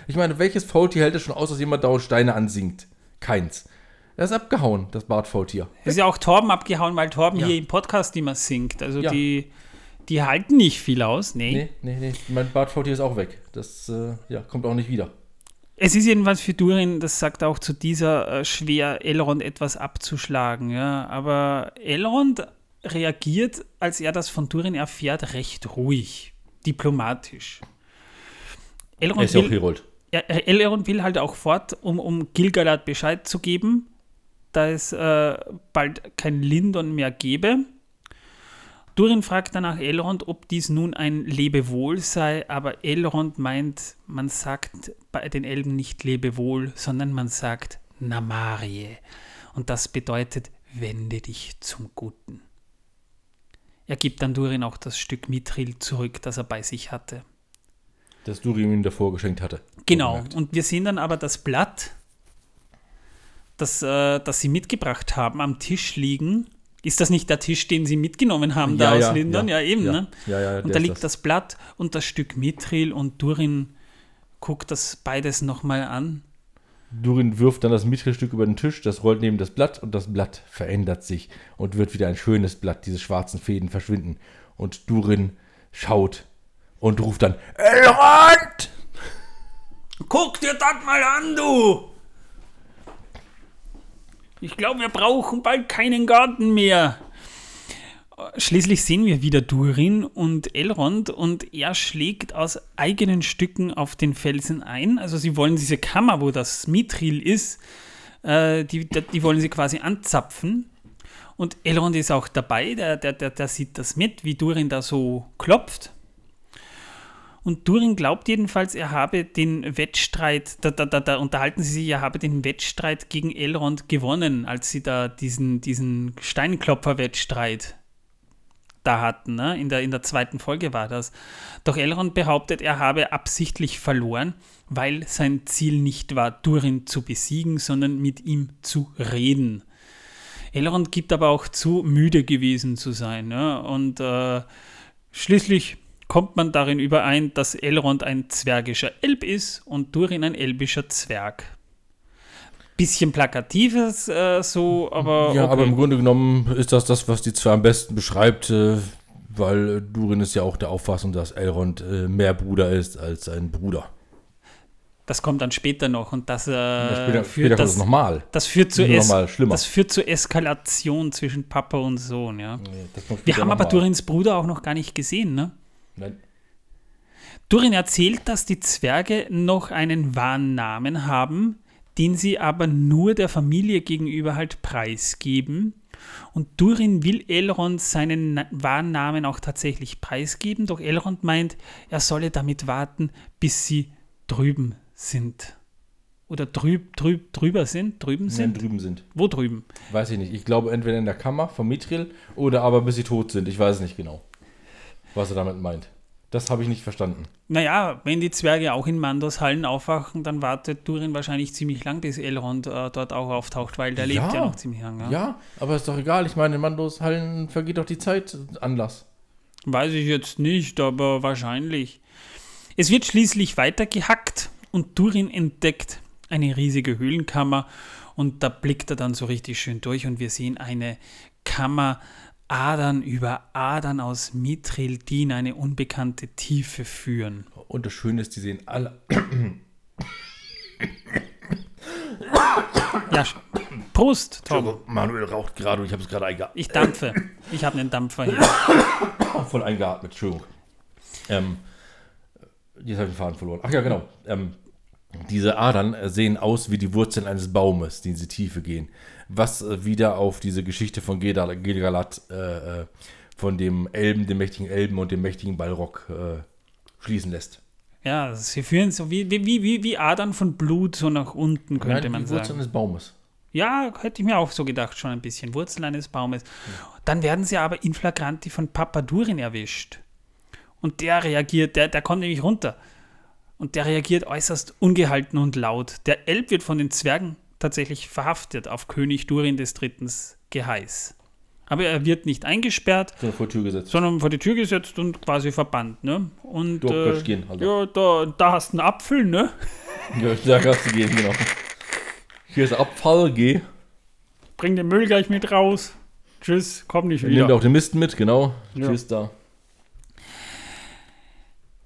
Speaker 2: Ich meine, welches Faultier hält es schon aus, dass jemand dauernd Steine ansingt? Keins. Er ist abgehauen, das Bartfaultier.
Speaker 1: Es ist ja auch Torben abgehauen, weil Torben
Speaker 2: Ja.
Speaker 1: hier im Podcast immer singt. Also
Speaker 2: Ja.
Speaker 1: die, die halten nicht viel aus. Nee.
Speaker 2: Nee, nee, nee. Mein Bartfaultier ist auch weg. Das äh, ja, kommt auch nicht wieder.
Speaker 1: Es ist jedenfalls für Durin, das sagt er auch zu dieser, äh, schwer, Elrond etwas abzuschlagen. Ja. Aber Elrond reagiert, als er das von Durin erfährt, recht ruhig, diplomatisch.
Speaker 2: Er
Speaker 1: Elrond
Speaker 2: ist ja auch
Speaker 1: will,
Speaker 2: Herold.
Speaker 1: er, Elrond will halt auch fort, um, um Gilgalad Bescheid zu geben, da es äh, bald kein Lindon mehr gäbe. Durin fragt danach Elrond, ob dies nun ein Lebewohl sei, aber Elrond meint, man sagt bei den Elben nicht Lebewohl, sondern man sagt Namarie. Und das bedeutet, wende dich zum Guten. Er gibt dann Durin auch das Stück Mithril zurück, das er bei sich hatte.
Speaker 2: Das Durin ihm davor geschenkt hatte.
Speaker 1: Genau. Und wir sehen dann aber das Blatt, das, äh, das sie mitgebracht haben, am Tisch liegen ist das nicht der Tisch, den sie mitgenommen haben
Speaker 2: ja,
Speaker 1: da
Speaker 2: ja,
Speaker 1: aus Lindern? Ja,
Speaker 2: ja
Speaker 1: eben, ne?
Speaker 2: Ja, ja,
Speaker 1: und da liegt das. das. Blatt und das Stück Mithril und Durin guckt das beides nochmal an.
Speaker 2: Durin wirft dann das Mithrilstück über den Tisch, das rollt neben das Blatt und das Blatt verändert sich und wird wieder ein schönes Blatt. Diese schwarzen Fäden verschwinden. Und Durin schaut und ruft dann: Elrond!
Speaker 1: Guck dir das mal an, du! Ich glaube, wir brauchen bald keinen Garten mehr. Schließlich sehen wir wieder Durin und Elrond und er schlägt aus eigenen Stücken auf den Felsen ein. Also sie wollen diese Kammer, wo das Mithril ist, äh, die, die wollen sie quasi anzapfen. Und Elrond ist auch dabei, der, der, der, der sieht das mit, wie Durin da so klopft. Und Durin glaubt jedenfalls, er habe den Wettstreit, da, da, da, da, unterhalten sie sich, er habe den Wettstreit gegen Elrond gewonnen, als sie da diesen, diesen Steinklopfer-Wettstreit da hatten. Ne? In, der, in der zweiten Folge war das. Doch Elrond behauptet, er habe absichtlich verloren, weil sein Ziel nicht war, Durin zu besiegen, sondern mit ihm zu reden. Elrond gibt aber auch zu, müde gewesen zu sein. Ne? Und äh, schließlich kommt man darin überein, dass Elrond ein zwergischer Elb ist und Durin ein elbischer Zwerg. Bisschen plakatives äh, so, aber.
Speaker 2: Ja,
Speaker 1: okay.
Speaker 2: aber im Grunde genommen ist das das, was die zwei am besten beschreibt, äh, weil Durin ist ja auch der Auffassung, dass Elrond äh, mehr Bruder ist als ein Bruder.
Speaker 1: Das kommt dann später noch und das, äh,
Speaker 2: ja, später, führt später das, nochmal.
Speaker 1: Das führt, zu
Speaker 2: es
Speaker 1: das führt zur Eskalation zwischen Papa und Sohn, ja.
Speaker 2: ja
Speaker 1: Wir haben aber Durins Bruder auch noch gar nicht gesehen, ne?
Speaker 2: Nein.
Speaker 1: Durin erzählt, dass die Zwerge noch einen wahren Namen haben, den sie aber nur der Familie gegenüber halt preisgeben. Und Durin will Elrond seinen wahren Namen auch tatsächlich preisgeben, doch Elrond meint, er solle damit warten, bis sie drüben sind. Oder drüb, drüb, drüber sind? Drüben sind?
Speaker 2: Nein, drüben sind.
Speaker 1: Wo drüben?
Speaker 2: Weiß ich nicht. Ich glaube entweder in der Kammer von Mithril oder aber bis sie tot sind. Ich weiß es nicht genau was er damit meint. Das habe ich nicht verstanden.
Speaker 1: Naja, wenn die Zwerge auch in Mandos Hallen aufwachen, dann wartet Durin wahrscheinlich ziemlich lang, bis Elrond äh, dort auch auftaucht, weil der ja, lebt ja noch ziemlich lang.
Speaker 2: Ja? ja, aber ist doch egal. Ich meine, in Mandos Hallen vergeht doch die Zeit Anlass.
Speaker 1: Weiß ich jetzt nicht, aber wahrscheinlich. Es wird schließlich weitergehackt und Durin entdeckt eine riesige Höhlenkammer und da blickt er dann so richtig schön durch und wir sehen eine Kammer Adern über Adern aus Mithril, die in eine unbekannte Tiefe führen.
Speaker 2: Und das Schöne ist, die sehen alle.
Speaker 1: ja, Prost, Tom.
Speaker 2: Manuel raucht gerade und ich habe es gerade eingeatmet.
Speaker 1: Ich dampfe. Ich habe einen Dampfer hier.
Speaker 2: Voll eingeatmet, Entschuldigung. Ähm, jetzt habe ich den Faden verloren. Ach ja, genau. Ähm, diese Adern sehen aus wie die Wurzeln eines Baumes, die in die Tiefe gehen was äh, wieder auf diese Geschichte von Gilgalad, äh, äh, von dem Elben, dem mächtigen Elben und dem mächtigen Balrog äh, schließen lässt.
Speaker 1: Ja, sie führen so wie, wie, wie, wie Adern von Blut so nach unten, könnte Nein, man
Speaker 2: die
Speaker 1: sagen.
Speaker 2: Wurzeln eines Baumes.
Speaker 1: Ja, hätte ich mir auch so gedacht, schon ein bisschen. Wurzeln eines Baumes. Dann werden sie aber in flagranti von Papa Durin erwischt. Und der reagiert, der, der kommt nämlich runter. Und der reagiert äußerst ungehalten und laut. Der Elb wird von den Zwergen tatsächlich verhaftet auf König Durin des Drittens Geheiß. Aber er wird nicht eingesperrt,
Speaker 2: sondern vor die Tür gesetzt,
Speaker 1: sondern vor die Tür gesetzt und quasi verbannt. Ne? Und
Speaker 2: du äh, gehen, also.
Speaker 1: ja, da, da hast du einen Apfel, ne?
Speaker 2: Ja, da kannst du gehen, genau. Hier ist Abfall, geh.
Speaker 1: Bring den Müll gleich mit raus. Tschüss, komm nicht wieder.
Speaker 2: Nimmt auch den Mist mit, genau. Ja. Tschüss da.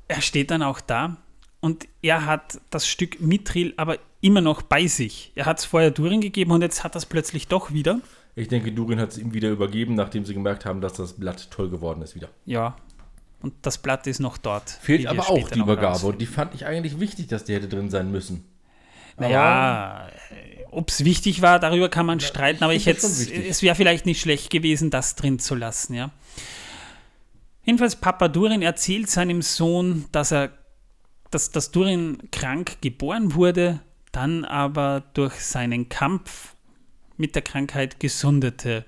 Speaker 1: Er steht dann auch da und er hat das Stück Mithril aber immer noch bei sich. Er hat es vorher Durin gegeben und jetzt hat er es plötzlich doch wieder.
Speaker 2: Ich denke, Durin hat es ihm wieder übergeben, nachdem sie gemerkt haben, dass das Blatt toll geworden ist wieder.
Speaker 1: Ja. Und das Blatt ist noch dort.
Speaker 2: Fehlt aber auch die Übergabe. Und die fand ich eigentlich wichtig, dass die hätte drin sein müssen.
Speaker 1: Naja, ob es wichtig war, darüber kann man streiten, aber ich hätte es wäre vielleicht nicht schlecht gewesen, das drin zu lassen, ja. Jedenfalls Papa Durin erzählt seinem Sohn, dass er, dass, dass Durin krank geboren wurde, dann aber durch seinen Kampf mit der Krankheit gesundete.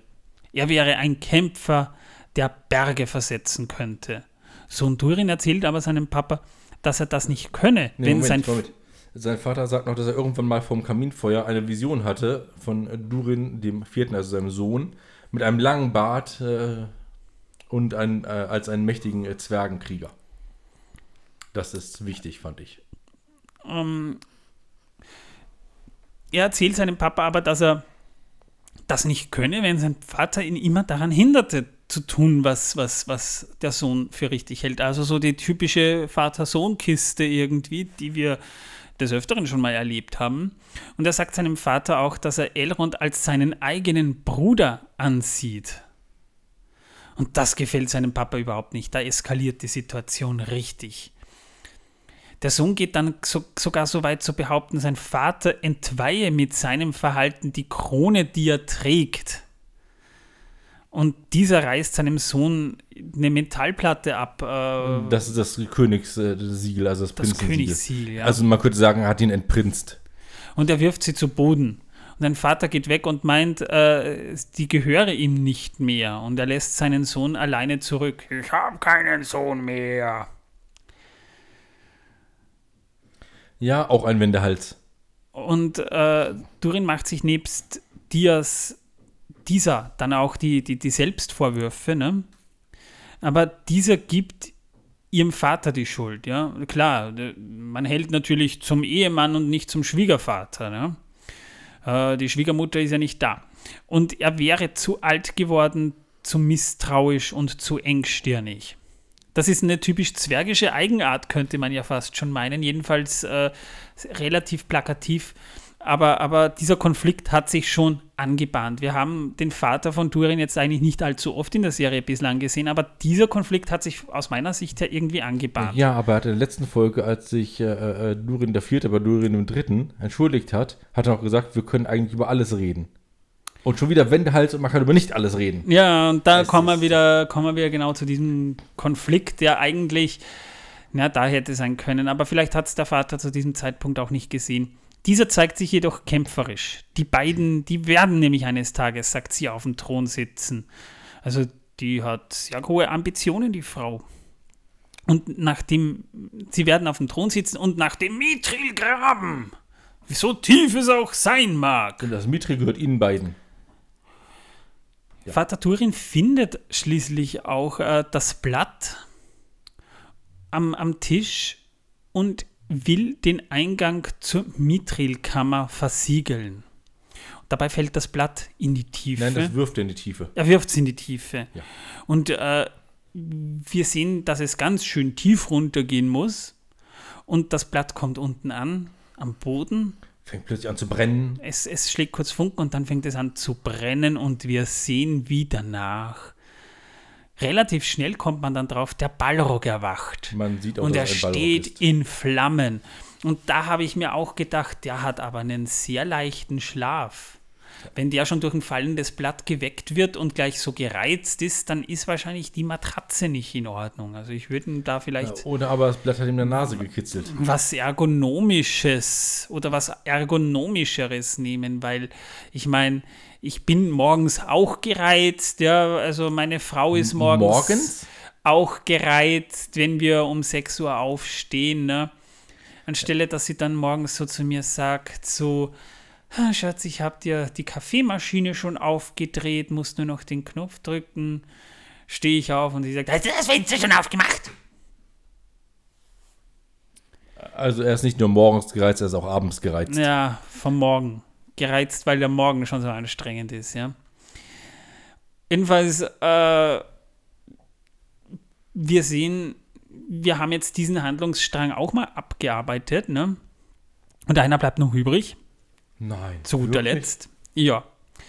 Speaker 1: Er wäre ein Kämpfer, der Berge versetzen könnte. Sohn Durin erzählt aber seinem Papa, dass er das nicht könne, nee, wenn Moment, sein
Speaker 2: Moment. Sein Vater sagt noch, dass er irgendwann mal vom Kaminfeuer eine Vision hatte von Durin, dem vierten, also seinem Sohn, mit einem langen Bart äh, und ein, äh, als einen mächtigen äh, Zwergenkrieger. Das ist wichtig, fand ich.
Speaker 1: Ähm, er erzählt seinem Papa aber, dass er das nicht könne, wenn sein Vater ihn immer daran hinderte, zu tun, was, was, was der Sohn für richtig hält. Also so die typische Vater-Sohn-Kiste irgendwie, die wir des Öfteren schon mal erlebt haben. Und er sagt seinem Vater auch, dass er Elrond als seinen eigenen Bruder ansieht. Und das gefällt seinem Papa überhaupt nicht. Da eskaliert die Situation richtig. Der Sohn geht dann so, sogar so weit zu behaupten, sein Vater entweihe mit seinem Verhalten die Krone, die er trägt. Und dieser reißt seinem Sohn eine Metallplatte ab. Äh,
Speaker 2: das ist das Königssiegel, also das,
Speaker 1: das Königssiegel. Ja.
Speaker 2: Also man könnte sagen, er hat ihn entprinzt.
Speaker 1: Und er wirft sie zu Boden. Und ein Vater geht weg und meint, äh, die gehöre ihm nicht mehr. Und er lässt seinen Sohn alleine zurück. Ich habe keinen Sohn mehr.
Speaker 2: Ja, auch ein Wendehals.
Speaker 1: Und äh, Durin macht sich nebst Dias dieser dann auch die, die, die Selbstvorwürfe, ne? aber dieser gibt ihrem Vater die Schuld, ja. Klar, man hält natürlich zum Ehemann und nicht zum Schwiegervater, ne? Äh, die Schwiegermutter ist ja nicht da. Und er wäre zu alt geworden, zu misstrauisch und zu engstirnig. Das ist eine typisch zwergische Eigenart, könnte man ja fast schon meinen, jedenfalls äh, relativ plakativ aber, aber dieser Konflikt hat sich schon angebahnt. Wir haben den Vater von Turin jetzt eigentlich nicht allzu oft in der Serie bislang gesehen, aber dieser Konflikt hat sich aus meiner Sicht her irgendwie angebahnt.
Speaker 2: Ja, aber er hat in der letzten Folge, als sich äh, äh, Durin der Vierte bei Durin im Dritten entschuldigt hat, hat er auch gesagt, wir können eigentlich über alles reden. Und schon wieder Wendehals und man kann über nicht alles reden.
Speaker 1: Ja, und da kommen wir, wieder, kommen wir wieder genau zu diesem Konflikt, der eigentlich, na, da hätte sein können. Aber vielleicht hat es der Vater zu diesem Zeitpunkt auch nicht gesehen. Dieser zeigt sich jedoch kämpferisch. Die beiden, die werden nämlich eines Tages, sagt sie, auf dem Thron sitzen. Also die hat sehr hohe Ambitionen, die Frau. Und nachdem, sie werden auf dem Thron sitzen und nach dem Mithril graben. So tief es auch sein mag.
Speaker 2: Und das Mithril gehört ihnen beiden.
Speaker 1: Ja. Vater Turin findet schließlich auch äh, das Blatt am, am Tisch und will den Eingang zur Mithrilkammer versiegeln. Dabei fällt das Blatt in die Tiefe.
Speaker 2: Nein, das wirft er in die Tiefe.
Speaker 1: Er wirft es in die Tiefe. Ja. Und äh, wir sehen, dass es ganz schön tief runtergehen muss. Und das Blatt kommt unten an, am Boden.
Speaker 2: Fängt plötzlich an zu brennen.
Speaker 1: Es, es schlägt kurz Funken und dann fängt es an zu brennen. Und wir sehen, wie danach relativ schnell kommt man dann drauf, der Ballrock erwacht.
Speaker 2: Man sieht auch,
Speaker 1: Und er steht in Flammen. Und da habe ich mir auch gedacht, der hat aber einen sehr leichten Schlaf. Wenn der schon durch ein fallendes Blatt geweckt wird und gleich so gereizt ist, dann ist wahrscheinlich die Matratze nicht in Ordnung. Also ich würde ihn da vielleicht.
Speaker 2: oder aber das Blatt hat ihm in der Nase gekitzelt.
Speaker 1: Was Ergonomisches oder was Ergonomischeres nehmen, weil ich meine, ich bin morgens auch gereizt, ja, also meine Frau ist morgens, morgens? auch gereizt, wenn wir um 6 Uhr aufstehen, ne? Anstelle, dass sie dann morgens so zu mir sagt, so, Schatz, ich habe dir die Kaffeemaschine schon aufgedreht, musst nur noch den Knopf drücken. Stehe ich auf und sie sagt, hast du das Fenster schon aufgemacht?
Speaker 2: Also er ist nicht nur morgens gereizt, er ist auch abends gereizt.
Speaker 1: Ja, vom Morgen. Gereizt, weil der Morgen schon so anstrengend ist, ja. Jedenfalls, äh, wir sehen, wir haben jetzt diesen Handlungsstrang auch mal abgearbeitet, ne? Und einer bleibt noch übrig.
Speaker 2: Nein.
Speaker 1: Zu guter Letzt. Ja.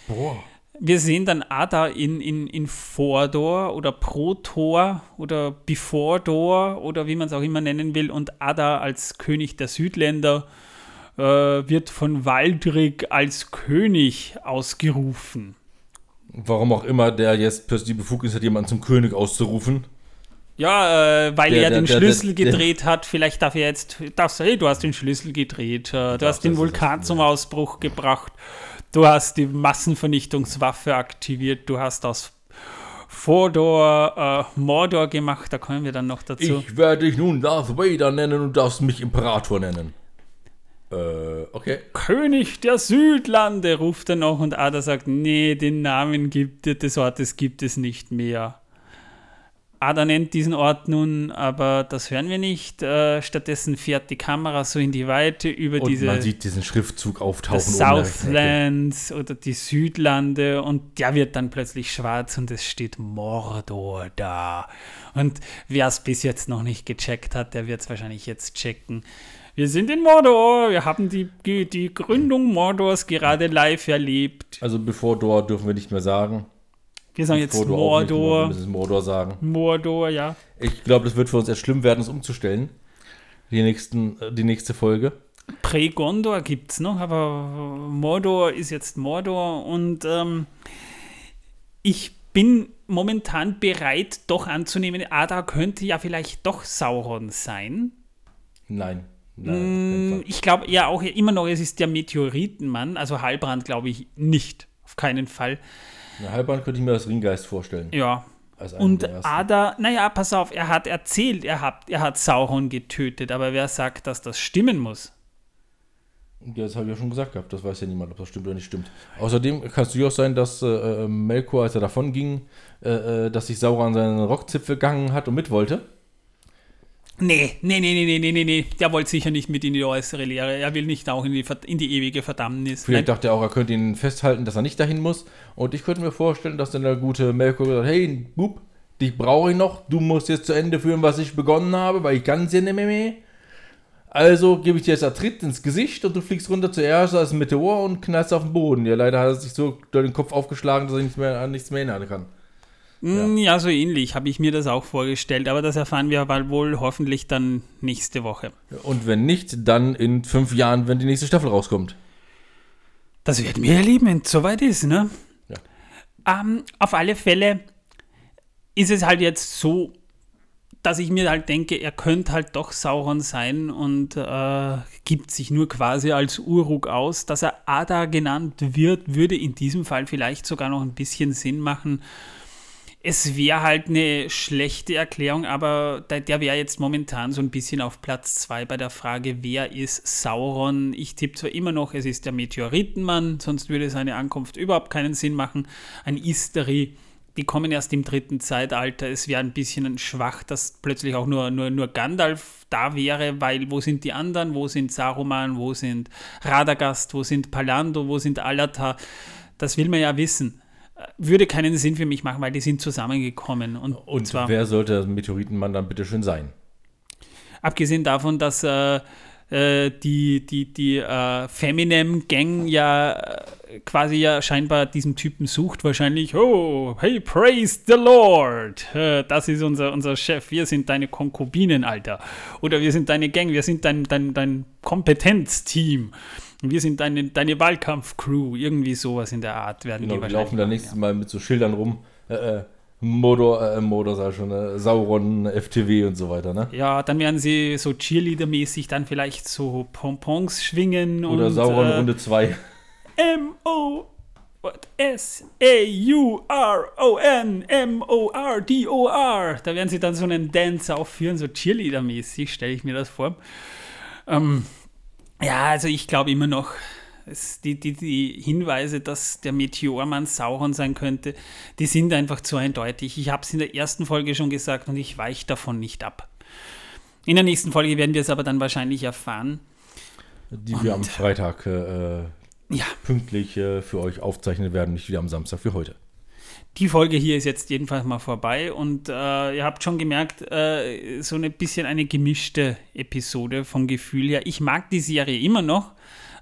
Speaker 1: Boah. Wir sehen dann Ada in, in, in Vordor oder Protor oder Before oder wie man es auch immer nennen will. Und Ada als König der Südländer äh, wird von Waldrig als König ausgerufen.
Speaker 2: Warum auch immer der jetzt plötzlich die Befugnis hat, jemanden zum König auszurufen.
Speaker 1: Ja, äh, weil der, er den der, Schlüssel der, gedreht hat. Vielleicht darf er jetzt, darfst, hey, du hast den Schlüssel gedreht, äh, du hast den Vulkan zum Ausbruch gebracht, du hast die Massenvernichtungswaffe aktiviert, du hast aus Fodor äh, Mordor gemacht, da kommen wir dann noch dazu.
Speaker 2: Ich werde dich nun Darth Vader nennen und darfst mich Imperator nennen.
Speaker 1: Äh, okay. König der Südlande, ruft er noch und Ada sagt, nee, den Namen gibt, des Ortes gibt es nicht mehr. Ada nennt diesen Ort nun, aber das hören wir nicht. Äh, stattdessen fährt die Kamera so in die Weite über
Speaker 2: und
Speaker 1: diese.
Speaker 2: Man sieht diesen Schriftzug auftauchen.
Speaker 1: Southlands oder die Südlande und der wird dann plötzlich schwarz und es steht Mordor da. Und wer es bis jetzt noch nicht gecheckt hat, der wird es wahrscheinlich jetzt checken. Wir sind in Mordor. Wir haben die, die Gründung Mordors gerade live erlebt.
Speaker 2: Also bevor Dor dürfen wir nicht mehr sagen.
Speaker 1: Wir sagen jetzt Mordor.
Speaker 2: Wir müssen Mordor sagen.
Speaker 1: Mordor, ja.
Speaker 2: Ich glaube, das wird für uns erst schlimm werden, es umzustellen. Die, nächsten, äh, die nächste Folge.
Speaker 1: Prä-Gondor gibt es noch, aber Mordor ist jetzt Mordor und ähm, ich bin momentan bereit, doch anzunehmen, Ada könnte ja vielleicht doch Sauron sein.
Speaker 2: Nein.
Speaker 1: Nein mm, ich glaube ja auch immer noch, es ist der Meteoritenmann, also Halbrand glaube ich nicht, auf keinen Fall.
Speaker 2: Eine Halbband könnte ich mir als Ringgeist vorstellen.
Speaker 1: Ja. Und Ada, naja, pass auf, er hat erzählt, er hat, er hat Sauron getötet, aber wer sagt, dass das stimmen muss?
Speaker 2: Ja, das habe ich ja schon gesagt gehabt, das weiß ja niemand, ob das stimmt oder nicht stimmt. Außerdem kann es durchaus sein, dass äh, äh, Melkor, als er davon ging, äh, äh, dass sich Sauron seinen Rockzipfel gegangen hat und mit wollte.
Speaker 1: Nee, nee, nee, nee, nee, nee, nee. Der wollte sicher nicht mit in die äußere Lehre. Er will nicht auch in die, in die ewige Verdammnis.
Speaker 2: Vielleicht Nein. dachte er auch, er könnte ihn festhalten, dass er nicht dahin muss. Und ich könnte mir vorstellen, dass dann der gute Melkor gesagt hat, hey, Bub, dich brauche ich noch. Du musst jetzt zu Ende führen, was ich begonnen habe, weil ich kann es ja nicht mehr, mehr. Also gebe ich dir jetzt einen Tritt ins Gesicht und du fliegst runter zuerst als Meteor und knallst auf den Boden. Ja, leider hat er sich so durch den Kopf aufgeschlagen, dass er nichts mehr, an nichts mehr erinnern kann.
Speaker 1: Ja. Mm, ja, so ähnlich habe ich mir das auch vorgestellt, aber das erfahren wir wohl hoffentlich dann nächste Woche.
Speaker 2: Und wenn nicht, dann in fünf Jahren, wenn die nächste Staffel rauskommt.
Speaker 1: Das werden wir erleben, wenn es soweit ist, ne? Ja. Ähm, auf alle Fälle ist es halt jetzt so, dass ich mir halt denke, er könnte halt doch Sauron sein und äh, gibt sich nur quasi als Uruk aus. Dass er Ada genannt wird, würde in diesem Fall vielleicht sogar noch ein bisschen Sinn machen es wäre halt eine schlechte Erklärung, aber der, der wäre jetzt momentan so ein bisschen auf Platz 2 bei der Frage, wer ist Sauron? Ich tippe zwar immer noch, es ist der Meteoritenmann, sonst würde seine Ankunft überhaupt keinen Sinn machen. Ein Istari, die kommen erst im dritten Zeitalter. Es wäre ein bisschen schwach, dass plötzlich auch nur, nur, nur Gandalf da wäre, weil wo sind die anderen? Wo sind Saruman? Wo sind Radagast? Wo sind Palando? Wo sind Alatar? Das will man ja wissen würde keinen Sinn für mich machen, weil die sind zusammengekommen. Und,
Speaker 2: und zwar, wer sollte das Meteoritenmann dann bitte schön sein?
Speaker 1: Abgesehen davon, dass äh, äh, die, die, die äh, Feminem Gang ja äh, quasi ja scheinbar diesen Typen sucht, wahrscheinlich, oh, hey, praise the Lord, äh, das ist unser, unser Chef, wir sind deine Konkubinen, Alter. Oder wir sind deine Gang, wir sind dein, dein, dein Kompetenzteam wir sind deine, deine Wahlkampfcrew, irgendwie sowas in der Art werden
Speaker 2: genau, die wahrscheinlich. laufen dann nächstes Mal mit so Schildern rum. Äh, äh, Modor, äh, Modor sag schon, äh, Sauron, FTW und so weiter, ne?
Speaker 1: Ja, dann werden sie so Cheerleader-mäßig dann vielleicht so Pompons schwingen
Speaker 2: Oder und, Sauron äh, Runde 2.
Speaker 1: M-O S-A-U-R-O-N M-O-R-D-O-R. Da werden sie dann so einen Dance aufführen, so Cheerleader-mäßig, stelle ich mir das vor. Ähm, ja, also ich glaube immer noch, die, die, die Hinweise, dass der Meteormann Sauron sein könnte, die sind einfach zu eindeutig. Ich habe es in der ersten Folge schon gesagt und ich weiche davon nicht ab. In der nächsten Folge werden wir es aber dann wahrscheinlich erfahren.
Speaker 2: Die und, wir am Freitag äh, ja. pünktlich äh, für euch aufzeichnen werden, nicht wieder am Samstag wie heute
Speaker 1: die Folge hier ist jetzt jedenfalls mal vorbei und äh, ihr habt schon gemerkt, äh, so ein bisschen eine gemischte Episode vom Gefühl her. Ich mag die Serie immer noch,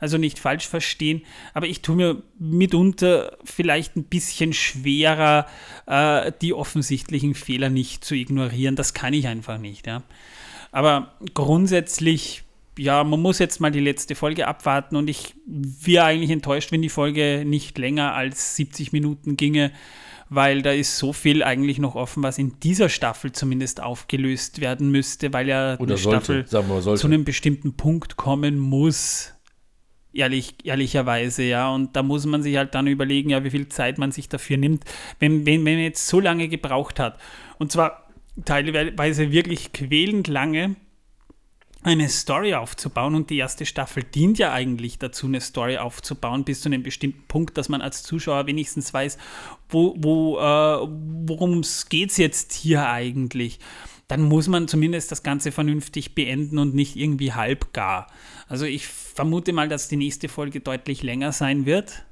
Speaker 1: also nicht falsch verstehen, aber ich tue mir mitunter vielleicht ein bisschen schwerer, äh, die offensichtlichen Fehler nicht zu ignorieren. Das kann ich einfach nicht. Ja. Aber grundsätzlich ja, man muss jetzt mal die letzte Folge abwarten und ich wäre eigentlich enttäuscht, wenn die Folge nicht länger als 70 Minuten ginge weil da ist so viel eigentlich noch offen, was in dieser Staffel zumindest aufgelöst werden müsste, weil ja
Speaker 2: Oder eine sollte,
Speaker 1: Staffel zu einem bestimmten Punkt kommen muss. Ehrlich, ehrlicherweise, ja. Und da muss man sich halt dann überlegen, ja, wie viel Zeit man sich dafür nimmt, wenn, wenn, wenn man jetzt so lange gebraucht hat. Und zwar teilweise wirklich quälend lange, eine Story aufzubauen und die erste Staffel dient ja eigentlich dazu, eine Story aufzubauen bis zu einem bestimmten Punkt, dass man als Zuschauer wenigstens weiß, wo, wo, äh, worum es jetzt hier eigentlich. Dann muss man zumindest das Ganze vernünftig beenden und nicht irgendwie halbgar. Also ich vermute mal, dass die nächste Folge deutlich länger sein wird.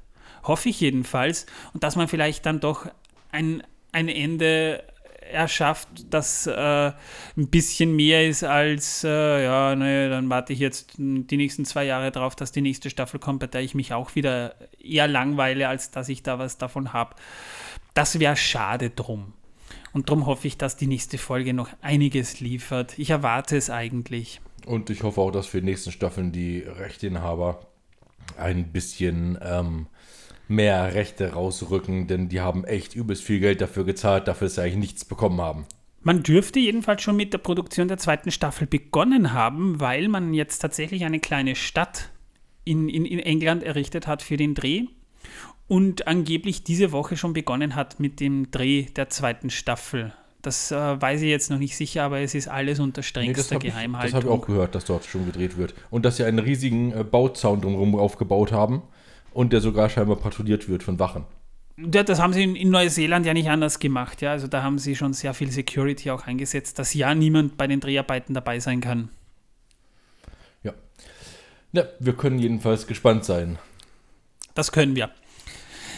Speaker 1: Hoffe ich jedenfalls. Und dass man vielleicht dann doch ein, ein Ende er schafft, dass äh, ein bisschen mehr ist als, äh, ja, ne, dann warte ich jetzt die nächsten zwei Jahre drauf, dass die nächste Staffel kommt, bei der ich mich auch wieder eher langweile, als dass ich da was davon habe. Das wäre schade drum. Und darum hoffe ich, dass die nächste Folge noch einiges liefert. Ich erwarte es eigentlich.
Speaker 2: Und ich hoffe auch, dass für die nächsten Staffeln die Rechteinhaber ein bisschen ähm, mehr Rechte rausrücken, denn die haben echt übelst viel Geld dafür gezahlt, dafür, dass sie eigentlich nichts bekommen haben.
Speaker 1: Man dürfte jedenfalls schon mit der Produktion der zweiten Staffel begonnen haben, weil man jetzt tatsächlich eine kleine Stadt in, in, in England errichtet hat für den Dreh und angeblich diese Woche schon begonnen hat mit dem Dreh der zweiten Staffel. Das äh, weiß ich jetzt noch nicht sicher, aber es ist alles unter strengster nee, das Geheimhaltung.
Speaker 2: Ich, das habe ich auch gehört, dass dort schon gedreht wird. Und dass sie einen riesigen äh, Bauzaun drumherum aufgebaut haben und der sogar scheinbar patrouilliert wird von Wachen.
Speaker 1: Das haben sie in, Neuseeland ja nicht anders gemacht. Ja? Also da haben sie schon sehr viel Security auch eingesetzt, dass ja niemand bei den Dreharbeiten dabei sein kann.
Speaker 2: Ja. ja wir können jedenfalls gespannt sein.
Speaker 1: Das können wir.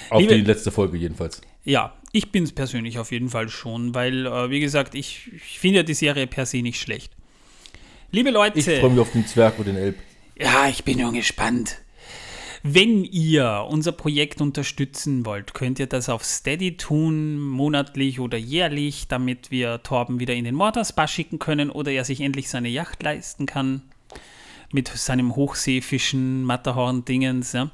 Speaker 2: Auf Liebe, die letzte Folge jedenfalls.
Speaker 1: Ja, ich bin es persönlich auf jeden Fall schon, weil, äh, wie gesagt, ich, ich finde ja die Serie per se nicht schlecht. Liebe Leute.
Speaker 2: Ich freue mich auf den Zwerg und den Elb.
Speaker 1: Ja, ich bin schon gespannt. Wenn ihr unser Projekt unterstützen wollt, könnt ihr das auf Steady tun, monatlich oder jährlich, damit wir Torben wieder in den Morderspa schicken können oder er sich endlich seine Yacht leisten kann mit seinem Hochseefischen, Matterhorn-Dingens. Ja.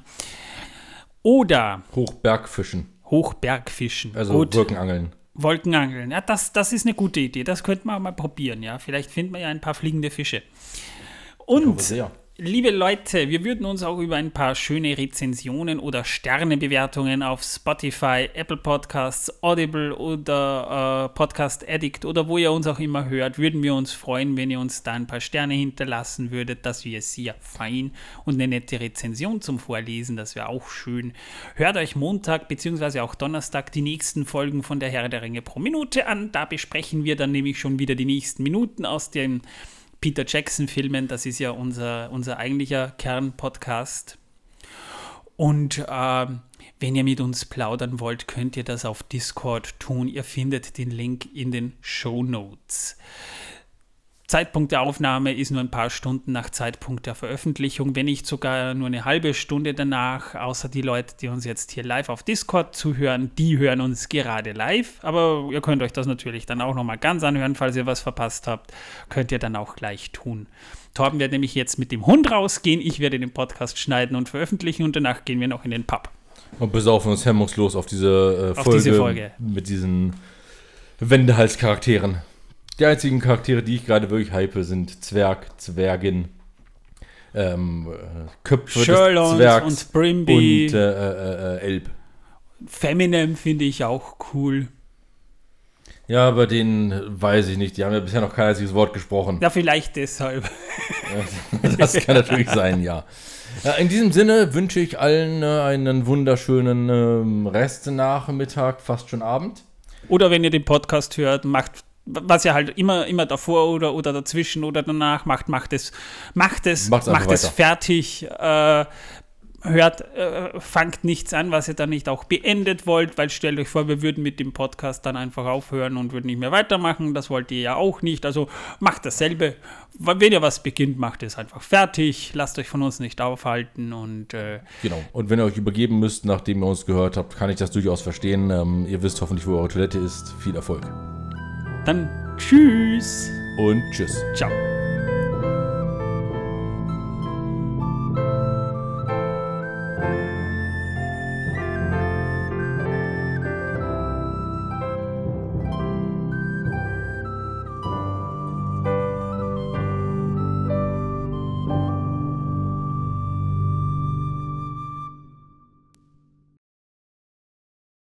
Speaker 1: Oder
Speaker 2: Hochbergfischen.
Speaker 1: Hochbergfischen.
Speaker 2: Also Gut. Wolkenangeln.
Speaker 1: Wolkenangeln. Ja, das, das ist eine gute Idee. Das könnte man mal probieren. Ja, vielleicht finden wir ja ein paar fliegende Fische. Und. Liebe Leute, wir würden uns auch über ein paar schöne Rezensionen oder Sternebewertungen auf Spotify, Apple Podcasts, Audible oder äh, Podcast Addict oder wo ihr uns auch immer hört, würden wir uns freuen, wenn ihr uns da ein paar Sterne hinterlassen würdet. Das wäre sehr fein und eine nette Rezension zum Vorlesen, das wäre auch schön. Hört euch Montag bzw. auch Donnerstag die nächsten Folgen von der Herr der Ringe pro Minute an. Da besprechen wir dann nämlich schon wieder die nächsten Minuten aus dem Peter Jackson-Filmen. Das ist ja unser, unser eigentlicher Kern-Podcast. Und äh, wenn ihr mit uns plaudern wollt, könnt ihr das auf Discord tun. Ihr findet den Link in den Show Notes. Zeitpunkt der Aufnahme ist nur ein paar Stunden nach Zeitpunkt der Veröffentlichung, wenn nicht sogar nur eine halbe Stunde danach, außer die Leute, die uns jetzt hier live auf Discord zuhören, die hören uns gerade live, aber ihr könnt euch das natürlich dann auch nochmal ganz anhören, falls ihr was verpasst habt, könnt ihr dann auch gleich tun. Torben wird nämlich jetzt mit dem Hund rausgehen, ich werde den Podcast schneiden und veröffentlichen und danach gehen wir noch in den Pub.
Speaker 2: Und besaufen uns hemmungslos auf diese, äh, Folge, auf diese Folge mit diesen Wendehalscharakteren. Die einzigen Charaktere, die ich gerade wirklich hype, sind Zwerg, Zwergin, ähm, Köpfe
Speaker 1: Sherlock des Zwergs und Brimby
Speaker 2: und äh, äh, äh, Elb.
Speaker 1: Feminem finde ich auch cool.
Speaker 2: Ja, bei denen weiß ich nicht. Die haben ja bisher noch kein einziges Wort gesprochen.
Speaker 1: Ja, vielleicht deshalb.
Speaker 2: das kann natürlich sein, ja. ja. In diesem Sinne wünsche ich allen äh, einen wunderschönen ähm, Restnachmittag, fast schon Abend.
Speaker 1: Oder wenn ihr den Podcast hört, macht was ja halt immer, immer davor oder, oder dazwischen oder danach macht, macht es, macht es, Macht's macht es fertig, äh, hört, äh, fangt nichts an, was ihr dann nicht auch beendet wollt, weil stellt euch vor, wir würden mit dem Podcast dann einfach aufhören und würden nicht mehr weitermachen. Das wollt ihr ja auch nicht. Also macht dasselbe. Wenn ihr was beginnt, macht es einfach fertig. Lasst euch von uns nicht aufhalten und äh,
Speaker 2: genau. Und wenn ihr euch übergeben müsst, nachdem ihr uns gehört habt, kann ich das durchaus verstehen. Ähm, ihr wisst hoffentlich, wo eure Toilette ist. Viel Erfolg.
Speaker 1: Dann tschüss.
Speaker 2: Und tschüss.
Speaker 1: Ciao.